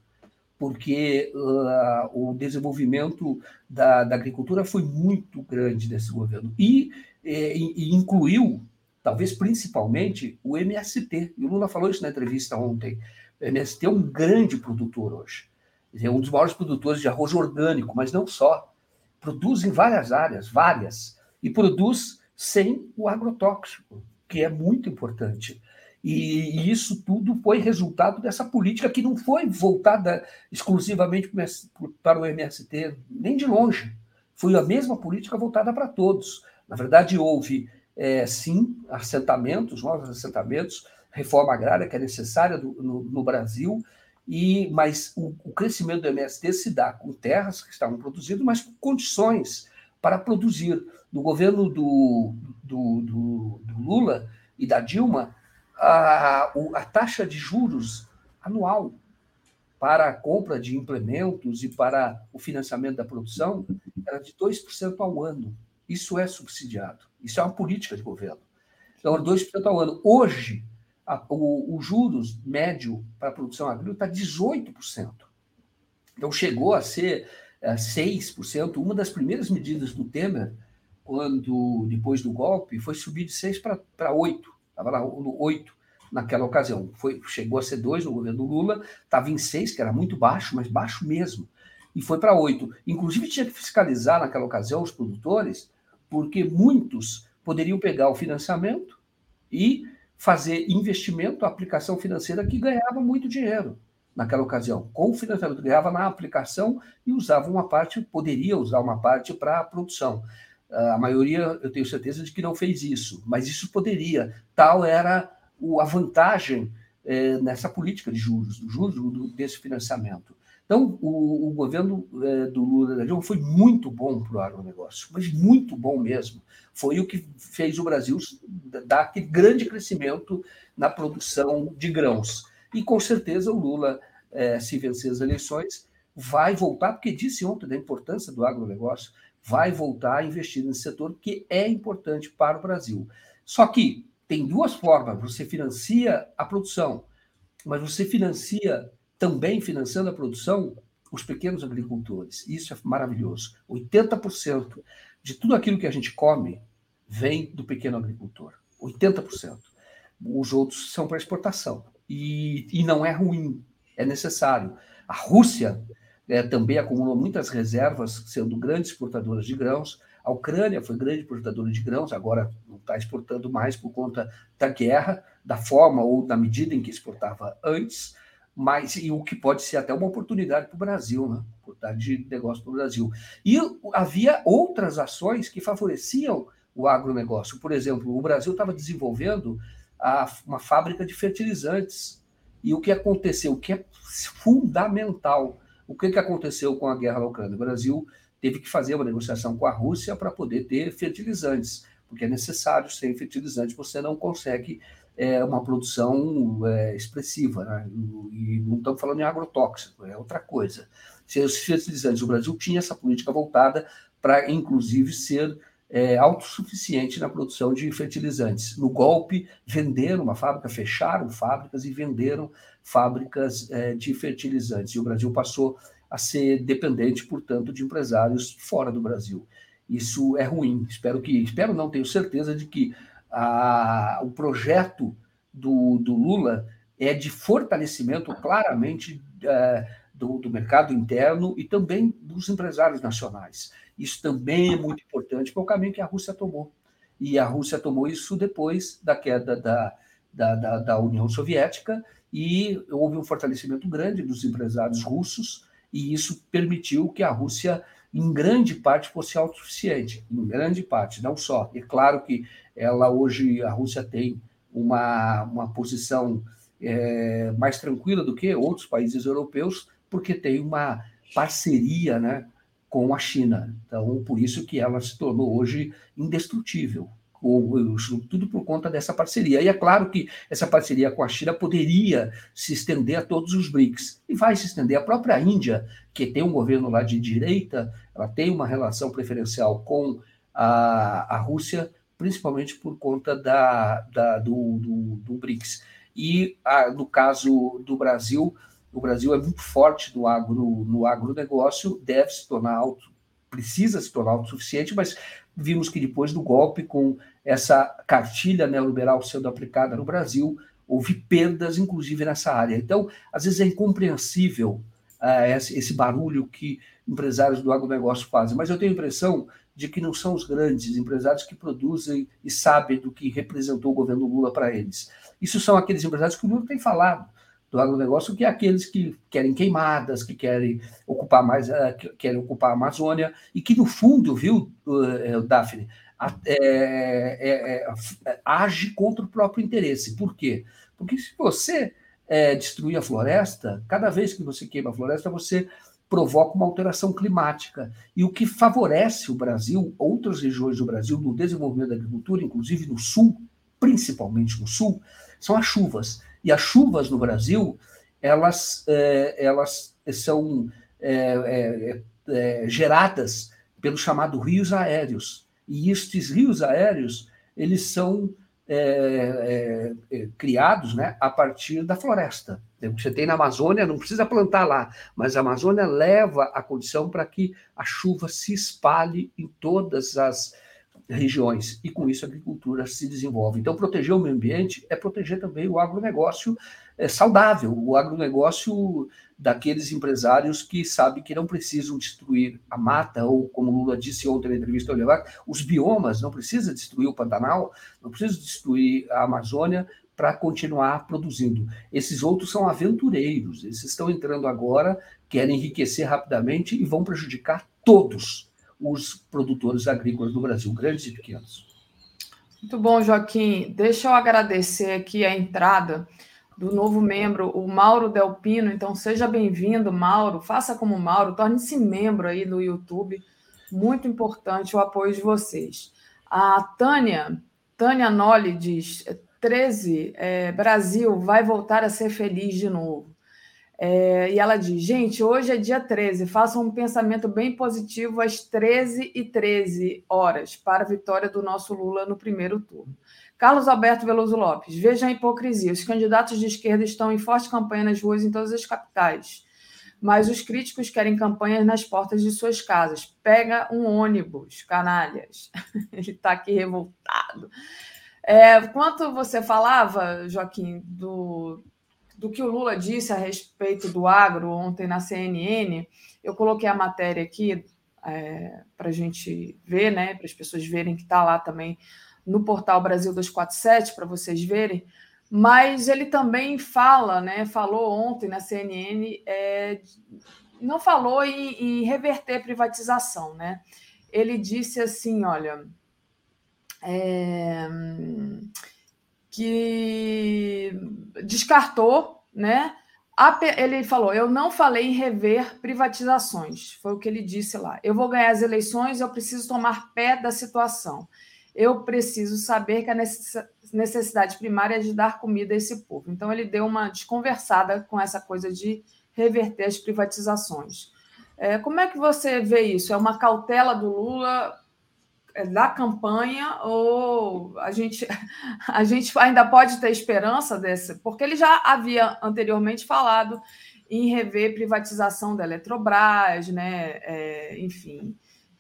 J: porque uh, o desenvolvimento da, da, agricultura foi muito grande nesse governo e, e, e, incluiu, talvez principalmente, o MST. E o Lula falou isso na entrevista ontem. O MST é um grande produtor hoje. É um dos maiores produtores de arroz orgânico, mas não só. Produz em várias áreas, várias. E produz sem o agrotóxico, que é muito importante. E, isso tudo foi resultado dessa política que não foi voltada exclusivamente para o MST, nem de longe. Foi a mesma política voltada para todos. Na verdade, houve, é, sim, assentamentos, novos assentamentos, reforma agrária que é necessária do, no, no, Brasil, e mas o, o, crescimento do MST se dá com terras que estavam produzindo, mas com condições para produzir. No governo do, do, do, do Lula e da Dilma, a, a taxa de juros anual para a compra de implementos e para o financiamento da produção era de 2% ao ano. Isso é subsidiado. Isso é uma política de governo. Então, 2% ao ano. Hoje, a, o, o, juros médio para a produção agrícola está 18%. Então, chegou a ser é, 6%. Uma das primeiras medidas do Temer quando, depois do golpe, foi subir de 6 para 8. Estava lá no 8 naquela ocasião. Foi, chegou a ser 2 no governo Lula, estava em 6, que era muito baixo, mas baixo mesmo. E foi para 8. Inclusive, tinha que fiscalizar naquela ocasião os produtores, porque muitos poderiam pegar o financiamento e fazer investimento, aplicação financeira que ganhava muito dinheiro naquela ocasião. Com o financiamento ganhava na aplicação e usava uma parte, poderia usar uma parte para a produção. Ah, a maioria, eu tenho certeza de que não fez isso, mas isso poderia. Tal era a vantagem é, nessa política de juros, do juros desse financiamento. Então, o, o governo é, do Lula da Dilma foi muito bom para o agronegócio, mas muito bom mesmo. Foi o que fez o Brasil dar aquele grande crescimento na produção de grãos. E com certeza o Lula, é, se vencer as eleições, vai voltar, porque disse ontem da importância do agronegócio, vai voltar a investir nesse setor que é importante para o Brasil. Só que tem duas formas: você financia a produção, mas você financia também financiando a produção os pequenos agricultores. Isso é maravilhoso. 80% de tudo aquilo que a gente come vem do pequeno agricultor. 80%. Os outros são para exportação. E, e não é ruim, é necessário. A Rússia é, também acumulou muitas reservas, sendo grande exportadora de grãos. A Ucrânia foi grande exportadora de grãos, agora não está exportando mais por conta da guerra, da forma ou da medida em que exportava antes, mas e o que pode ser até uma oportunidade para o Brasil, né? oportunidade de negócio para o Brasil. E havia outras ações que favoreciam o agronegócio. Por exemplo, o Brasil estava desenvolvendo a, uma fábrica de fertilizantes. E o que aconteceu, o que é fundamental, o que, que aconteceu com a guerra na Ucrânia? O Brasil teve que fazer uma negociação com a Rússia para poder ter fertilizantes, porque é necessário, sem fertilizantes você não consegue é, uma produção é, expressiva. Né? E não estamos falando em agrotóxico, é outra coisa. Se os fertilizantes, o Brasil tinha essa política voltada para, inclusive, ser é, autossuficiente na produção de fertilizantes. No golpe, venderam uma fábrica, fecharam fábricas e venderam fábricas é, de fertilizantes. E o Brasil passou a ser dependente, portanto, de empresários fora do Brasil. Isso é ruim. Espero que, espero não, tenho certeza de que a, o projeto do, do Lula é de fortalecimento claramente é, do, do mercado interno e também dos empresários nacionais. Isso também é muito importante para o caminho que a Rússia tomou. E a Rússia tomou isso depois da queda da, da, da, da União Soviética e houve um fortalecimento grande dos empresários russos e isso permitiu que a Rússia, em grande parte, fosse autossuficiente, em grande parte, não só. É claro que ela hoje, a Rússia tem uma, uma posição é, mais tranquila do que outros países europeus, porque tem uma parceria né, com a China. Então, por isso que ela se tornou hoje indestrutível, tudo por conta dessa parceria. E é claro que essa parceria com a China poderia se estender a todos os BRICS, e vai se estender. A própria Índia, que tem um governo lá de direita, ela tem uma relação preferencial com a, a Rússia, principalmente por conta da, da do, do, do BRICS. E a, no caso do Brasil, o Brasil é muito forte no, agro, no agronegócio, deve se tornar auto, precisa se tornar autossuficiente, mas vimos que depois do golpe, com essa cartilha neoliberal sendo aplicada no Brasil, houve perdas, inclusive, nessa área. Então, às vezes é incompreensível uh, esse, esse, barulho que empresários do agronegócio fazem, mas eu tenho a impressão de que não são os grandes empresários que produzem e sabem do que representou o governo Lula para eles. Isso são aqueles empresários que o Lula tem falado do agronegócio, que é aqueles que querem queimadas, que querem ocupar mais, uh, que querem ocupar a Amazônia, e que, no fundo, viu, uh, Daphne, é, é, é, age contra o próprio interesse. Por quê? Porque se você destruir a floresta, cada vez que você queima a floresta, você provoca uma alteração climática. E o que favorece o Brasil, outras regiões do Brasil, no desenvolvimento da agricultura, inclusive no sul, principalmente no sul, são as chuvas. E as chuvas no Brasil, elas, é, elas são é, é, é geradas pelo chamado rios aéreos. E estes rios aéreos, eles são é, é, criados né, a partir da floresta. Você tem na Amazônia, não precisa plantar lá, mas a Amazônia leva a condição para que a chuva se espalhe em todas as regiões e com isso a agricultura se desenvolve. Então, proteger o meio ambiente é proteger também o agronegócio é, saudável, o agronegócio daqueles empresários que sabem que não precisam destruir a mata, ou como Lula disse ontem na entrevista ao os biomas, não precisa destruir o Pantanal, não precisa destruir a Amazônia para continuar produzindo. Esses outros são aventureiros, eles estão entrando agora, querem enriquecer rapidamente e vão prejudicar todos os produtores agrícolas do Brasil, grandes e pequenos.
H: Muito bom, Joaquim. Deixa eu agradecer aqui a entrada do novo membro, o Mauro Delpino. Então, seja bem-vindo, Mauro. Faça como Mauro, torne-se membro aí do YouTube. Muito importante o apoio de vocês. A Tânia, Tânia Nolli diz: 13, é, Brasil vai voltar a ser feliz de novo. É, e ela diz: gente, hoje é dia 13, façam um pensamento bem positivo às 13 e 13 horas para a vitória do nosso Lula no primeiro turno. Carlos Alberto Veloso Lopes, veja a hipocrisia. Os candidatos de esquerda estão em forte campanha nas ruas em todas as capitais, mas os críticos querem campanhas nas portas de suas casas. Pega um ônibus, canalhas. (laughs) Ele está aqui revoltado. É, quanto você falava, Joaquim, do, do que o Lula disse a respeito do agro ontem na CNN, eu coloquei a matéria aqui é, para a gente ver, né, para as pessoas verem que está lá também no portal Brasil 247, para vocês verem. Mas ele também fala, né, falou ontem na CNN, é, não falou em, em reverter privatização, né? Ele disse assim, olha, é, que descartou, né? Ele falou: eu não falei em rever privatizações, foi o que ele disse lá. Eu vou ganhar as eleições, eu preciso tomar pé da situação. Eu preciso saber que a necessidade primária é de dar comida a esse povo. Então, ele deu uma desconversada com essa coisa de reverter as privatizações. É, como é que você vê isso? É uma cautela do Lula é, da campanha ou a gente, (laughs) a gente ainda pode ter esperança desse? Porque ele já havia anteriormente falado em rever privatização da Eletrobras, né? É, enfim,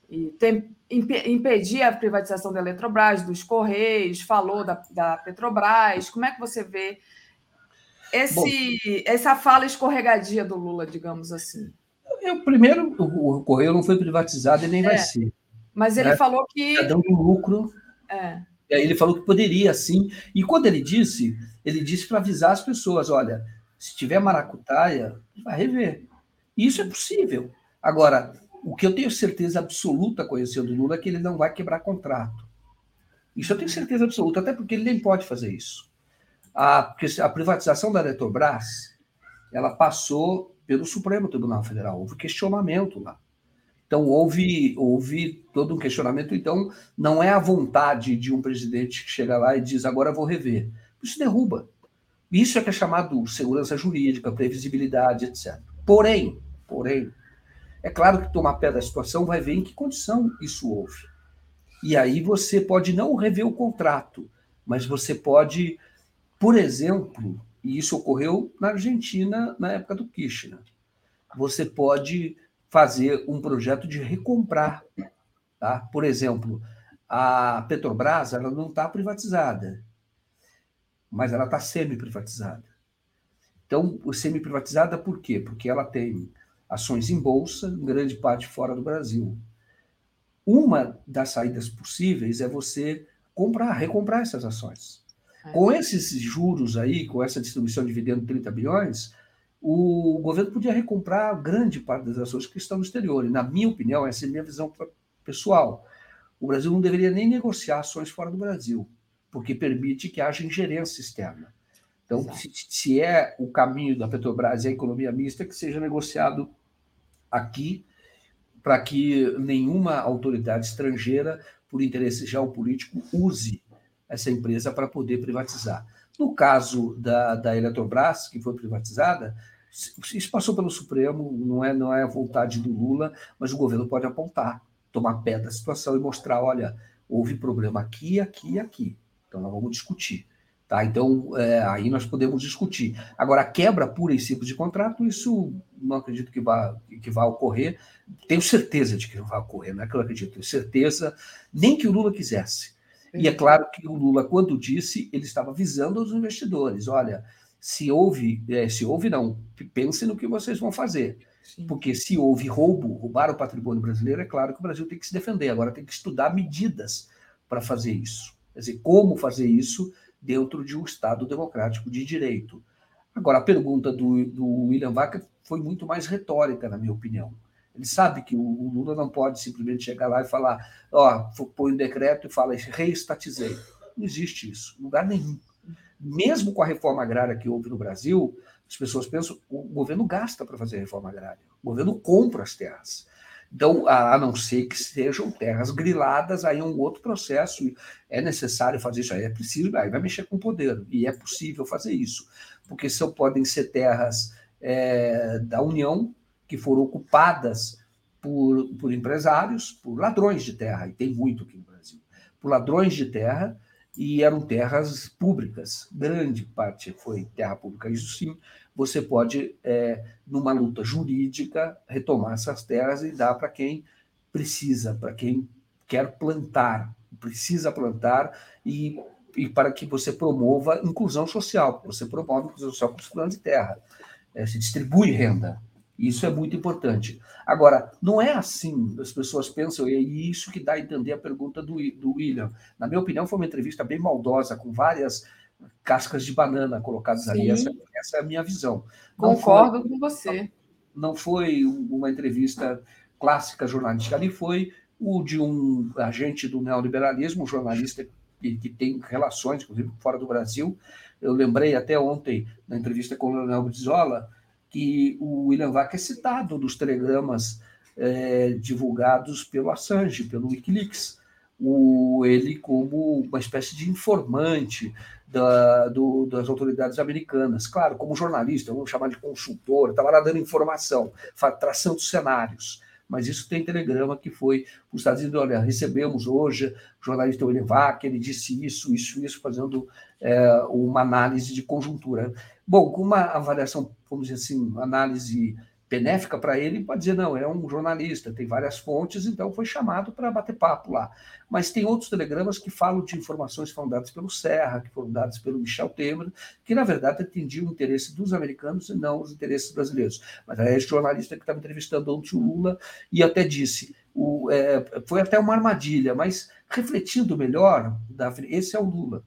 H: e tem, impedir a privatização da Eletrobras, dos Correios, falou da, da Petrobras. Como é que você vê esse, Bom, essa fala escorregadia do Lula, digamos assim?
J: Eu, primeiro, o, Correio não foi privatizado e nem é. vai ser.
H: Mas ele né? falou que.
J: Está dando lucro.
H: É.
J: E aí ele falou que poderia, sim. E quando ele disse, ele disse para avisar as pessoas: olha, se tiver maracutaia, vai rever. Isso é possível. Agora, o que eu tenho certeza absoluta conhecendo o Lula é que ele não vai quebrar contrato. Isso eu tenho certeza absoluta, até porque ele nem pode fazer isso. A, a privatização da Eletrobras, ela passou pelo Supremo Tribunal Federal. Houve questionamento lá. Então, houve, houve todo um questionamento. Então, não é a vontade de um presidente que chega lá e diz agora vou rever. Isso derruba. Isso é que é chamado segurança jurídica, previsibilidade, etc. Porém, porém, é claro que tomar pé da situação vai ver em que condição isso houve. E aí você pode não rever o contrato, mas você pode, por exemplo, e isso ocorreu na Argentina na época do Kirchner, você pode fazer um projeto de recomprar. Tá? Por exemplo, a Petrobras ela não está privatizada, mas ela está semi-privatizada. Então, semi-privatizada por quê? Porque ela tem ações em bolsa, em grande parte fora do Brasil. Uma das saídas possíveis é você comprar, recomprar essas ações. É. Com esses juros aí, com essa distribuição de dividendo de 30 bilhões, o governo podia recomprar grande parte das ações que estão no exterior. E, na minha opinião, essa é a minha visão pessoal. O Brasil não deveria nem negociar ações fora do Brasil, porque permite que haja ingerência externa. Então, se, se, é o caminho da Petrobras e a economia mista, que seja negociado aqui, para que nenhuma autoridade estrangeira, por interesse geopolítico, use essa empresa para poder privatizar. No caso da, da Eletrobras, que foi privatizada, isso passou pelo Supremo, não é, não é a vontade do Lula, mas o governo pode apontar, tomar pé da situação e mostrar: olha, houve problema aqui, aqui e aqui. Então nós vamos discutir. Tá? Então, é, aí nós podemos discutir. Agora, a quebra pura e simples de contrato, isso não acredito que vá, que vá ocorrer. Tenho certeza de que não vai ocorrer, não é que eu acredito, tenho certeza, nem que o Lula quisesse. E é claro que o Lula, quando disse, ele estava visando os investidores. Olha, se houve, é, se houve não, pense no que vocês vão fazer. Porque se houve roubo, roubar o patrimônio brasileiro, é claro que o Brasil tem que se defender. Agora tem que estudar medidas para fazer isso. Quer dizer, como fazer isso dentro de um Estado democrático de direito. Agora, a pergunta do, do William Vaca foi muito mais retórica, na minha opinião. Ele sabe que o, Lula não pode simplesmente chegar lá e falar, ó, põe um decreto e fala, reestatizei. Não existe isso, em lugar nenhum. Mesmo com a reforma agrária que houve no Brasil, as pessoas pensam, o governo gasta para fazer a reforma agrária, o governo compra as terras. Então, a não ser que sejam terras griladas, aí é um outro processo. É necessário fazer isso, aí é preciso, aí vai mexer com o poder, e é possível fazer isso, porque são, podem ser terras é, da União que foram ocupadas por, por empresários, por ladrões de terra, e tem muito aqui no Brasil, por ladrões de terra, e eram terras públicas, grande parte foi terra pública. Isso sim, você pode, é, numa luta jurídica, retomar essas terras e dar para quem precisa, para quem quer plantar, precisa plantar e, e para que você promova inclusão social, você promove inclusão social com os planos de terra, é, se distribui renda. Isso é muito importante. Agora, não é assim, as pessoas pensam, e é isso que dá a entender a pergunta do, do William. Na minha opinião, foi uma entrevista bem maldosa, com várias cascas de banana colocadas Sim. ali. Essa, essa, é a minha visão.
H: Concordo foi, com você.
J: Não foi uma entrevista clássica jornalística, ali foi o de um agente do neoliberalismo, um jornalista que, que tem relações, inclusive fora do Brasil. Eu lembrei até ontem, na entrevista com o Leonel Brizola, que o William Vac é citado nos telegramas é, divulgados pelo Assange, pelo Wikileaks. O, ele como uma espécie de informante da, do, das autoridades americanas. Claro, como jornalista, vamos chamar de consultor, estava lá dando informação, traçando cenários. Mas isso tem telegrama que foi os Estados Unidos, olha, recebemos hoje o jornalista William Vac, ele disse isso, isso, isso, fazendo é, uma análise de conjuntura. Bom, com uma avaliação, vamos dizer assim, análise benéfica para ele, pode dizer, não, é um jornalista, tem várias fontes, então foi chamado para bater papo lá. Mas tem outros telegramas que falam de informações que foram dadas pelo Serra, que foram dadas pelo Michel Temer, que na verdade atendiam o interesse dos americanos e não os interesses brasileiros. Mas é esse jornalista que estava entrevistando ontem o Lula e até disse, o, é, foi até uma armadilha, mas refletindo melhor, esse é o Lula.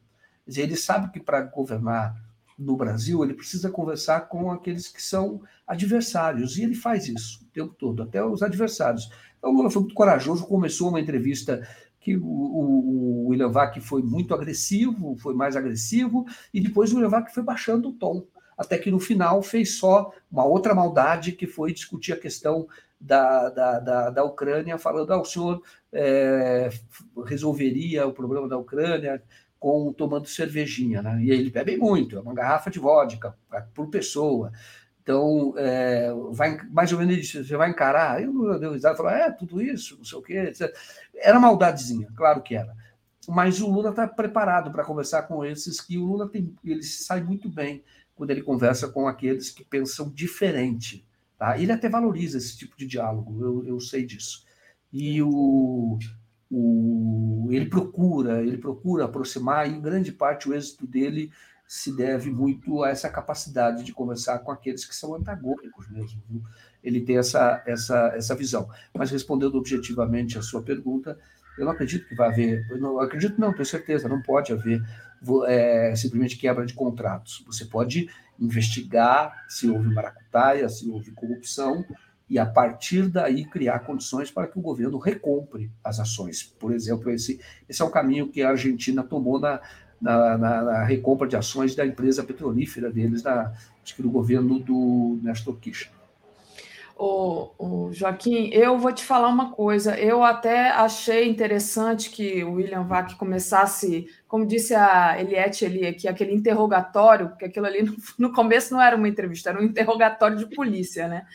J: Ele sabe que para governar no Brasil, ele precisa conversar com aqueles que são adversários, e ele faz isso o tempo todo, até os adversários. Então, o Lula foi muito corajoso, começou uma entrevista que o, o, o William Vac foi muito agressivo, foi mais agressivo, e depois o William Vac foi baixando o tom, até que no final fez só uma outra maldade, que foi discutir a questão da, da, da, da Ucrânia, falando, ah, o senhor é, resolveria o problema da Ucrânia com tomando cervejinha, né? E ele bebe muito, é uma garrafa de vodka por pessoa. Então, é, vai, mais ou menos isso, você vai encarar. Eu deu risada, falou, é, tudo isso, não sei o quê. Etc. Era maldadezinha, claro que era. Mas o Lula está preparado para conversar com esses que o Lula tem, ele sai muito bem quando ele conversa com aqueles que pensam diferente. Tá? Ele até valoriza esse tipo de diálogo, eu, eu sei disso. E o, o, ele procura, ele procura aproximar, e em grande parte o êxito dele se deve muito a essa capacidade de conversar com aqueles que são antagônicos mesmo. Viu? Ele tem essa, essa, essa visão. Mas respondendo objetivamente a sua pergunta, eu não acredito que vai haver, eu não acredito não, tenho certeza, não pode haver é, simplesmente quebra de contratos. Você pode investigar se houve maracutaia, se houve corrupção, e, a partir daí, criar condições para que o governo recompre as ações. Por exemplo, esse, esse é o caminho que a Argentina tomou na, na, na, na recompra de ações da empresa petrolífera deles, na, acho que no governo do Néstor Kirchner.
H: O, o, Joaquim, eu vou te falar uma coisa. Eu até achei interessante que o William Vac começasse, como disse a Eliette ali aqui, aquele interrogatório, porque aquilo ali no, (laughs) no, começo não era uma entrevista, era um interrogatório de polícia, né?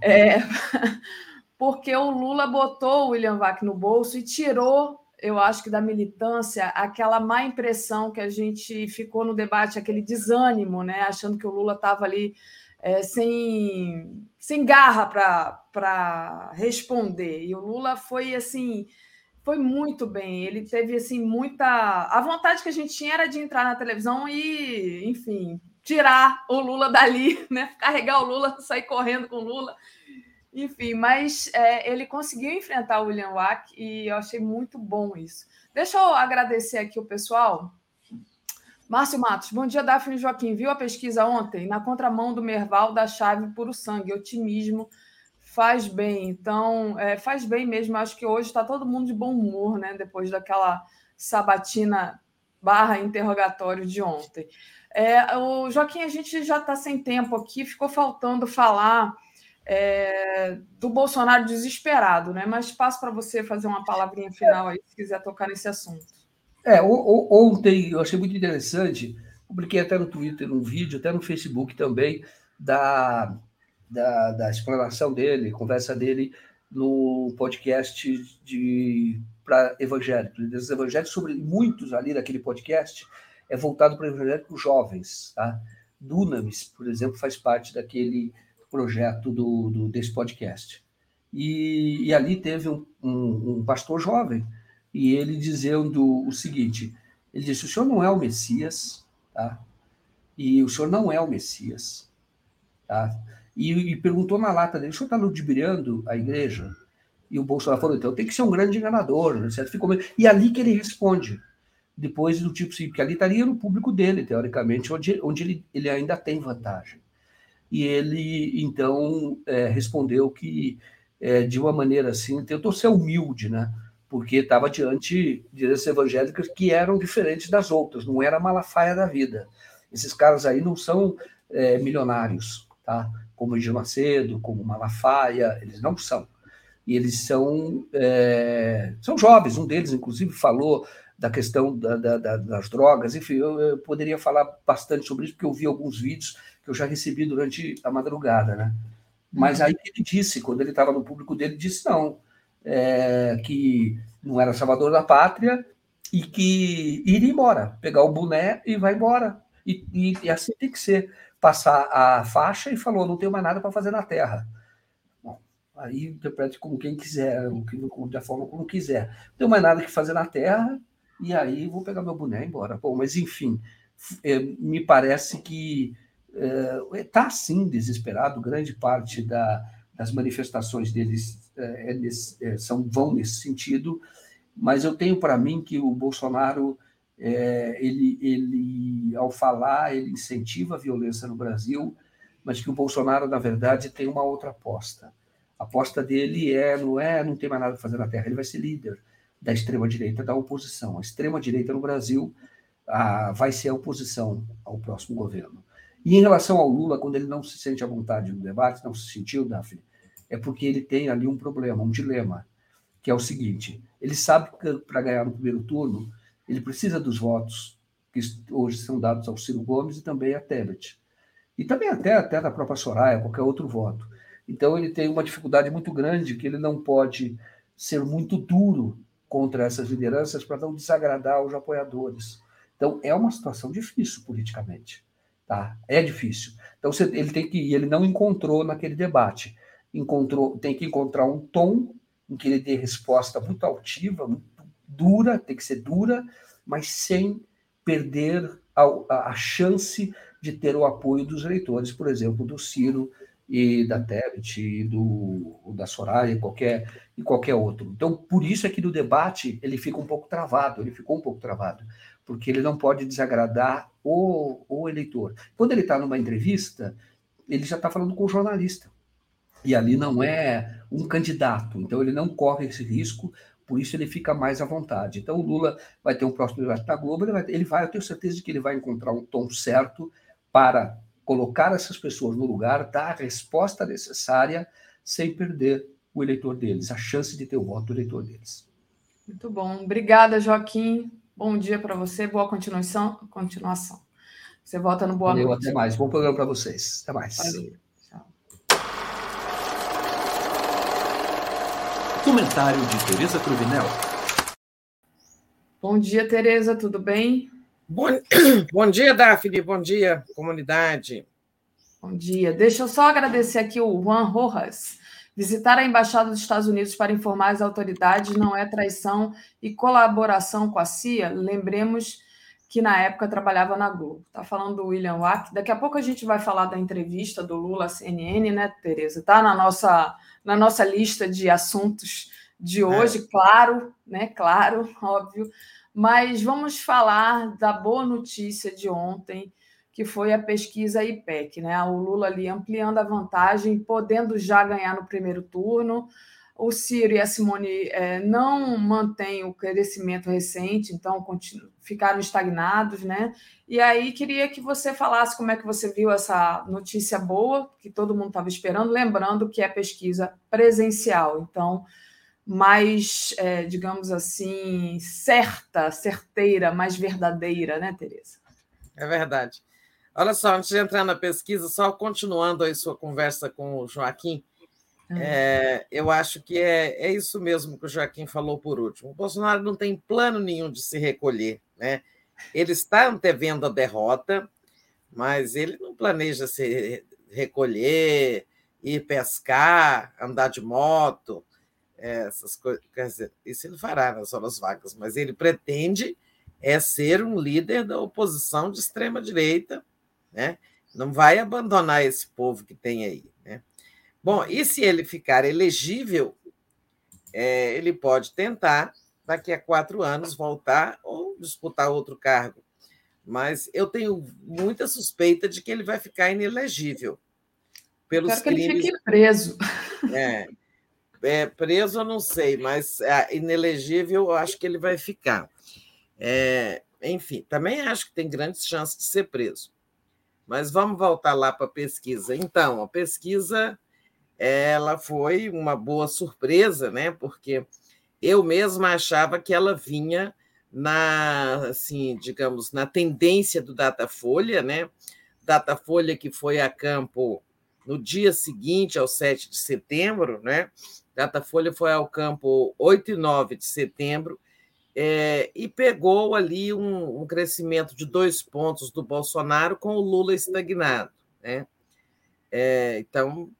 H: É, (laughs) porque o Lula botou o William Vac no bolso e tirou eu acho que da militância, aquela má impressão que a gente ficou no debate, aquele desânimo, né? Achando que o Lula estava ali é, sem, sem garra para responder. E o Lula foi assim foi muito bem. Ele teve assim muita a vontade que a gente tinha era de entrar na televisão e, enfim, tirar o Lula dali, (laughs) né? Carregar o Lula, sair correndo com o Lula. Enfim, mas é, ele conseguiu enfrentar o William Wack e eu achei muito bom isso. Deixa eu agradecer aqui o pessoal. Márcio Matos, bom dia, Daphne Joaquim. Viu a pesquisa ontem? Na contramão do Merval da chave puro sangue, otimismo faz bem. Então, é, faz bem mesmo. Acho que hoje está todo mundo de bom humor, né? Depois daquela sabatina barra interrogatório de ontem. É, o Joaquim, a gente já está sem tempo aqui, ficou faltando falar é, do Bolsonaro desesperado, né? Mas passo para você fazer uma palavrinha final aí, se quiser tocar nesse assunto.
J: É, ontem eu achei muito interessante, publiquei até no Twitter um vídeo, até no Facebook também, da, da, da explanação dele, conversa dele no podcast de para evangélicos, líderes evangélicos, sobre muitos ali daquele podcast é voltado para evangélicos jovens. Tá? Dunamis, por exemplo, faz parte daquele projeto do, do desse podcast. E, e ali teve um, um, um, pastor jovem, e ele dizendo o seguinte: ele disse, o senhor não é o Messias, tá? E o senhor não é o Messias, tá? E, e perguntou na lata dele: o senhor está ludibriando a igreja? E o Bolsonaro falou: então tem que ser um grande enganador, né? certo? Ficou... E ali que ele responde. Depois do tipo assim, porque ali estaria no público dele, teoricamente, onde, onde ele, ele ainda tem vantagem e ele então é, respondeu que é, de uma maneira assim tentou ser humilde, né? Porque estava diante de lideranças evangélicas que eram diferentes das outras, não era a Malafaia da vida. Esses caras aí não são é, milionários, tá? Como Gil Macedo, como Malafaia, eles não são. E eles são, é, são jovens, um deles, inclusive, falou da questão da, da, da, das drogas, enfim, eu, eu, poderia falar bastante sobre isso, porque eu vi alguns vídeos que eu já recebi durante a madrugada, né? Mas uhum. aí ele disse, quando ele estava no público dele, disse não, é, que não era salvador da pátria e que iria embora, pegar o boné e vai embora. E, e, e assim tem que ser. Passar a faixa e falou, não tenho mais nada para fazer na Terra. Bom, aí interprete como quem quiser, da forma como quiser. Não tenho mais nada que fazer na Terra, e aí vou pegar meu boné e ir embora. Bom, mas enfim, é, me parece que está, é, sim, desesperado. Grande parte da, das manifestações deles é, é é, são, vão nesse sentido, mas eu tenho para mim que o Bolsonaro, é, ele, ele, ao falar, ele incentiva a violência no Brasil, mas que o Bolsonaro, na verdade, tem uma outra aposta. A aposta dele é não é não tem mais nada a fazer na Terra, ele vai ser líder da extrema-direita da oposição. A extrema-direita no Brasil a, vai ser a oposição ao próximo governo. E em relação ao Lula, quando ele não se sente à vontade no debate, não se sentiu, Daphne, é porque ele tem ali um problema, um dilema, que é o seguinte: ele sabe que para ganhar no primeiro turno, ele precisa dos votos que hoje são dados ao Ciro Gomes e também a Tebet. E também até, até da própria Soraya, qualquer outro voto. Então ele tem uma dificuldade muito grande que ele não pode ser muito duro contra essas lideranças para não desagradar os apoiadores. Então é uma situação difícil politicamente. Tá? É difícil. Então você, ele tem que ele não encontrou naquele debate. Encontrou, tem que encontrar um tom em que ele dê resposta muito altiva, muito dura, tem que ser dura, mas sem perder a, a chance de ter o apoio dos eleitores, por exemplo, do Ciro e da Tebet e do da Soraya e qualquer e qualquer outro. Então, por isso é que no debate ele fica um pouco travado, ele ficou um pouco travado, porque ele não pode desagradar o, o eleitor. Quando ele está numa entrevista, ele já está falando com o jornalista. E ali não é um candidato, então ele não corre esse risco, por isso ele fica mais à vontade. Então o Lula vai ter um próximo debate na Globo, ele vai, ele vai, eu tenho certeza de que ele vai encontrar um tom certo para colocar essas pessoas no lugar, dar a resposta necessária sem perder o eleitor deles, a chance de ter o voto do eleitor deles.
H: Muito bom. Obrigada, Joaquim. Bom dia para você, boa continuação. continuação. Você volta no Boa
J: Valeu,
H: Noite.
J: Até mais. Bom programa para vocês. Até mais. Valeu.
C: Comentário de Tereza Cruvinel.
H: Bom dia, Tereza, tudo bem?
K: Bom, (clears throat) bom dia, Daphne, bom dia, comunidade.
H: Bom dia. Deixa eu só agradecer aqui o Juan Rojas. Visitar a Embaixada dos Estados Unidos para informar as autoridades não é traição e colaboração com a CIA? Lembremos que na época trabalhava na Globo. Está falando do William Wack. Daqui a pouco a gente vai falar da entrevista do Lula à CNN, né, Tereza? Está na nossa, na nossa lista de assuntos de é. hoje, é. claro, né? Claro, (laughs) óbvio. Mas vamos falar da boa notícia de ontem que foi a pesquisa IPEC, né? O Lula ali ampliando a vantagem, podendo já ganhar no primeiro turno. O Ciro e a Simone é, não mantêm o crescimento recente, então ficaram estagnados, né? E aí queria que você falasse como é que você viu essa notícia boa que todo mundo estava esperando, lembrando que é pesquisa presencial, então mais, é, digamos assim, certa, certeira, mais verdadeira, né, Tereza?
K: É verdade. Olha só, antes de entrar na pesquisa, só continuando aí sua conversa com o Joaquim, ah. é, eu acho que é, é isso mesmo que o Joaquim falou por último. O Bolsonaro não tem plano nenhum de se recolher. Né? Ele está antevendo a derrota, mas ele não planeja se recolher, ir pescar, andar de moto, é, essas coisas. Quer dizer, isso ele fará nas horas vagas, mas ele pretende é ser um líder da oposição de extrema direita né? Não vai abandonar esse povo que tem aí. Né? Bom, e se ele ficar elegível, é, ele pode tentar, daqui a quatro anos, voltar ou disputar outro cargo. Mas eu tenho muita suspeita de que ele vai ficar inelegível.
H: Pelos Quero crimes... que ele fique preso.
K: É, é, preso eu não sei, mas é, inelegível eu acho que ele vai ficar. É, enfim, também acho que tem grandes chances de ser preso. Mas vamos voltar lá para a pesquisa. Então, a pesquisa ela foi uma boa surpresa, né? Porque eu mesma achava que ela vinha na, assim, digamos, na tendência do Datafolha, né? Datafolha que foi a campo no dia seguinte ao 7 de setembro, né? Datafolha foi ao campo 8 e 9 de setembro é, e pegou ali um, um, crescimento de dois pontos do Bolsonaro com o Lula estagnado. Né? É, então,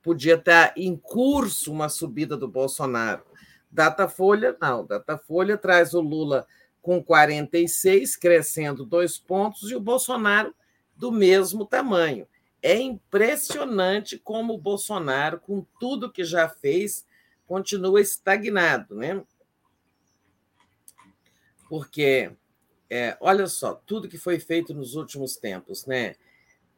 K: podia estar em curso uma subida do Bolsonaro. Datafolha, não. Datafolha traz o Lula com 46, crescendo dois pontos, e o Bolsonaro do mesmo tamanho. É impressionante como o Bolsonaro, com tudo que já fez, continua estagnado. Né? Porque é, olha só, tudo que foi feito nos últimos tempos, né?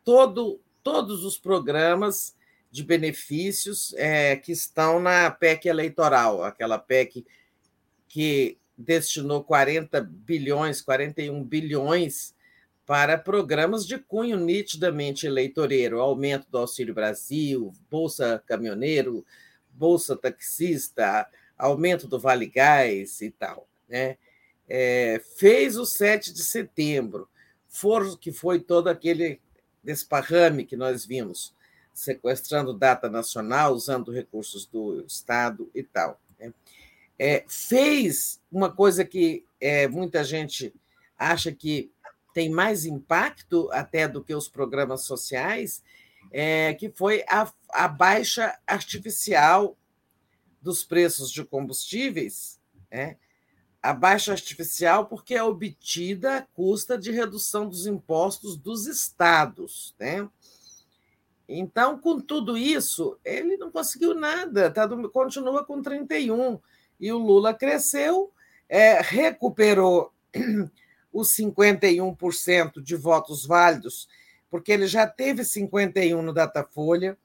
K: Todo, todos os programas de benefícios é, que estão na PEC eleitoral, aquela PEC que destinou 40 bilhões, 41 bilhões para programas de cunho nitidamente eleitoreiro, aumento do Auxílio Brasil, Bolsa Caminhoneiro, Bolsa Taxista, aumento do Vale Gás e tal. Né? É, fez o 7 de setembro, for, que foi todo aquele desparrame que nós vimos, sequestrando data nacional, usando recursos do Estado e tal. Né? É, fez uma coisa que é, muita gente acha que tem mais impacto até do que os programas sociais, é, que foi a, a baixa artificial dos preços de combustíveis, né? A baixa artificial porque é obtida à custa de redução dos impostos dos estados. Né? Então, com tudo isso, ele não conseguiu nada, tá, continua com 31. E o Lula cresceu, é, recuperou (clears throat) os 51% de votos válidos, porque ele já teve 51 no Datafolha.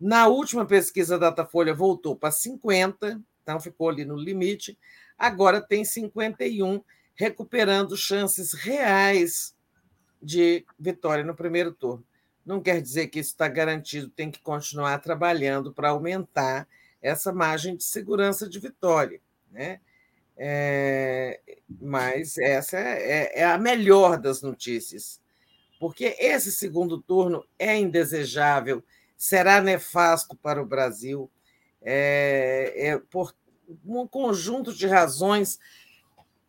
K: Na última pesquisa Datafolha voltou para 50, então ficou ali no limite agora tem 51, recuperando chances reais de vitória no primeiro turno. Não quer dizer que isso está garantido, tem que continuar trabalhando para aumentar essa margem de segurança de vitória. Né? É, mas essa é, é a melhor das notícias, porque esse segundo turno é indesejável, será nefasto para o Brasil, é, é, por um conjunto de razões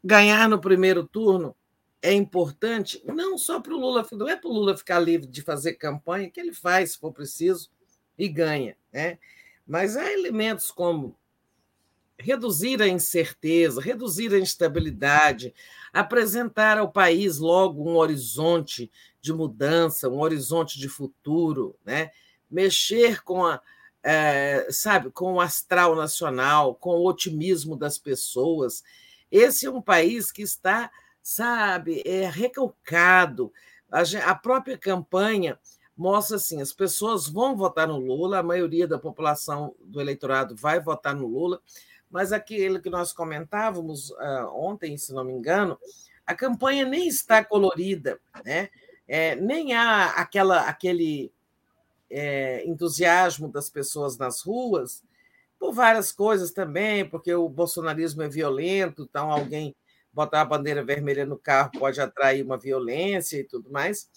K: ganhar no primeiro turno é importante, não só para o Lula, não é para o Lula ficar livre de fazer campanha, que ele faz, se for preciso, e ganha. Né? Mas há elementos como reduzir a incerteza, reduzir a instabilidade, apresentar ao país logo um horizonte de mudança, um horizonte de futuro, né? mexer com a, é, sabe, com o astral nacional, com o otimismo das pessoas. Esse é um país que está, sabe, é, recalcado. A, a própria campanha mostra assim: as pessoas vão votar no Lula, a maioria da população do eleitorado vai votar no Lula, mas aquele que nós comentávamos uh, ontem, se não me engano, a campanha nem está colorida, né? É, nem há aquela, aquele é, entusiasmo das pessoas nas ruas, por várias coisas também, porque o bolsonarismo é violento, então alguém botar a bandeira vermelha no carro pode atrair uma violência e tudo mais,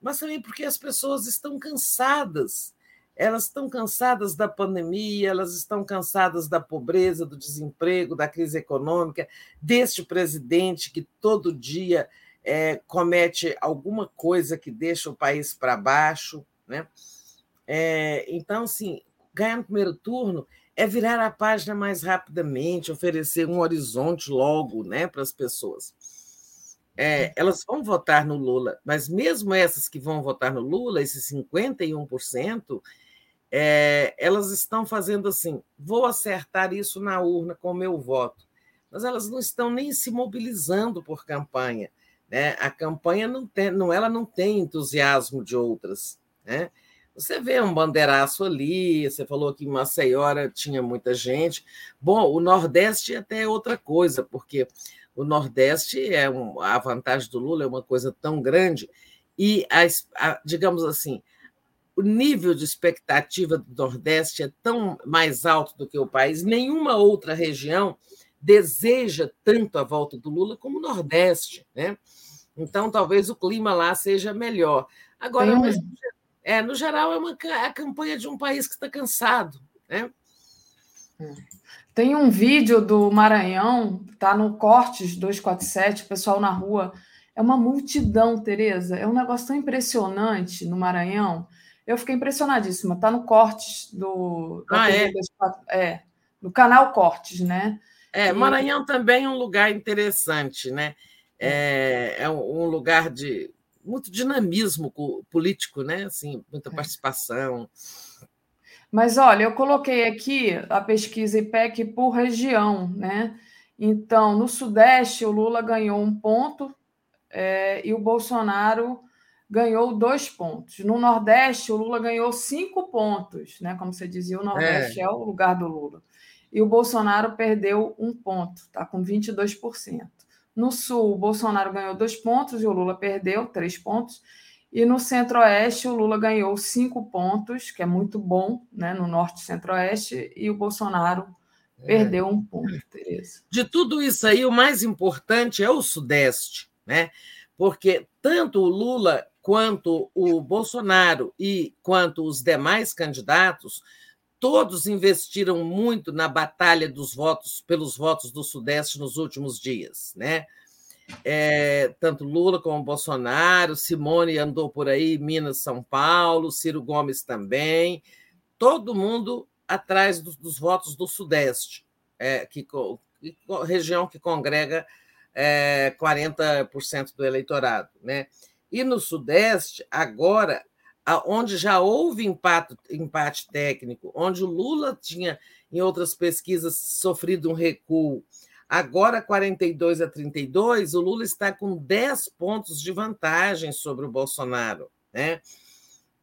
K: mas também porque as pessoas estão cansadas. Elas estão cansadas da pandemia, elas estão cansadas da pobreza, do desemprego, da crise econômica, deste presidente que todo dia é, comete alguma coisa que deixa o país para baixo. Né? É, então, assim, ganhar no primeiro turno é virar a página mais rapidamente, oferecer um horizonte logo né, para as pessoas. É, elas vão votar no Lula, mas mesmo essas que vão votar no Lula, esses 51%, é, elas estão fazendo assim: vou acertar isso na urna com o meu voto. Mas elas não estão nem se mobilizando por campanha. Né? A campanha não tem, não, ela não tem entusiasmo de outras. Né? Você vê um bandeiraço ali, você falou que em Maceió tinha muita gente. Bom, o Nordeste até é outra coisa, porque o Nordeste é um, a vantagem do Lula é uma coisa tão grande e a, a, digamos assim o nível de expectativa do Nordeste é tão mais alto do que o país. Nenhuma outra região deseja tanto a volta do Lula como o Nordeste, né? Então talvez o clima lá seja melhor. Agora, mas, é, no geral, é, uma, é a campanha de um país que está cansado, né?
H: Tem um vídeo do Maranhão, tá no Cortes 247, o pessoal na rua. É uma multidão, Tereza. É um negócio tão impressionante no Maranhão. Eu fiquei impressionadíssima. Tá no Cortes do.
K: Ah, é?
H: é? No canal Cortes, né?
K: É, e... Maranhão também é um lugar interessante, né? É, é um lugar de muito dinamismo político, né? Assim, muita é. participação.
H: Mas olha, eu coloquei aqui a pesquisa IPEC por região, né? Então, no Sudeste, o Lula ganhou um ponto é, e o Bolsonaro ganhou dois pontos. No Nordeste, o Lula ganhou cinco pontos, né? Como você dizia, o Nordeste é, é o lugar do Lula. E o Bolsonaro perdeu um ponto, tá com 22%. No Sul, o Bolsonaro ganhou dois pontos e o Lula perdeu três pontos. E no Centro-Oeste, o Lula ganhou cinco pontos, que é muito bom, né? No Norte e Centro-Oeste, e o Bolsonaro é. perdeu um ponto, Tereza.
K: De tudo isso aí, o mais importante é o Sudeste, né? Porque tanto o Lula quanto o Bolsonaro e quanto os demais candidatos, todos investiram muito na batalha dos votos pelos votos do Sudeste nos últimos dias, né? é, tanto Lula como Bolsonaro, Simone andou por aí, Minas, São Paulo, Ciro Gomes também, todo mundo atrás dos, dos votos do Sudeste, é, que, que, região que congrega é, 40% do eleitorado. Né? E no Sudeste, agora, onde já houve empate, empate técnico, onde o Lula tinha, em outras pesquisas, sofrido um recuo Agora, 42 a 32, o Lula está com 10 pontos de vantagem sobre o Bolsonaro. Né?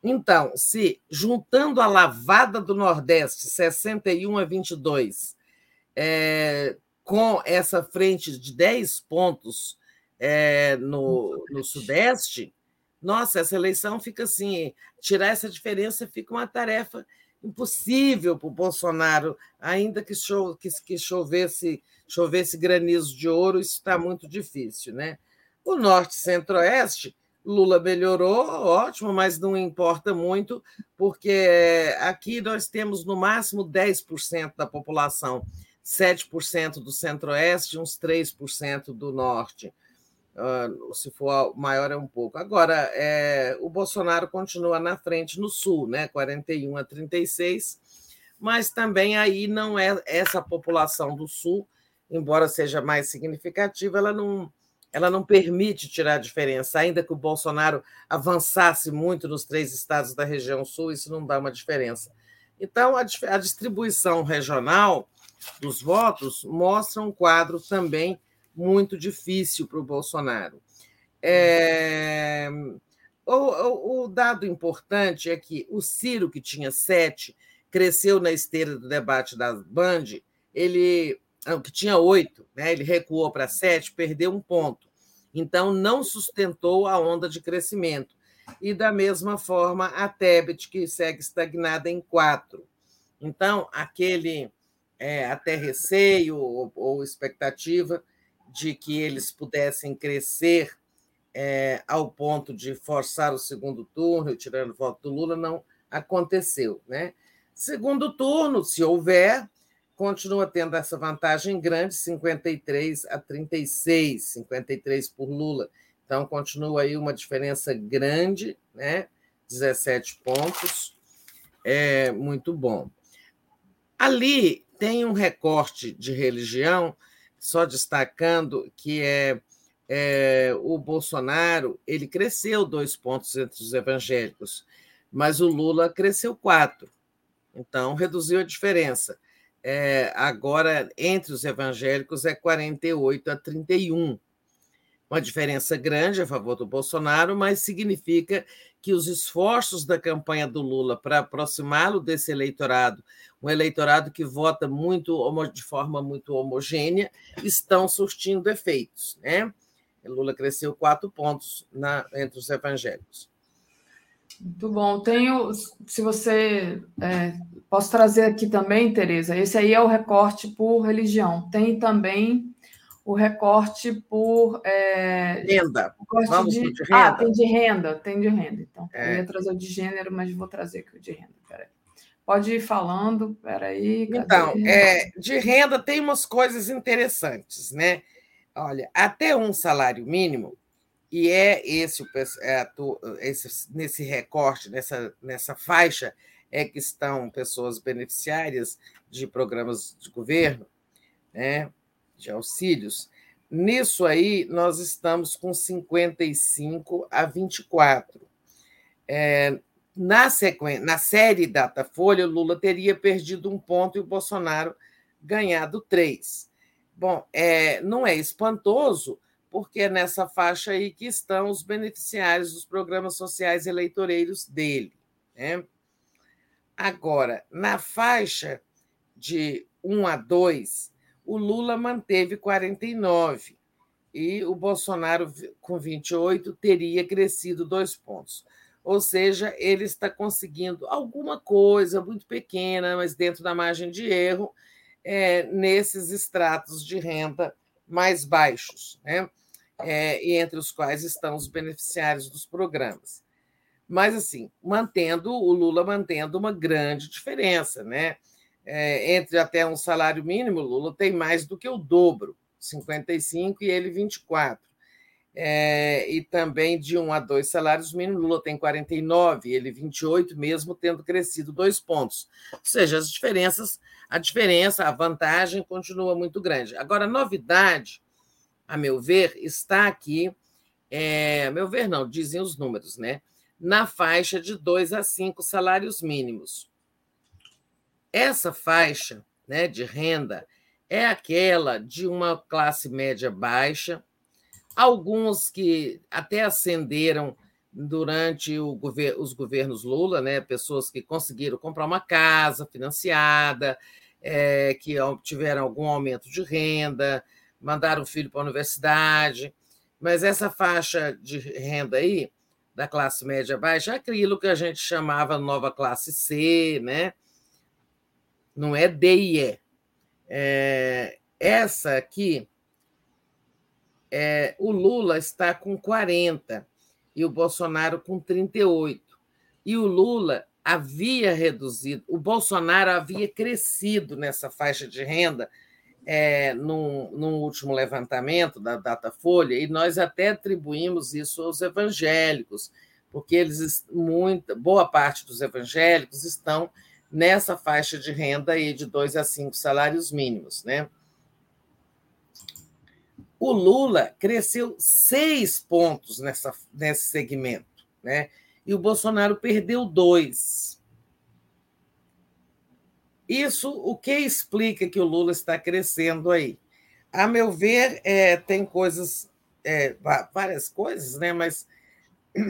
K: Então, se juntando a lavada do Nordeste, 61 a 22, é, com essa frente de 10 pontos é, no, no Sudeste, nossa, essa eleição fica assim: tirar essa diferença fica uma tarefa impossível para o Bolsonaro, ainda que, cho que, que chovesse, chovesse granizo de ouro, isso está muito difícil. Né? O Norte Centro-Oeste, Lula melhorou, ótimo, mas não importa muito, porque aqui nós temos no máximo 10% da população 7% do centro-oeste uns 3% do norte. Se for maior é um pouco. Agora, é, o Bolsonaro continua na frente no sul, né, 41 a 36, mas também aí não é essa população do sul, embora seja mais significativa, ela não, ela não permite tirar a diferença, ainda que o Bolsonaro avançasse muito nos três estados da região sul, isso não dá uma diferença. Então, a, a distribuição regional dos votos mostra um quadro também muito difícil para o Bolsonaro. É... O, o, o, dado importante é que o Ciro, que tinha sete, cresceu na esteira do debate da Band, ele que tinha oito, né? ele recuou para sete, perdeu um ponto. Então, não sustentou a onda de crescimento. E, da mesma forma, a Tebet, que segue estagnada em quatro. Então, aquele é, até receio ou, ou expectativa de que eles pudessem crescer é, ao ponto de forçar o segundo turno, tirando o voto do Lula, não aconteceu. Né? Segundo turno, se houver, continua tendo essa vantagem grande, 53 a 36, 53 por Lula. Então, continua aí uma diferença grande, né? 17 pontos. É muito bom. Ali tem um recorte de religião só destacando que é, é, o Bolsonaro ele cresceu dois pontos entre os evangélicos, mas o Lula cresceu quatro. Então, reduziu a diferença. É, agora, entre os evangélicos, é 48 a 31 uma diferença grande a favor do Bolsonaro, mas significa que os esforços da campanha do Lula para aproximá-lo desse eleitorado, um eleitorado que vota muito de forma muito homogênea, estão surtindo efeitos. Né? Lula cresceu quatro pontos na, entre os evangélicos.
H: Muito bom. Tenho, se você é, posso trazer aqui também, Tereza. Esse aí é o recorte por religião. Tem também o recorte por. É,
K: renda.
H: Vamos de, de ah, renda. Ah, tem de renda, tem de renda. Então, é. eu ia trazer o de gênero, mas vou trazer aqui o de renda. Peraí. Pode ir falando, peraí.
K: Cadê? Então, é, de renda tem umas coisas interessantes, né? Olha, até um salário mínimo, e é esse, é, esse nesse recorte, nessa, nessa faixa, é que estão pessoas beneficiárias de programas de governo, né? De auxílios. Nisso aí, nós estamos com 55 a 24. É, na, sequência, na série Datafolha, o Lula teria perdido um ponto e o Bolsonaro ganhado três. Bom, é, não é espantoso, porque é nessa faixa aí que estão os beneficiários dos programas sociais eleitoreiros dele. Né? Agora, na faixa de 1 a 2, o Lula manteve 49 e o Bolsonaro, com 28, teria crescido dois pontos. Ou seja, ele está conseguindo alguma coisa muito pequena, mas dentro da margem de erro, é, nesses estratos de renda mais baixos, né? É, e entre os quais estão os beneficiários dos programas. Mas, assim, mantendo, o Lula mantendo uma grande diferença, né? É, entre até um salário mínimo, Lula tem mais do que o dobro, 55 e ele 24. É, e também de um a dois salários mínimos, Lula tem 49, ele 28, mesmo tendo crescido dois pontos. Ou seja, as diferenças, a diferença, a vantagem continua muito grande. Agora, a novidade, a meu ver, está aqui, é, a meu ver, não, dizem os números, né? Na faixa de dois a cinco salários mínimos. Essa faixa né, de renda é aquela de uma classe média baixa, alguns que até ascenderam durante gover os governos Lula, né, pessoas que conseguiram comprar uma casa financiada, é, que tiveram algum aumento de renda, mandaram o filho para a universidade, mas essa faixa de renda aí, da classe média baixa, é aquilo que a gente chamava nova classe C, né? Não é D e E. É, essa aqui, é, o Lula está com 40 e o Bolsonaro com 38. E o Lula havia reduzido, o Bolsonaro havia crescido nessa faixa de renda é, num, num, último levantamento da Datafolha, e nós até atribuímos isso aos evangélicos, porque eles, muita, boa parte dos evangélicos estão nessa faixa de renda aí de dois a cinco salários mínimos, né? O Lula cresceu seis pontos nessa, nesse segmento, né? E o Bolsonaro perdeu dois. Isso o que explica que o Lula está crescendo aí? A meu ver, é, tem coisas, é, várias coisas, né? Mas (clears throat)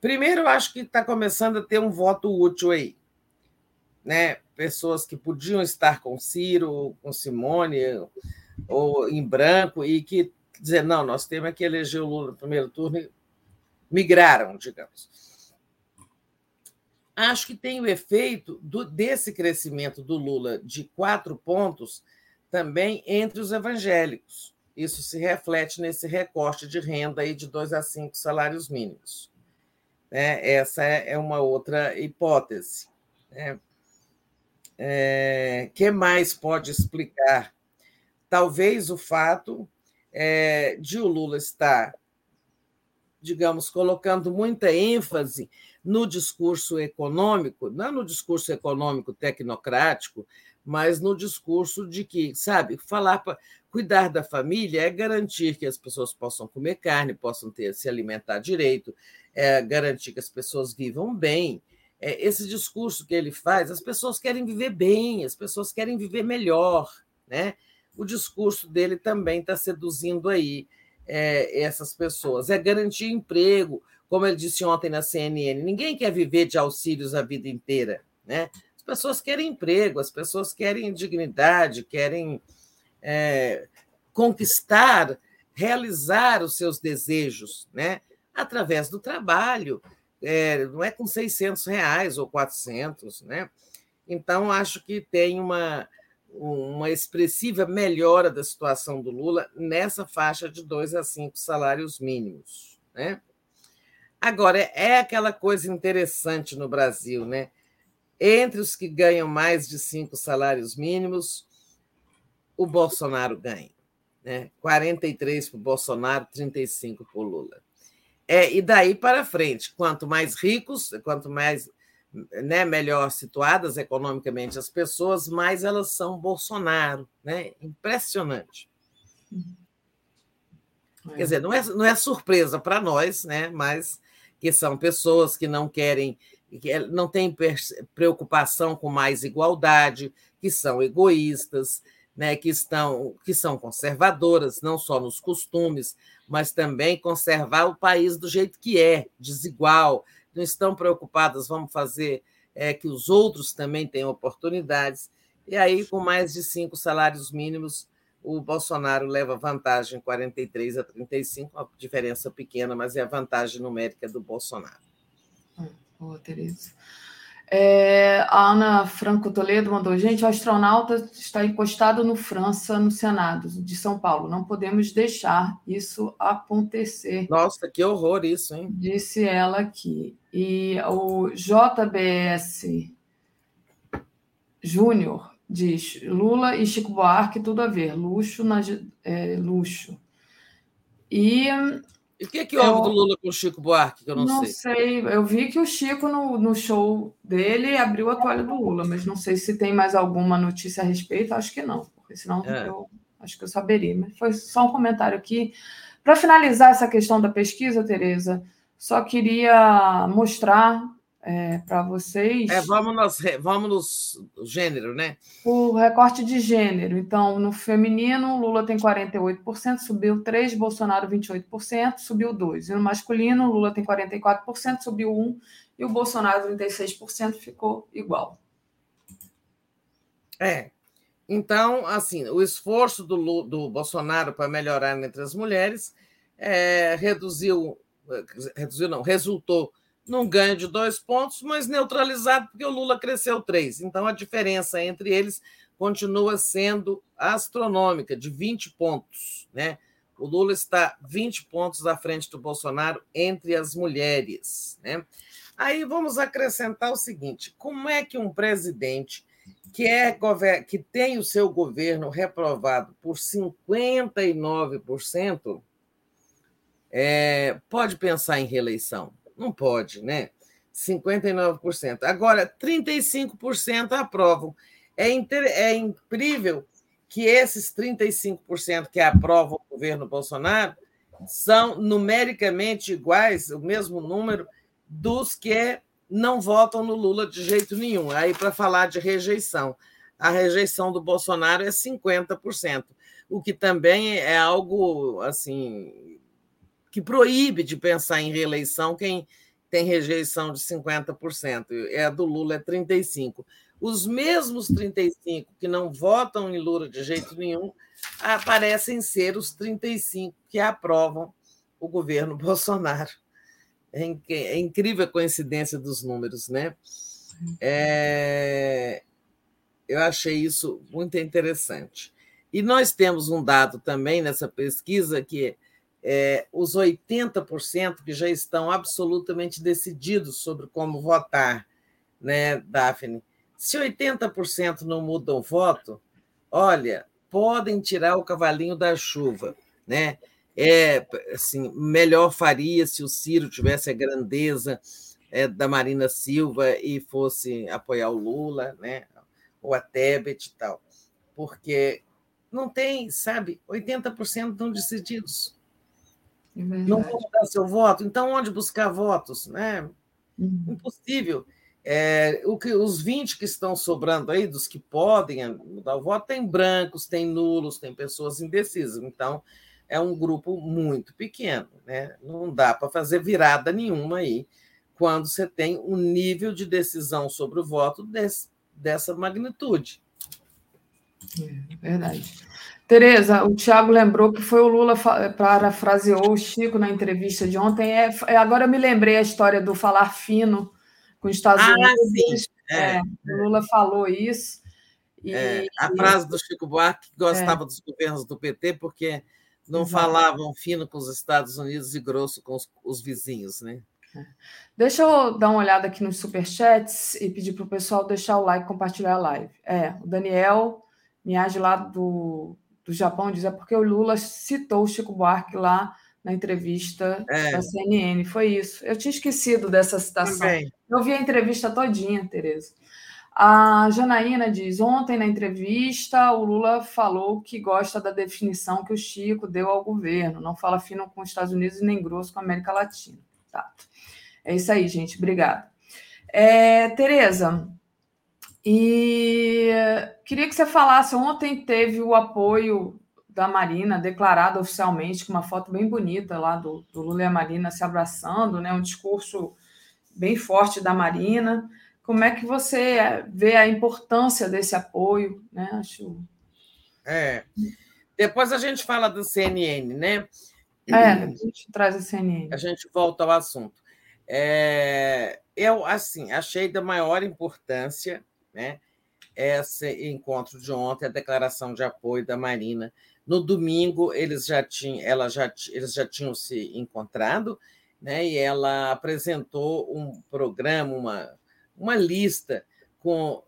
K: primeiro eu acho que está começando a ter um voto útil aí né, pessoas que podiam estar com Ciro, com Simone, ou em branco, e que dizer, não, nós temos que eleger o Lula no primeiro turno, e migraram, digamos. Acho que tem o efeito do, desse crescimento do Lula de quatro pontos também entre os evangélicos. Isso se reflete nesse recorte de renda aí de dois a cinco salários mínimos. É, essa é uma outra hipótese. Né? É, que mais pode explicar? Talvez o fato é, de o Lula estar, digamos, colocando muita ênfase no discurso econômico, não no discurso econômico tecnocrático, mas no discurso de que, sabe, falar para cuidar da família é garantir que as pessoas possam comer carne, possam ter se alimentar direito, é garantir que as pessoas vivam bem, é, esse discurso que ele faz, as pessoas querem viver bem, as pessoas querem viver melhor, né? O discurso dele também está seduzindo aí é, essas pessoas. É garantir emprego, como ele disse ontem na CNN. Ninguém quer viver de auxílios a vida inteira, né? As pessoas querem emprego, as pessoas querem dignidade, querem é, conquistar, realizar os seus desejos, né? Através do trabalho é, não é com 600 reais ou 400, né? Então, acho que tem uma, uma expressiva melhora da situação do Lula nessa faixa de dois a cinco salários mínimos. Né? Agora, é aquela coisa interessante no Brasil, né? Entre os que ganham mais de cinco salários mínimos, o Bolsonaro ganha. Né? 43 para o Bolsonaro, 35 para o Lula. É, e daí para frente, quanto mais ricos, quanto mais né, melhor situadas economicamente as pessoas, mais elas são Bolsonaro. Né? Impressionante. É. Quer dizer, não é, não é surpresa para nós, né? mas que são pessoas que não querem, que não têm preocupação com mais igualdade, que são egoístas, né, que, estão, que são conservadoras, não só nos costumes, mas também conservar o país do jeito que é, desigual, não estão preocupadas, vamos fazer é, que os outros também tenham oportunidades. E aí, com mais de cinco salários mínimos, o Bolsonaro leva vantagem 43 a 35, uma diferença pequena, mas é a vantagem numérica do Bolsonaro.
H: Boa, Tereza. É, a Ana Franco Toledo mandou: gente, o astronauta está encostado no França, no Senado de São Paulo. Não podemos deixar isso acontecer.
K: Nossa, que horror isso, hein?
H: Disse ela aqui. E o JBS Júnior diz: Lula e Chico Buarque, tudo a ver. Luxo na é, luxo. E
K: e o que, é que houve eu, do Lula com o Chico Buarque, que eu não,
H: não
K: sei?
H: sei? Eu vi que o Chico, no, no show dele, abriu a toalha do Lula, mas não sei se tem mais alguma notícia a respeito, acho que não, porque senão é. eu acho que eu saberia. Mas foi só um comentário aqui. Para finalizar essa questão da pesquisa, Tereza, só queria mostrar é, para vocês.
K: É, vamos, nos, vamos no gênero, né?
H: O recorte de gênero. Então, no feminino, Lula tem 48%, subiu 3%, Bolsonaro 28%, subiu 2%. E no masculino, Lula tem 44%, subiu 1%, e o Bolsonaro 36%, ficou igual.
K: É. Então, assim, o esforço do, do Bolsonaro para melhorar entre as mulheres é, reduziu, reduziu não, resultou num ganho de dois pontos, mas neutralizado porque o Lula cresceu três. Então a diferença entre eles continua sendo astronômica, de 20 pontos. Né? O Lula está 20 pontos à frente do Bolsonaro entre as mulheres. Né? Aí vamos acrescentar o seguinte: como é que um presidente que, é, que tem o seu governo reprovado por 59%, é, pode pensar em reeleição? Não pode, né? 59%. Agora, 35% aprovam. É, inter... é incrível que esses 35% que aprovam o governo Bolsonaro são numericamente iguais, o mesmo número, dos que não votam no Lula de jeito nenhum. Aí, para falar de rejeição, a rejeição do Bolsonaro é 50%, o que também é algo assim que proíbe de pensar em reeleição quem tem rejeição de 50%, é a do Lula é 35%. Os mesmos 35 que não votam em Lula de jeito nenhum aparecem ser os 35 que aprovam o governo (laughs) Bolsonaro. É, é incrível a coincidência dos números, né? É... Eu achei isso muito interessante. E nós temos um dado também nessa pesquisa que é, os 80% que já estão absolutamente decididos sobre como votar, né, Daphne? Se 80% não mudam o voto, olha, podem tirar o cavalinho da chuva, né? É, assim, melhor faria se o Ciro tivesse a grandeza é, da Marina Silva e fosse apoiar o Lula, né? Ou a Tebet e tal, porque não tem, sabe, 80% estão decididos. É não vão mudar seu voto, então onde buscar votos? Né? Uhum. Impossível. É, o que, os 20 que estão sobrando aí, dos que podem mudar o voto, tem brancos, tem nulos, tem pessoas indecisas. Então, é um grupo muito pequeno. Né? Não dá para fazer virada nenhuma aí quando você tem um nível de decisão sobre o voto desse, dessa magnitude.
H: É, verdade. Tereza, o Tiago lembrou que foi o Lula parafraseou o Chico na entrevista de ontem. É, é, agora eu me lembrei a história do falar fino com os Estados ah, Unidos. Sim. É, é, o Lula falou isso.
K: E, é, a frase do Chico Buarque que gostava dos governos do PT porque não falavam fino com os Estados Unidos e grosso com os, os vizinhos, né?
H: Deixa eu dar uma olhada aqui nos superchats e pedir para o pessoal deixar o like e compartilhar a live. É, o Daniel Miage lá do do Japão diz é porque o Lula citou o Chico Buarque lá na entrevista é. da CNN. Foi isso. Eu tinha esquecido dessa citação. Também. Eu vi a entrevista todinha, Tereza. A Janaína diz: ontem na entrevista, o Lula falou que gosta da definição que o Chico deu ao governo. Não fala fino com os Estados Unidos e nem grosso com a América Latina. Tá. É isso aí, gente. Obrigada. É, Tereza, e queria que você falasse, ontem teve o apoio da Marina declarado oficialmente, com uma foto bem bonita lá do, do Lula e a Marina se abraçando, né? um discurso bem forte da Marina. Como é que você vê a importância desse apoio? Né? Acho...
K: É. Depois a gente fala do CNN, né?
H: É, a gente traz a CNN.
K: A gente volta ao assunto. É, eu, assim, achei da maior importância né? Esse encontro de ontem, a declaração de apoio da Marina. No domingo, eles já tinham, ela já, eles já tinham se encontrado, né? E ela apresentou um programa, uma, uma lista com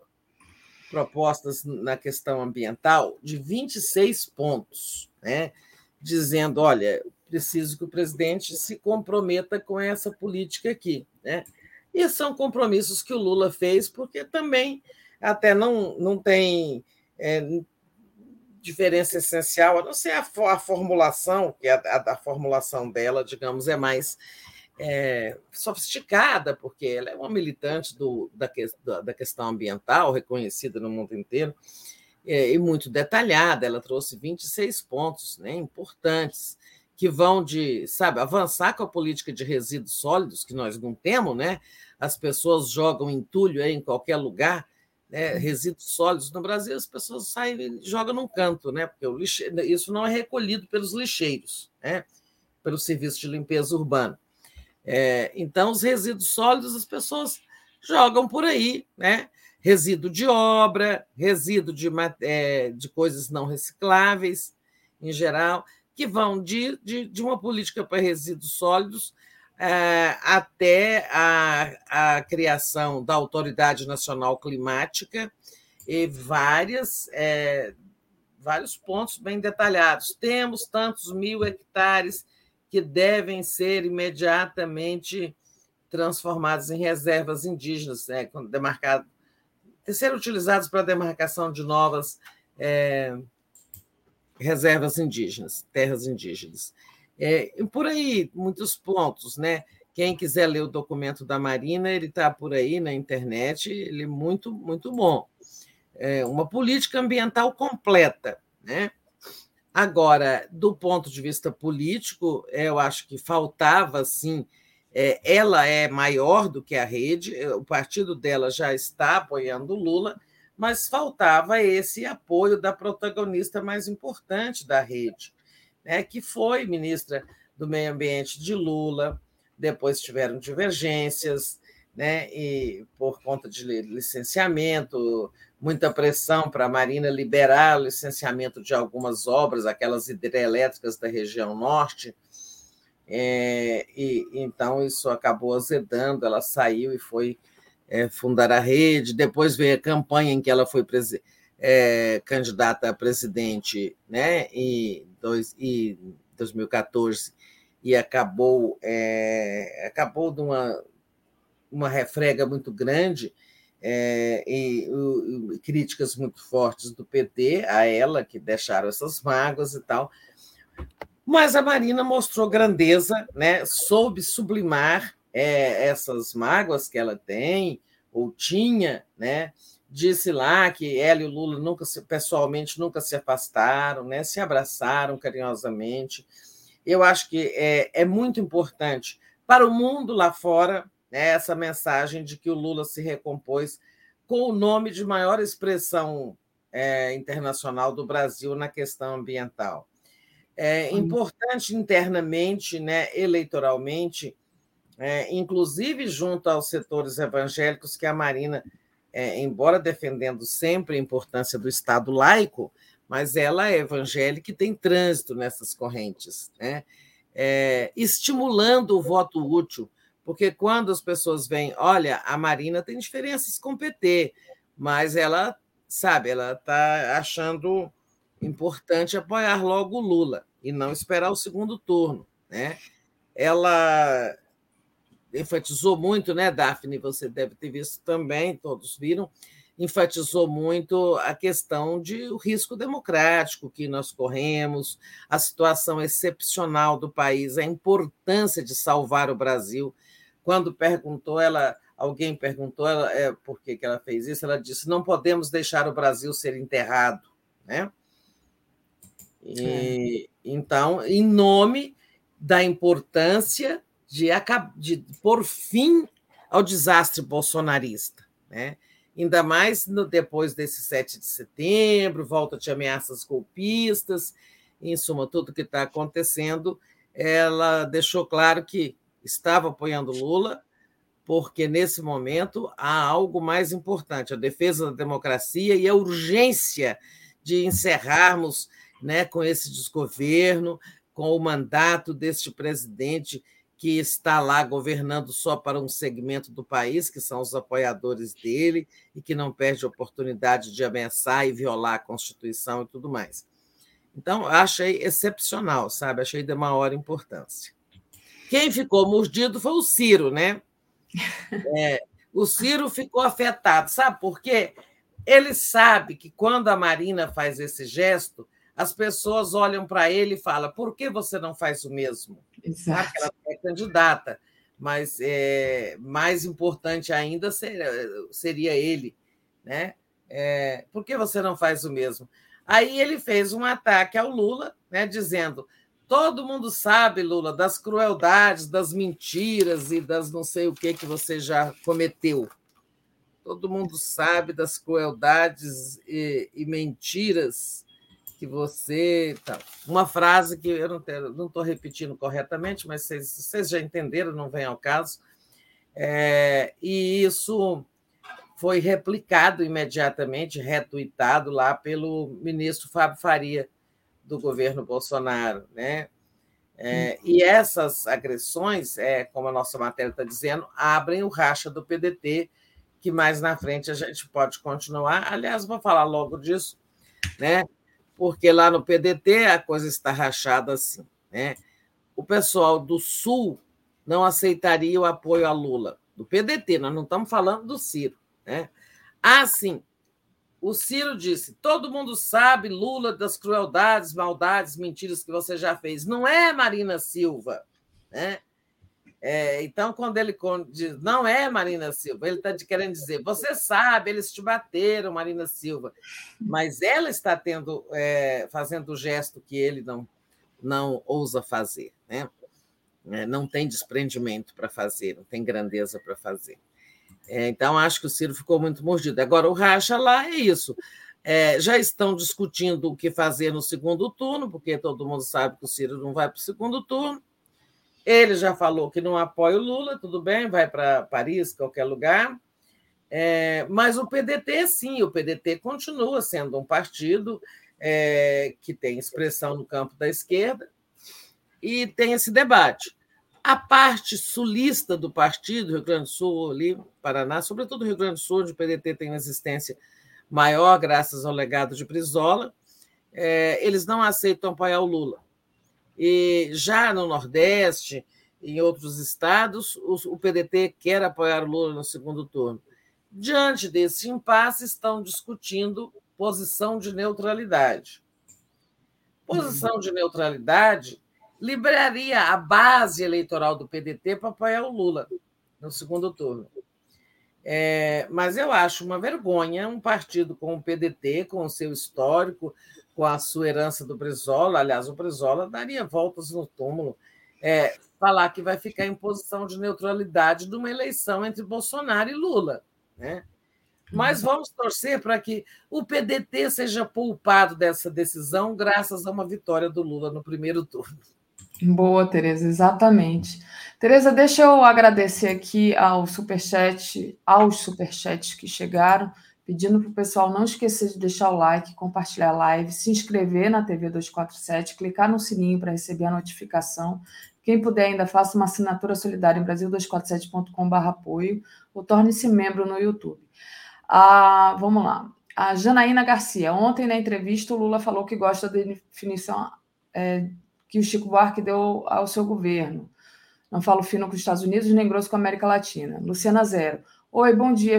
K: propostas na questão ambiental de 26 pontos, né? dizendo: olha, preciso que o presidente se comprometa com essa política aqui. Né? E são compromissos que o Lula fez, porque também até não, não tem é, diferença essencial, a não ser a, a formulação, que a, a, a, formulação dela, digamos, é mais é, sofisticada, porque ela é uma militante do, da, da questão ambiental, reconhecida no mundo inteiro, é, e muito detalhada. Ela trouxe 26 pontos né, importantes que vão de, sabe, avançar com a política de resíduos sólidos, que nós não temos, né? As pessoas jogam entulho aí em qualquer lugar, né? resíduos sólidos no Brasil, as pessoas saem e jogam num canto, né? Porque o lixe... isso não é recolhido pelos lixeiros, né? Pelo serviço de limpeza urbana. É, então, os resíduos sólidos as pessoas jogam por aí, né? Resíduo de obra, resíduo de, é, de coisas não recicláveis, em geral que vão de, de, de uma política para resíduos sólidos é, até a, a criação da Autoridade Nacional Climática e várias, é, vários pontos bem detalhados. Temos tantos mil hectares que devem ser imediatamente transformados em reservas indígenas, né, demarcado, ser utilizados para a demarcação de novas é, reservas indígenas, terras indígenas. É, por aí, muitos pontos, né? Quem quiser ler o documento da Marina, ele está por aí na internet, ele é muito, muito bom. É uma política ambiental completa, né? Agora, do ponto de vista político, eu acho que faltava, sim, é, ela é maior do que a rede, o partido dela já está apoiando Lula, mas faltava esse apoio da protagonista mais importante da rede, né, que foi ministra do Meio Ambiente de Lula, depois tiveram divergências, né, e por conta de licenciamento, muita pressão para a Marina liberar o licenciamento de algumas obras, aquelas hidrelétricas da região norte, é, e então isso acabou azedando, ela saiu e foi é, fundar a rede, depois veio a campanha em que ela foi é, candidata a presidente né, em, dois, em 2014 e acabou, é, acabou de uma, uma refrega muito grande é, e, e, críticas muito fortes do PT a ela, que deixaram essas mágoas e tal. Mas a Marina mostrou grandeza, né? soube sublimar é, essas mágoas que ela tem, ou tinha, né? disse lá que ela e o Lula nunca se, pessoalmente nunca se afastaram, né? se abraçaram carinhosamente. Eu acho que é, é muito importante para o mundo lá fora né, essa mensagem de que o Lula se recompôs com o nome de maior expressão é, internacional do Brasil na questão ambiental. É importante internamente, né, eleitoralmente, é, inclusive junto aos setores evangélicos, que a Marina, é, embora defendendo sempre a importância do Estado laico, mas ela é evangélica e tem trânsito nessas correntes, né? É, estimulando o voto útil, porque quando as pessoas veem, olha, a Marina tem diferenças com o PT, mas ela, sabe, ela está achando importante apoiar logo o Lula e não esperar o segundo turno, né? Ela enfatizou muito, né, Daphne? Você deve ter visto também, todos viram, enfatizou muito a questão de o risco democrático que nós corremos, a situação excepcional do país, a importância de salvar o Brasil. Quando perguntou, ela, alguém perguntou ela, é, por que, que ela fez isso, ela disse: não podemos deixar o Brasil ser enterrado, né? E, é. Então, em nome da importância de, de pôr fim ao desastre bolsonarista, né? ainda mais no, depois desse 7 de setembro, volta de ameaças golpistas, em suma, tudo que está acontecendo, ela deixou claro que estava apoiando Lula, porque nesse momento há algo mais importante: a defesa da democracia e a urgência de encerrarmos né, com esse desgoverno, com o mandato deste presidente que está lá governando só para um segmento do país, que são os apoiadores dele, e que não perde a oportunidade de ameaçar e violar a Constituição e tudo mais. Então, achei excepcional, sabe? Achei de maior importância. Quem ficou mordido foi o Ciro, né? (laughs) É, o Ciro ficou afetado, sabe por quê? Ele sabe que quando a Marina faz esse gesto, as pessoas olham para ele e falam: por que você não faz o mesmo? Exato. Ela é candidata, mas é, mais importante ainda seria, seria ele, né? É, por que você não faz o mesmo? Aí ele fez um ataque ao Lula, né, dizendo: todo mundo sabe, Lula, das crueldades, das mentiras e das não sei o que que você já cometeu. Todo mundo sabe das crueldades e, e mentiras que você. Tá. Uma frase que eu não estou repetindo corretamente, mas vocês, vocês, já entenderam, não vem ao caso. É, e isso foi replicado imediatamente, retuitado lá pelo ministro Fábio Faria, do governo Bolsonaro. Né? É, e essas agressões, é, como a nossa matéria está dizendo, abrem o racha do PDT, que mais na frente a gente pode continuar. Aliás, vou falar logo disso, né? Porque lá no PDT a coisa está rachada assim, né? O pessoal do Sul não aceitaria o apoio a Lula, do PDT, nós não estamos falando do Ciro, né? Ah, sim. O Ciro disse: todo mundo sabe, Lula, das crueldades, maldades, mentiras que você já fez. Não é Marina Silva. Né? É, então, quando ele diz não é Marina Silva, ele está querendo dizer: você sabe, eles te bateram, Marina Silva, mas ela está tendo, é, fazendo o gesto que ele não, não ousa fazer. Né? É, não tem desprendimento para fazer, não tem grandeza para fazer. É, então, acho que o Ciro ficou muito mordido. Agora, o racha lá é isso. É, já estão discutindo o que fazer no segundo turno, porque todo mundo sabe que o Ciro não vai para o segundo turno. Ele já falou que não apoia o Lula, tudo bem, vai para Paris, qualquer lugar. É, mas o PDT, sim, o PDT continua sendo um partido é, que tem expressão no campo da esquerda e tem esse debate. A parte sulista do partido, Rio Grande do Sul, ali, Paraná, sobretudo Rio Grande do Sul, onde o PDT tem uma existência maior, graças ao legado de Brizola, é, eles não aceitam apoiar o Lula. E já no Nordeste, em outros estados, o, PDT quer apoiar o Lula no segundo turno. Diante desse impasse, estão discutindo posição de neutralidade. Posição de neutralidade liberaria a base eleitoral do PDT para apoiar o Lula no segundo turno. É, mas eu acho uma vergonha um partido com o PDT, com o seu histórico, com a sua herança do Brizola. Aliás, o Brizola daria voltas no túmulo. É, falar que vai ficar em posição de neutralidade de uma eleição entre Bolsonaro e Lula. Né? Mas vamos torcer para que o PDT seja poupado dessa decisão, graças a uma vitória do Lula no primeiro turno.
H: Boa, Tereza, exatamente. Tereza, deixa eu agradecer aqui ao superchat, aos superchats que chegaram, pedindo para o pessoal não esquecer de deixar o like, compartilhar a live, se inscrever na TV 247, clicar no sininho para receber a notificação. Quem puder ainda faça uma assinatura solidária em brasil247.com.br apoio ou torne-se membro no YouTube. Ah, vamos lá. A Janaína Garcia. Ontem, na entrevista, o Lula falou que gosta da definição é, que o Chico Buarque deu ao seu governo. Não falo fino com os Estados Unidos nem grosso com a América Latina. Luciana Zero. Oi, bom dia.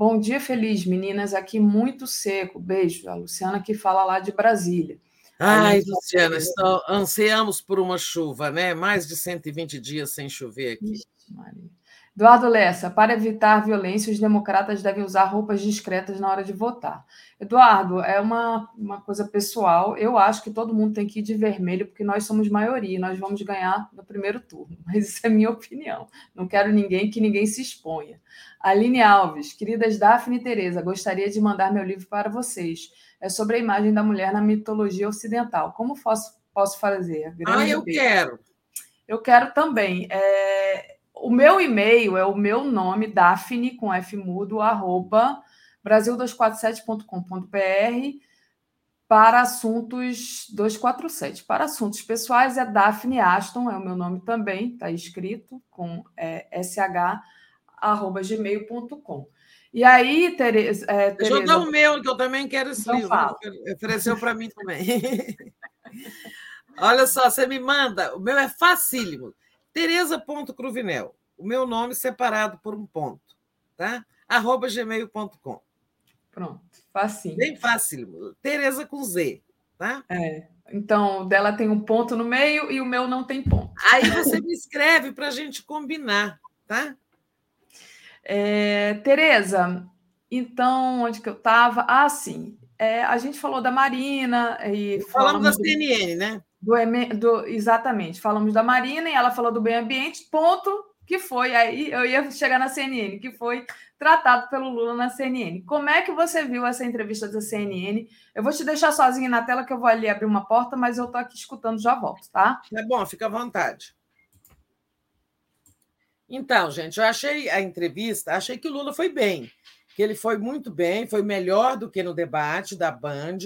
H: Bom dia feliz, meninas. Aqui muito seco. Beijo. A Luciana que fala lá de Brasília.
K: Ai, Luciana, estou, ansiamos por uma chuva, né? Mais de 120 dias sem chover aqui. Ixi, Maria.
H: Eduardo Lessa, para evitar violência, os democratas devem usar roupas discretas na hora de votar. Eduardo, é uma, uma coisa pessoal. Eu acho que todo mundo tem que ir de vermelho, porque nós somos maioria e nós vamos ganhar no primeiro turno. (laughs) Mas isso é minha opinião. Não quero ninguém que ninguém se exponha. Aline Alves, queridas Daphne e Tereza, gostaria de mandar meu livro para vocês. É sobre a imagem da mulher na mitologia ocidental. Como posso, posso fazer?
K: Grande ah, eu beijo. quero.
H: Eu quero também. É o meu e-mail é o meu nome, Daphne, com F mudo, arroba brasil247.com.br para assuntos 247. Para assuntos pessoais é Daphne Aston, é o meu nome também, está escrito com é, sh, arroba gmail.com. E aí, Tereza. É,
K: Deixa eu dar o meu, que eu também quero esse então livro. Fala. Ofereceu para mim também. (laughs) Olha só, você me manda, o meu é facílimo. Tereza.cruvinel. O meu nome separado por um ponto, tá? Arroba gmail.com.
H: Pronto, facinho.
K: Bem fácil. Tereza com Z, tá?
H: É. Então, dela tem um ponto no meio e o meu não tem ponto.
K: Aí você me escreve para a gente combinar, tá?
H: É, Tereza, então, onde que eu estava? Ah, sim. É, a gente falou da Marina e
K: falamos, falamos da CNN, né?
H: Do, do, exatamente, falamos da Marina e ela falou do meio ambiente, ponto, que foi aí, eu ia chegar na CNN, que foi tratado pelo Lula na CNN. Como é que você viu essa entrevista da CNN? Eu vou te deixar sozinha na tela, que eu vou ali abrir uma porta, mas eu estou aqui escutando, já volto, tá?
K: É bom, fica à vontade. Então, gente, eu achei a entrevista, achei que o Lula foi bem, que ele foi muito bem, foi melhor do que no debate da Band,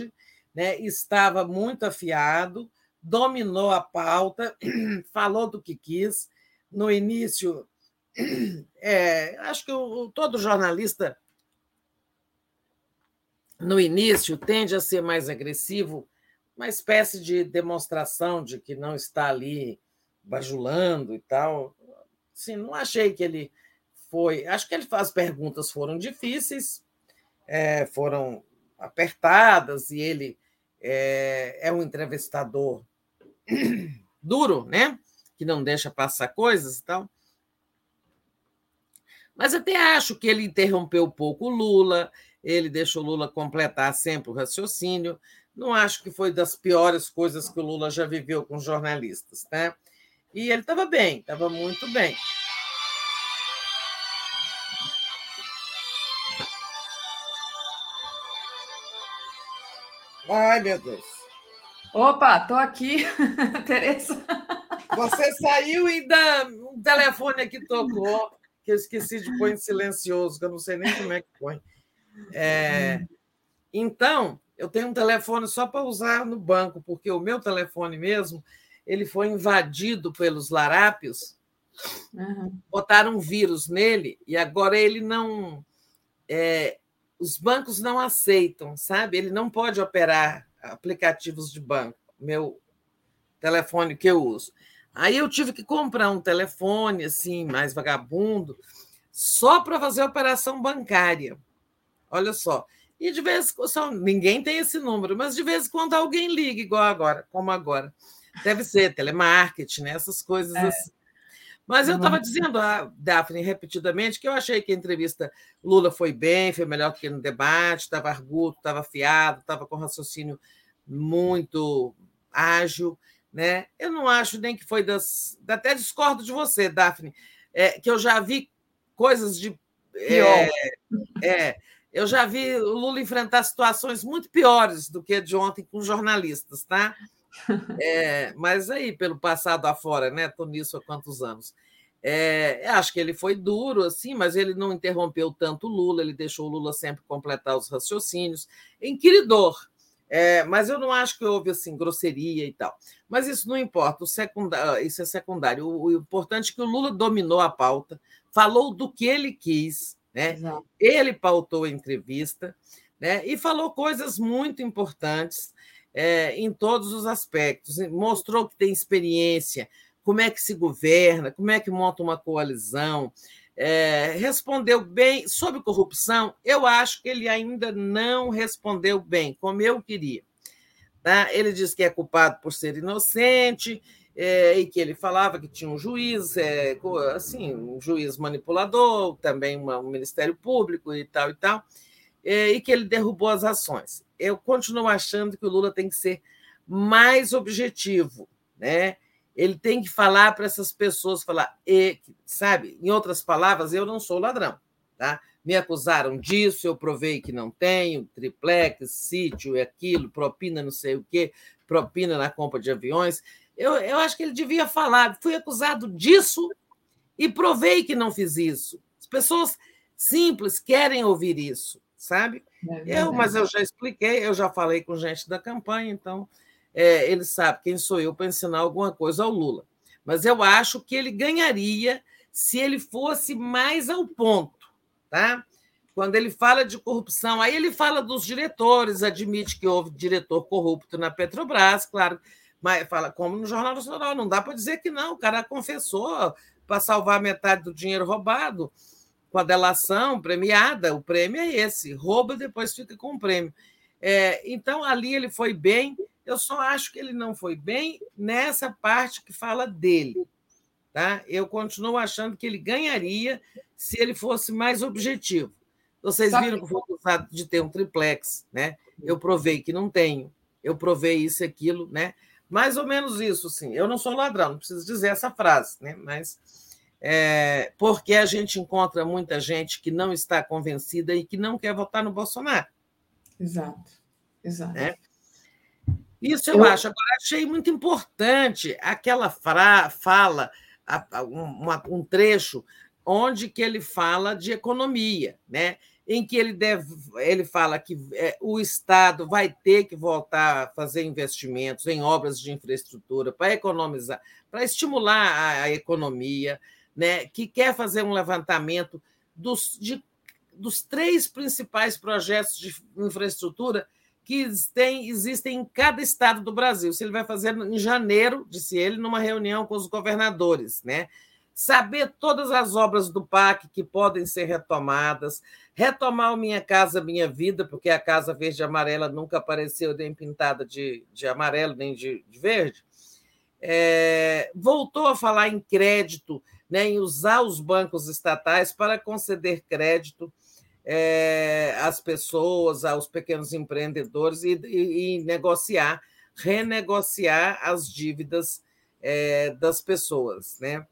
K: né? estava muito afiado, dominou a pauta, (clears throat) falou do que quis. No início, (clears throat) é, acho que o, todo jornalista, no início, tende a ser mais agressivo, uma espécie de demonstração de que não está ali bajulando e tal. Sim, não achei que ele foi. Acho que ele faz perguntas foram difíceis, é, foram apertadas, e ele é, é um entrevistador (clears throat) duro, né? Que não deixa passar coisas e tal. Mas até acho que ele interrompeu um pouco o Lula, ele deixou o Lula completar sempre o raciocínio. Não acho que foi das piores coisas que o Lula já viveu com jornalistas, né? E ele estava bem, estava muito bem. Ai, meu Deus.
H: Opa, tô aqui, (laughs) Tereza.
K: Você saiu e ainda um telefone aqui tocou, que eu esqueci de pôr em silencioso, que eu não sei nem como é que põe. É, então, eu tenho um telefone só para usar no banco, porque o meu telefone mesmo ele foi invadido pelos larápios, uhum. botaram um vírus nele e agora ele não. É, os bancos não aceitam, sabe? Ele não pode operar aplicativos de banco, meu telefone que eu uso. Aí eu tive que comprar um telefone assim, mais vagabundo, só para fazer operação bancária. Olha só. E de vez em quando, ninguém tem esse número, mas de vez em quando alguém liga, igual agora, como agora. Deve ser telemarketing, né? essas coisas é. assim. Mas eu estava dizendo a Daphne repetidamente que eu achei que a entrevista Lula foi bem, foi melhor do que no debate, estava arguto, estava afiado, estava com raciocínio muito ágil. Né? Eu não acho nem que foi das. Até discordo de você, Daphne, é, que eu já vi coisas de. É, é, eu já vi o Lula enfrentar situações muito piores do que a de ontem com jornalistas, tá? É, mas aí, pelo passado afora, né? Estou nisso há quantos anos? É, acho que ele foi duro, assim, mas ele não interrompeu tanto o Lula, ele deixou o Lula sempre completar os raciocínios. Inquiridor, é, mas eu não acho que houve assim grosseria e tal. Mas isso não importa, secundário, isso é secundário. O, o importante é que o Lula dominou a pauta, falou do que ele quis, né? Ele pautou a entrevista, né? E falou coisas muito importantes é, em todos os aspectos. Mostrou que tem experiência, como é que se governa, como é que monta uma coalizão. É, respondeu bem sobre corrupção. Eu acho que ele ainda não respondeu bem, como eu queria. Tá? Ele disse que é culpado por ser inocente é, e que ele falava que tinha um juiz, é, assim, um juiz manipulador, também uma, um Ministério Público e tal e tal, é, e que ele derrubou as ações eu continuo achando que o Lula tem que ser mais objetivo, né? Ele tem que falar para essas pessoas, falar, e, sabe? Em outras palavras, eu não sou ladrão, tá? Me acusaram disso, eu provei que não tenho, triplex, sítio, aquilo, propina não sei o quê, propina na compra de aviões. Eu, eu acho que ele devia falar, fui acusado disso e provei que não fiz isso. As pessoas simples querem ouvir isso, sabe? É eu, mas eu já expliquei, eu já falei com gente da campanha, então é, ele sabe quem sou eu para ensinar alguma coisa ao Lula. Mas eu acho que ele ganharia se ele fosse mais ao ponto, tá? Quando ele fala de corrupção, aí ele fala dos diretores, admite que houve diretor corrupto na Petrobras, claro, mas fala como no Jornal Nacional, não dá para dizer que não, o cara confessou para salvar metade do dinheiro roubado com a delação premiada, o prêmio é esse, rouba depois fica com o prêmio. É, então, ali ele foi bem, eu só acho que ele não foi bem nessa parte que fala dele. Tá? Eu continuo achando que ele ganharia se ele fosse mais objetivo. Vocês viram que foi acusado de ter um triplex, né? Eu provei que não tenho, eu provei isso e aquilo, né? Mais ou menos isso, sim. Eu não sou ladrão, não preciso dizer essa frase, né? Mas é, porque a gente encontra muita gente que não está convencida e que não quer votar no Bolsonaro.
H: Exato, exato.
K: Né? Isso eu, eu, acho. Agora, achei muito importante aquela fra, fala, um trecho onde que ele fala de economia, né? em que ele, deve, ele fala que é, o Estado vai ter que voltar a fazer investimentos em obras de infraestrutura para economizar, para estimular a economia, né, que quer fazer um levantamento dos, de, dos três principais projetos de infraestrutura que tem, existem em cada estado do Brasil. Se ele vai fazer em janeiro, disse ele, numa reunião com os governadores, né? Saber todas as obras do PAC que podem ser retomadas, retomar o Minha Casa Minha Vida, porque a Casa Verde e Amarela nunca apareceu nem pintada de, de amarelo nem de, de verde. É, voltou a falar em crédito, né, em usar os bancos estatais para conceder crédito é, às pessoas, aos pequenos empreendedores e, e, e negociar, renegociar as dívidas é, das pessoas, né?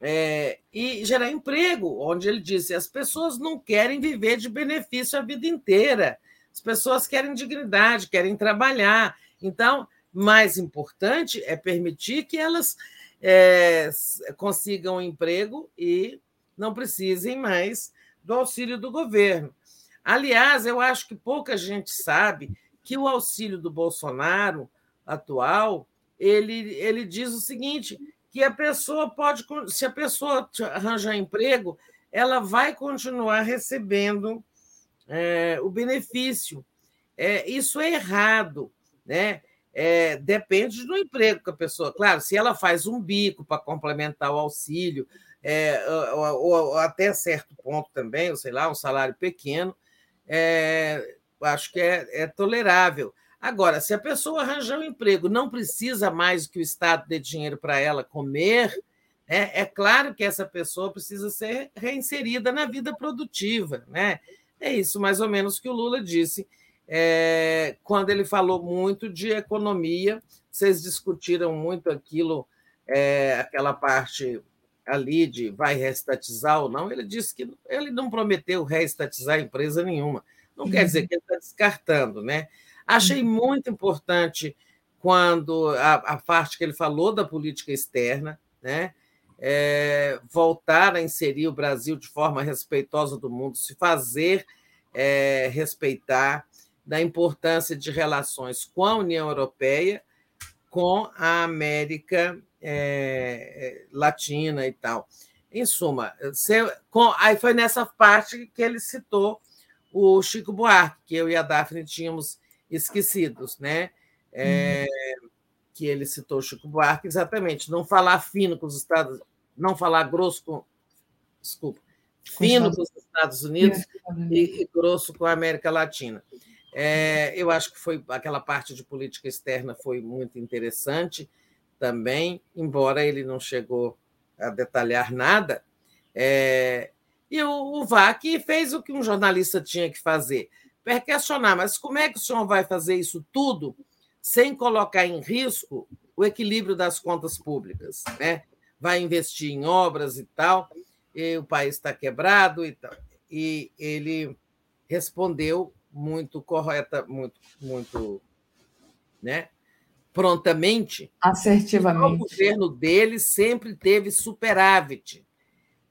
K: É, e gerar emprego, onde ele disse: as pessoas não querem viver de benefício a vida inteira, as pessoas querem dignidade, querem trabalhar. Então, mais importante é permitir que elas é, consigam um emprego e não precisem mais do auxílio do governo. Aliás, eu acho que pouca gente sabe que o auxílio do Bolsonaro atual ele, ele diz o seguinte: que a pessoa pode, se a pessoa arranjar emprego, ela vai continuar recebendo é, o benefício. É, isso é errado, né? É, depende do emprego que a pessoa. Claro, se ela faz um bico para complementar o auxílio, é, ou, ou, até certo ponto também, ou sei lá, um salário pequeno, é, acho que é, é, tolerável. Agora, se a pessoa arranjar um emprego, não precisa mais que o Estado dê dinheiro para ela comer, é, é claro que essa pessoa precisa ser reinserida na vida produtiva. Né? É isso mais ou menos que o Lula disse é, quando ele falou muito de economia. Vocês discutiram muito aquilo, é, aquela parte ali de vai reestatizar ou não, ele disse que ele não prometeu reestatizar empresa nenhuma. Não quer dizer uhum. que ele está descartando, né? Achei uhum. muito importante quando a, a, parte que ele falou da política externa, né? É, voltar a inserir o Brasil de forma respeitosa do mundo, se fazer é, respeitar, da importância de relações com a União Europeia, com a América é, latina e tal. Em suma, você, com, aí foi nessa parte que ele citou o Chico Buarque, que eu e a Daphne tínhamos esquecidos, né? É, hum. Que ele citou o Chico Buarque, exatamente, não falar fino com os Estados, não falar grosso com, desculpa, fino com os Estados Unidos e, e grosso com a América Latina. É, eu acho que foi aquela parte de política externa foi muito interessante também, embora ele não chegou a detalhar nada. É, e o, o VAC fez o que um jornalista tinha que fazer, questionar, mas como é que o senhor vai fazer isso tudo sem colocar em risco o equilíbrio das contas públicas? Né? Vai investir em obras e tal, e o país está quebrado e tal. E ele respondeu muito correta, muito, muito né? prontamente.
H: Assertivamente.
K: O governo dele sempre teve superávit.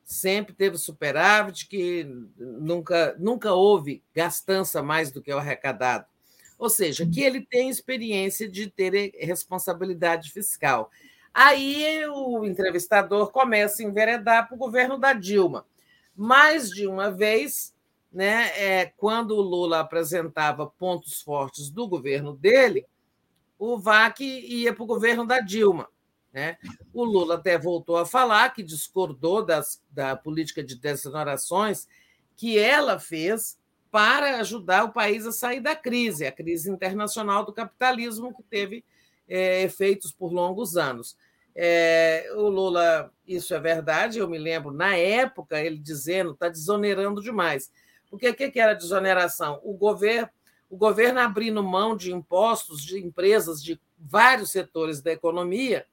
K: Sempre teve superávit, que nunca, nunca houve gastança mais do que o arrecadado. Ou seja, que ele tem experiência de ter responsabilidade fiscal. Aí o entrevistador começa a enveredar para o governo da Dilma. Mais de uma vez, né, é, quando o Lula apresentava pontos fortes do governo dele, o VAC ia para o governo da Dilma. Né? O Lula até voltou a falar que discordou das, da política de desonerações que ela fez para ajudar o país a sair da crise, a crise internacional do capitalismo que teve é, efeitos por longos anos. É, o Lula, isso é verdade, eu me lembro, na época, ele dizendo está desonerando demais. Porque o que era desoneração? O governo o governo abrindo mão de impostos de empresas de vários setores da economia,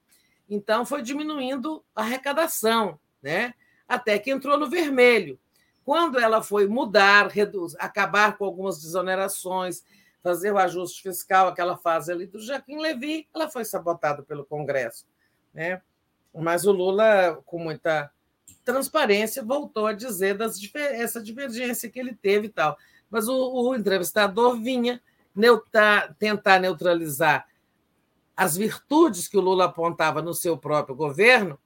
K: então foi diminuindo a arrecadação, né? até que entrou no vermelho. Quando ela foi mudar, reduz, acabar com algumas desonerações, fazer o ajuste fiscal, aquela fase ali do Joaquim Levy, ela foi sabotada pelo Congresso. Né? Mas o Lula, com muita transparência, voltou a dizer das, essa divergência que ele teve e tal. Mas o, o entrevistador vinha neutra, tentar neutralizar as virtudes que o Lula apontava no seu próprio governo,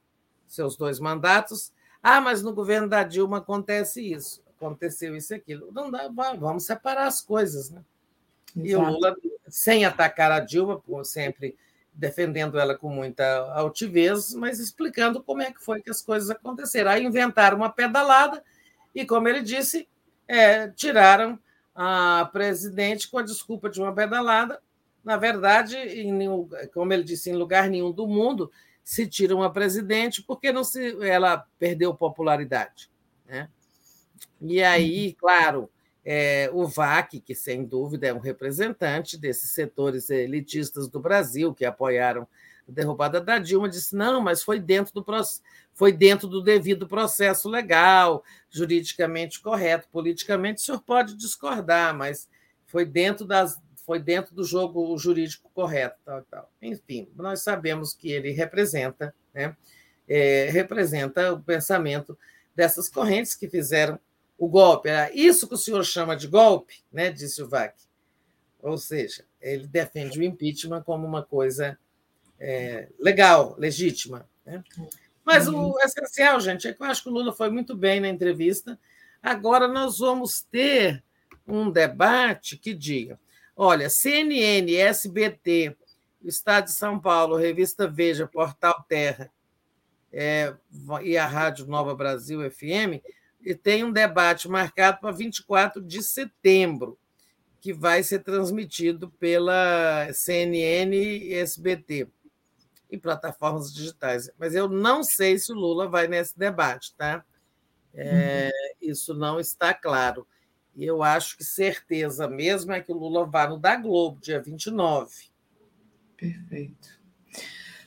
K: seus dois mandatos, Ah, mas no governo da Dilma acontece isso, aconteceu isso e aquilo. Não dá, vamos separar as coisas, né? Exato. E o Lula, sem atacar a Dilma, sempre defendendo ela com muita altivez, mas explicando como é que foi que as coisas aconteceram. Aí inventaram uma pedalada e, como ele disse, é, tiraram a presidente com a desculpa de uma pedalada. Na verdade, nenhum, como ele disse, em lugar nenhum do mundo se tira uma presidente porque não se, ela perdeu popularidade. Né? E aí, uhum. claro, é, o VAC, que sem dúvida é um representante desses setores elitistas do Brasil que apoiaram a derrubada da Dilma, disse: não, mas foi dentro do, foi dentro do devido processo legal, juridicamente correto, politicamente o senhor pode discordar, mas foi dentro, das, foi dentro do jogo jurídico correto. Tal, tal. Enfim, nós sabemos que ele representa, né, é, representa o pensamento dessas correntes que fizeram o golpe. Era isso que o senhor chama de golpe, né? disse o VAC. Ou seja, ele defende o impeachment como uma coisa é, legal, legítima. Né? Mas o uhum. essencial, gente, é que eu acho que o Lula foi muito bem na entrevista. Agora nós vamos ter um debate que diga: olha, CNN, SBT, Estado de São Paulo, Revista Veja, Portal Terra é, e a Rádio Nova Brasil FM e tem um debate marcado para 24 de setembro, que vai ser transmitido pela CNN e SBT e plataformas digitais. Mas eu não sei se o Lula vai nesse debate, tá? É, uhum. Isso não está claro. E eu acho que certeza mesmo é que o Lula vai no da Globo, dia 29.
H: Perfeito.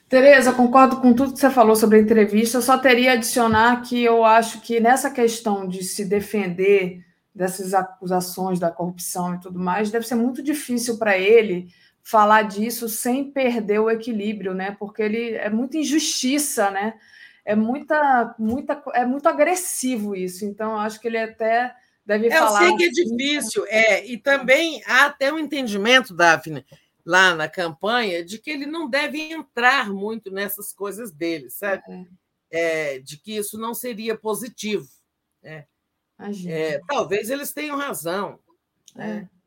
H: Tereza, concordo com tudo que você falou sobre a entrevista. Eu só teria a adicionar que eu acho que nessa questão de se defender dessas acusações da corrupção e tudo mais, deve ser muito difícil para ele falar disso sem perder o equilíbrio, né? Porque ele é muita injustiça, né? É muita, muita, é muito agressivo isso. Então, acho que ele até deve
K: é,
H: falar.
K: Eu sei que é difícil, é, e também há até um entendimento, Daphne, lá na campanha de que ele não deve entrar muito nessas coisas dele, sabe? É. é de que isso não seria positivo. Né? É, talvez eles tenham razão. Né?
H: É.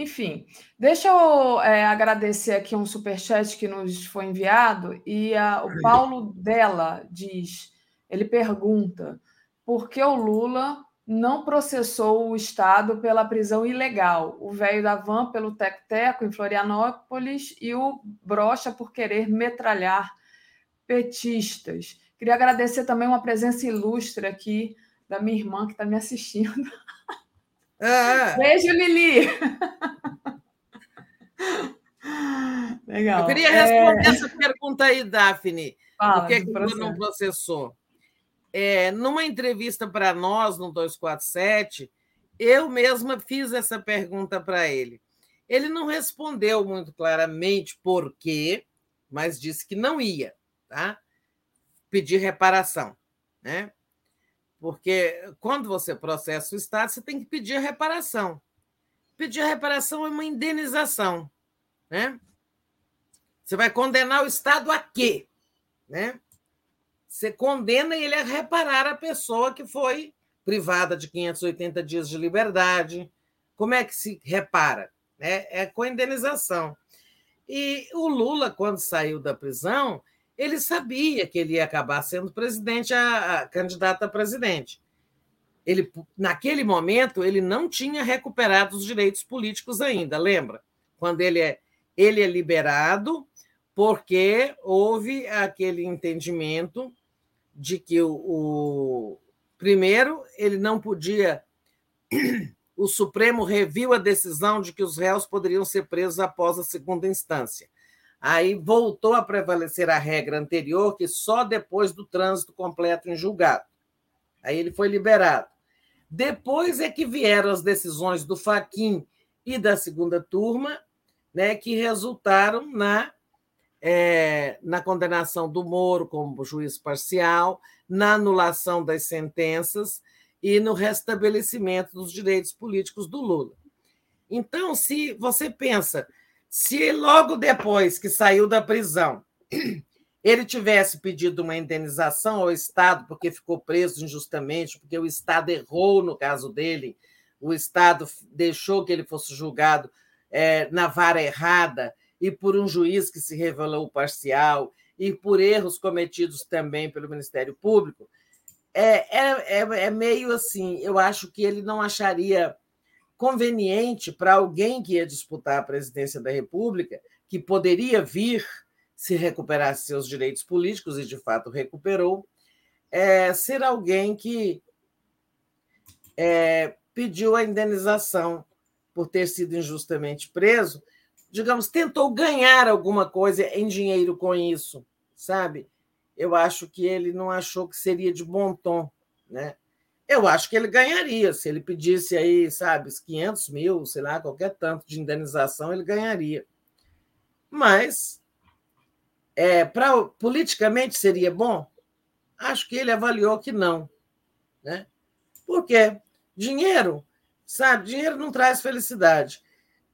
H: Enfim, deixa eu é, agradecer aqui um superchat que nos foi enviado, e a, o Paulo Della diz: ele pergunta por que o Lula não processou o Estado pela prisão ilegal, o velho da van pelo Tec-Teco em Florianópolis e o Brocha por querer metralhar petistas. Queria agradecer também uma presença ilustre aqui da minha irmã que está me assistindo. Ah. Beijo, Lili!
K: Legal. Eu queria responder é... essa pergunta aí, Daphne. Fala, Por que, que o não processou? É, numa entrevista para nós no 247, eu mesma fiz essa pergunta para ele. Ele não respondeu muito claramente por quê, mas disse que não ia tá? pedir reparação. Né? Porque quando você processa o Estado, você tem que pedir reparação. Pedir reparação é uma indenização. Né? Você vai condenar o Estado a quê? Né? Você condena ele a reparar a pessoa que foi privada de 580 dias de liberdade. Como é que se repara? É, é com indenização. E o Lula, quando saiu da prisão, ele sabia que ele ia acabar sendo presidente, a, a candidato a presidente. Ele, naquele momento, ele não tinha recuperado os direitos políticos ainda, lembra? Quando ele é, ele é liberado, porque houve aquele entendimento de que o, o primeiro ele não podia (clears throat) o Supremo reviu a decisão de que os réus poderiam ser presos após a segunda instância. Aí voltou a prevalecer a regra anterior, que só depois do trânsito completo em julgado. Aí ele foi liberado. Depois é que vieram as decisões do Faquin e da segunda turma, né, que resultaram na é, na condenação do Moro como juiz parcial, na anulação das sentenças e no restabelecimento dos direitos políticos do Lula. Então, se você pensa, se logo depois que saiu da prisão, (clears throat) ele tivesse pedido uma indenização ao Estado porque ficou preso injustamente, porque o Estado errou no caso dele, o Estado deixou que ele fosse julgado é, na vara errada e por um juiz que se revelou parcial e por erros cometidos também pelo Ministério Público, é, é, é, é meio assim. Eu acho que ele não acharia conveniente para alguém que ia disputar a presidência da República, que poderia vir se recuperar seus direitos políticos, e de fato recuperou, é, ser alguém que é, pediu a indenização por ter sido injustamente preso, digamos, tentou ganhar alguma coisa em dinheiro com isso, sabe? Eu acho que ele não achou que seria de bom tom, né? Eu acho que ele ganharia. Se ele pedisse aí, sabe, 500 mil, sei lá, qualquer tanto de indenização, ele ganharia. Mas, é, pra, politicamente seria bom? Acho que ele avaliou que não. Né? Por quê? Dinheiro, sabe? Dinheiro não traz felicidade,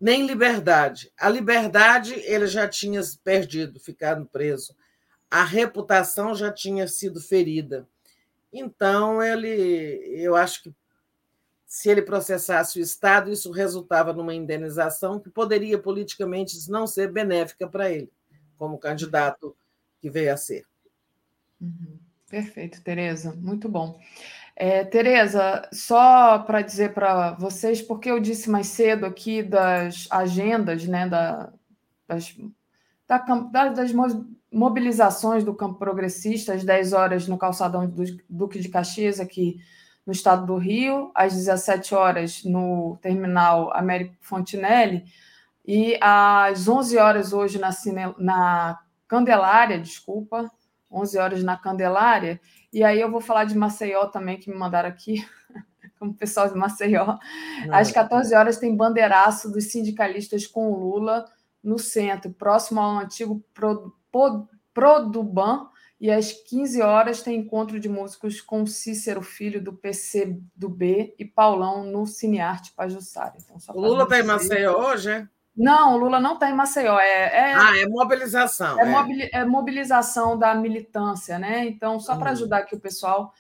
K: nem liberdade. A liberdade ele já tinha perdido, ficado preso. A reputação já tinha sido ferida. Então, ele, eu acho que se ele processasse o Estado, isso resultava numa indenização que poderia politicamente não ser benéfica para ele, como candidato que veio a ser.
H: Uhum. Perfeito, Tereza, muito bom. É, Tereza, só para dizer para vocês, porque eu disse mais cedo aqui das agendas, né, da, das, da, das mobilizações do campo progressista, às 10 horas no calçadão do Duque de Caxias, aqui no estado do Rio, às 17 horas no terminal Américo Fontinelli, e às 11 horas hoje na, na Candelária, desculpa, 11 horas na Candelária, e aí eu vou falar de Maceió também, que me mandaram aqui, (laughs) como pessoal de Maceió. Não. Às 14 horas tem bandeiraço dos sindicalistas com Lula no centro, próximo ao antigo Pro Produban, e às 15 horas tem encontro de músicos com Cícero Filho, do PC do B, e Paulão no Cinearte Pajussara.
K: Então, o Lula está em Maceió hoje, é?
H: Não, o Lula não está em Maceió. É,
K: é, ah, é mobilização.
H: É, é. É, mobilização da militância, né? Então, só para uhum. ajudar aqui o pessoal,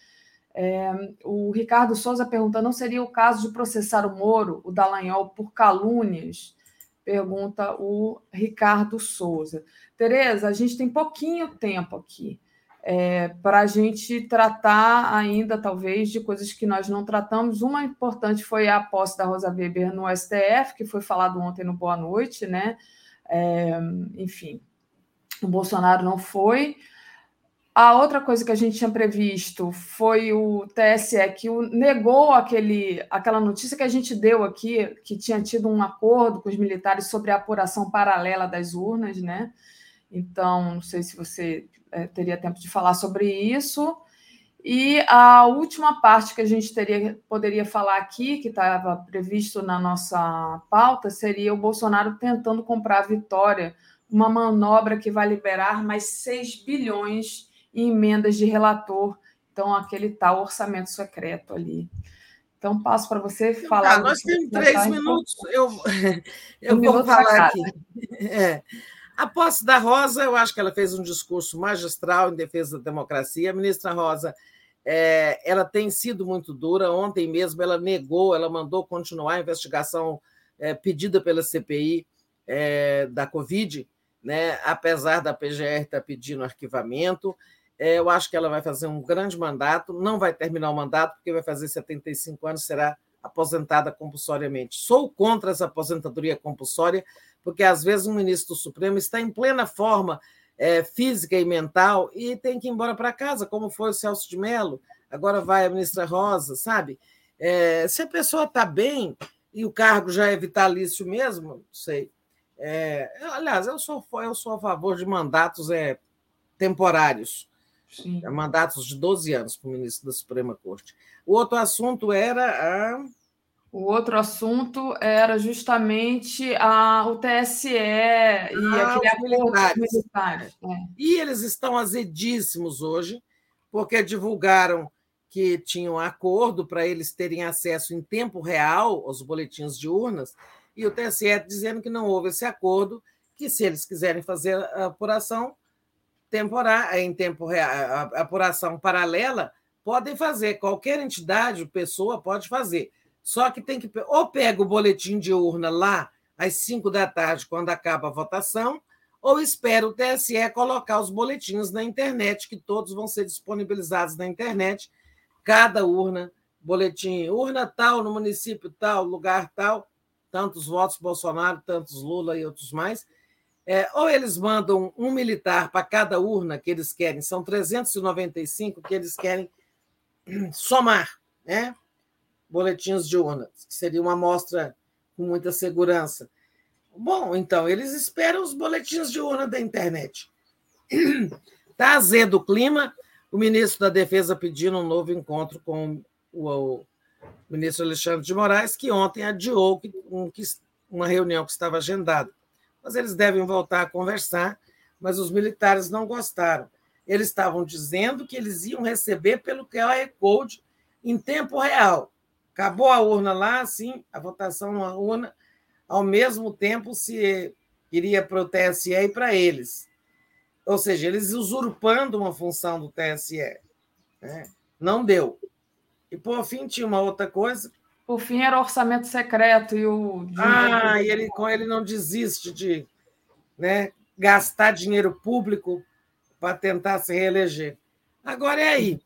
H: é, o Ricardo Souza pergunta: não seria o caso de processar o Moro, o Dallagnol, por calúnias? Pergunta o Ricardo Souza. Tereza, a gente tem pouquinho tempo aqui é, para a gente tratar ainda, talvez, de coisas que nós não tratamos. Uma importante foi a posse da Rosa Weber no STF, que foi falado ontem no Boa Noite, né? É, enfim, o Bolsonaro não foi. A outra coisa que a gente tinha previsto foi o TSE que negou aquele, aquela notícia que a gente deu aqui, que tinha tido um acordo com os militares sobre a apuração paralela das urnas, né? Então, não sei se você é, teria tempo de falar sobre isso. E a última parte que a gente teria, poderia falar aqui, que estava previsto na nossa pauta, seria o Bolsonaro tentando comprar a vitória, uma manobra que vai liberar mais 6 bilhões em emendas de relator. Então, aquele tal orçamento secreto ali. Então, passo para você falar.
K: Ah, nós temos três minutos. Eu, eu um vou falar aqui. É. A posse da Rosa, eu acho que ela fez um discurso magistral em defesa da democracia. A ministra Rosa, é, ela tem sido muito dura. Ontem mesmo ela negou, ela mandou continuar a investigação é, pedida pela CPI é, da Covid, né? apesar da PGR estar pedindo arquivamento. É, eu acho que ela vai fazer um grande mandato, não vai terminar o mandato, porque vai fazer 75 anos, será aposentada compulsoriamente. Sou contra essa aposentadoria compulsória, porque às vezes um ministro do Supremo está em plena forma é, física e mental e tem que ir embora para casa, como foi o Celso de Mello, agora vai a ministra Rosa, sabe? É, se a pessoa está bem e o cargo já é vitalício mesmo, não sei. É, aliás, eu sou, eu sou a favor de mandatos é, temporários. Sim. Mandatos de 12 anos para o ministro da Suprema Corte. O outro assunto era a
H: o outro assunto era justamente a, o TSE e ah, aquele acordo militares. É.
K: E eles estão azedíssimos hoje, porque divulgaram que tinham acordo para eles terem acesso em tempo real aos boletins de urnas, e o TSE dizendo que não houve esse acordo, que se eles quiserem fazer a apuração, temporária, em tempo real, apuração paralela, podem fazer. Qualquer entidade, pessoa pode fazer. Só que tem que ou pega o boletim de urna lá às 5 da tarde, quando acaba a votação, ou espera o TSE colocar os boletins na internet, que todos vão ser disponibilizados na internet, cada urna, boletim, urna tal, no município tal, lugar tal, tantos votos Bolsonaro, tantos Lula e outros mais. É, ou eles mandam um militar para cada urna que eles querem, são 395 que eles querem (clears throat) somar, né? Boletins de urna, que seria uma amostra com muita segurança. Bom, então, eles esperam os boletins de urna da internet. Está (clears throat) azedo o clima, o ministro da Defesa pedindo um novo encontro com o, ministro Alexandre de Moraes, que ontem adiou uma reunião que estava agendada. Mas eles devem voltar a conversar, mas os militares não gostaram. Eles estavam dizendo que eles iam receber pelo QR Code em tempo real. Acabou a urna lá, sim, a votação na urna, ao mesmo tempo se iria para o TSE e para eles. Ou seja, eles usurpando uma função do TSE. Né? Não deu. E por fim tinha uma outra coisa.
H: Por fim era orçamento secreto e o.
K: Ah, e ele, ele não desiste de né, gastar dinheiro público para tentar se reeleger. Agora é aí.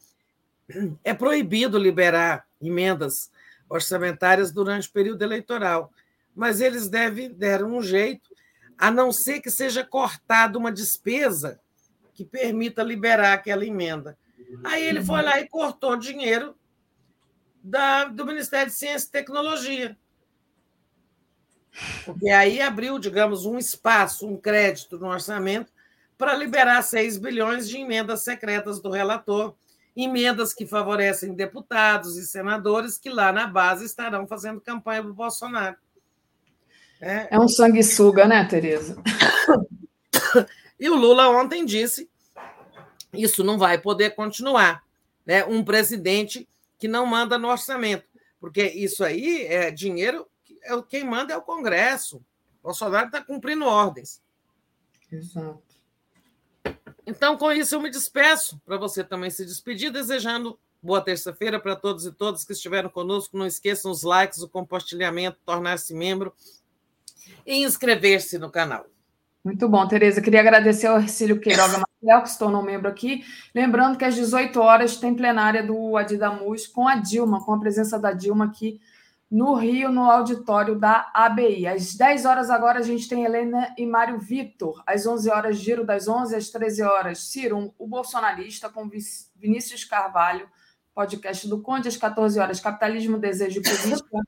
K: É proibido liberar emendas orçamentárias durante o período eleitoral mas eles devem deram um jeito, a não ser que seja cortada uma despesa que permita liberar aquela emenda. Aí ele foi lá e cortou dinheiro da, do Ministério de Ciência e Tecnologia. Porque aí abriu, digamos, um espaço, um crédito no orçamento para liberar 6 bilhões de emendas secretas do relator, emendas que favorecem deputados e senadores que lá na base estarão fazendo campanha para o Bolsonaro.
H: É, é um sanguessuga, né, Tereza?
K: E o Lula ontem disse: isso não vai poder continuar. Né? Um presidente que não manda no orçamento, porque isso aí é dinheiro, é quem manda é o Congresso. O Bolsonaro está cumprindo ordens.
H: Exato.
K: Então, com isso, eu me despeço para você também se despedir, desejando boa terça-feira para todos e todas que estiveram conosco. Não esqueçam os likes, o compartilhamento, tornar-se membro e inscrever-se no canal.
H: Muito bom, Tereza. Queria agradecer ao Ercílio Queiroga (laughs) Marcel, que se tornou membro aqui. Lembrando que às 18 horas tem plenária do Adidamus com a Dilma, com a presença da Dilma aqui no Rio, no auditório da ABI. Às 10 horas agora a gente tem Helena e Mário Vitor. Às 11 horas, giro das 11 às 13 horas, Ciro, o bolsonarista, com Vinícius Carvalho podcast do Conde, às 14 horas, Capitalismo, Desejo e Política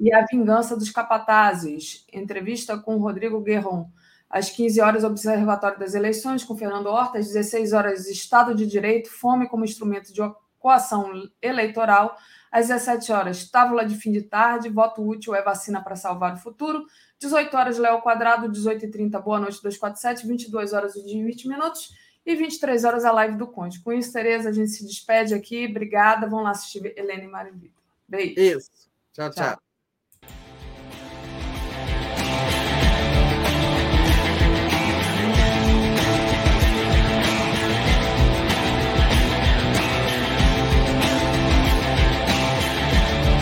H: e a Vingança dos Capatazes, entrevista com Rodrigo Guerron. Às 15 horas, Observatório das Eleições, com Fernando Horta. Às 16 horas, Estado de Direito, Fome como Instrumento de Coação Eleitoral. Às 17 horas, Távola de Fim de Tarde, Voto Útil é Vacina para Salvar o Futuro. 18 horas, Léo Quadrado, 18h30, Boa Noite 247, 22 horas e 20 minutos e 23 horas a live do Conde. Com isso, Tereza, a gente se despede aqui. Obrigada. Vamos lá assistir Helena e Mário Vitor. Beijo.
K: Isso. tchau. tchau. tchau.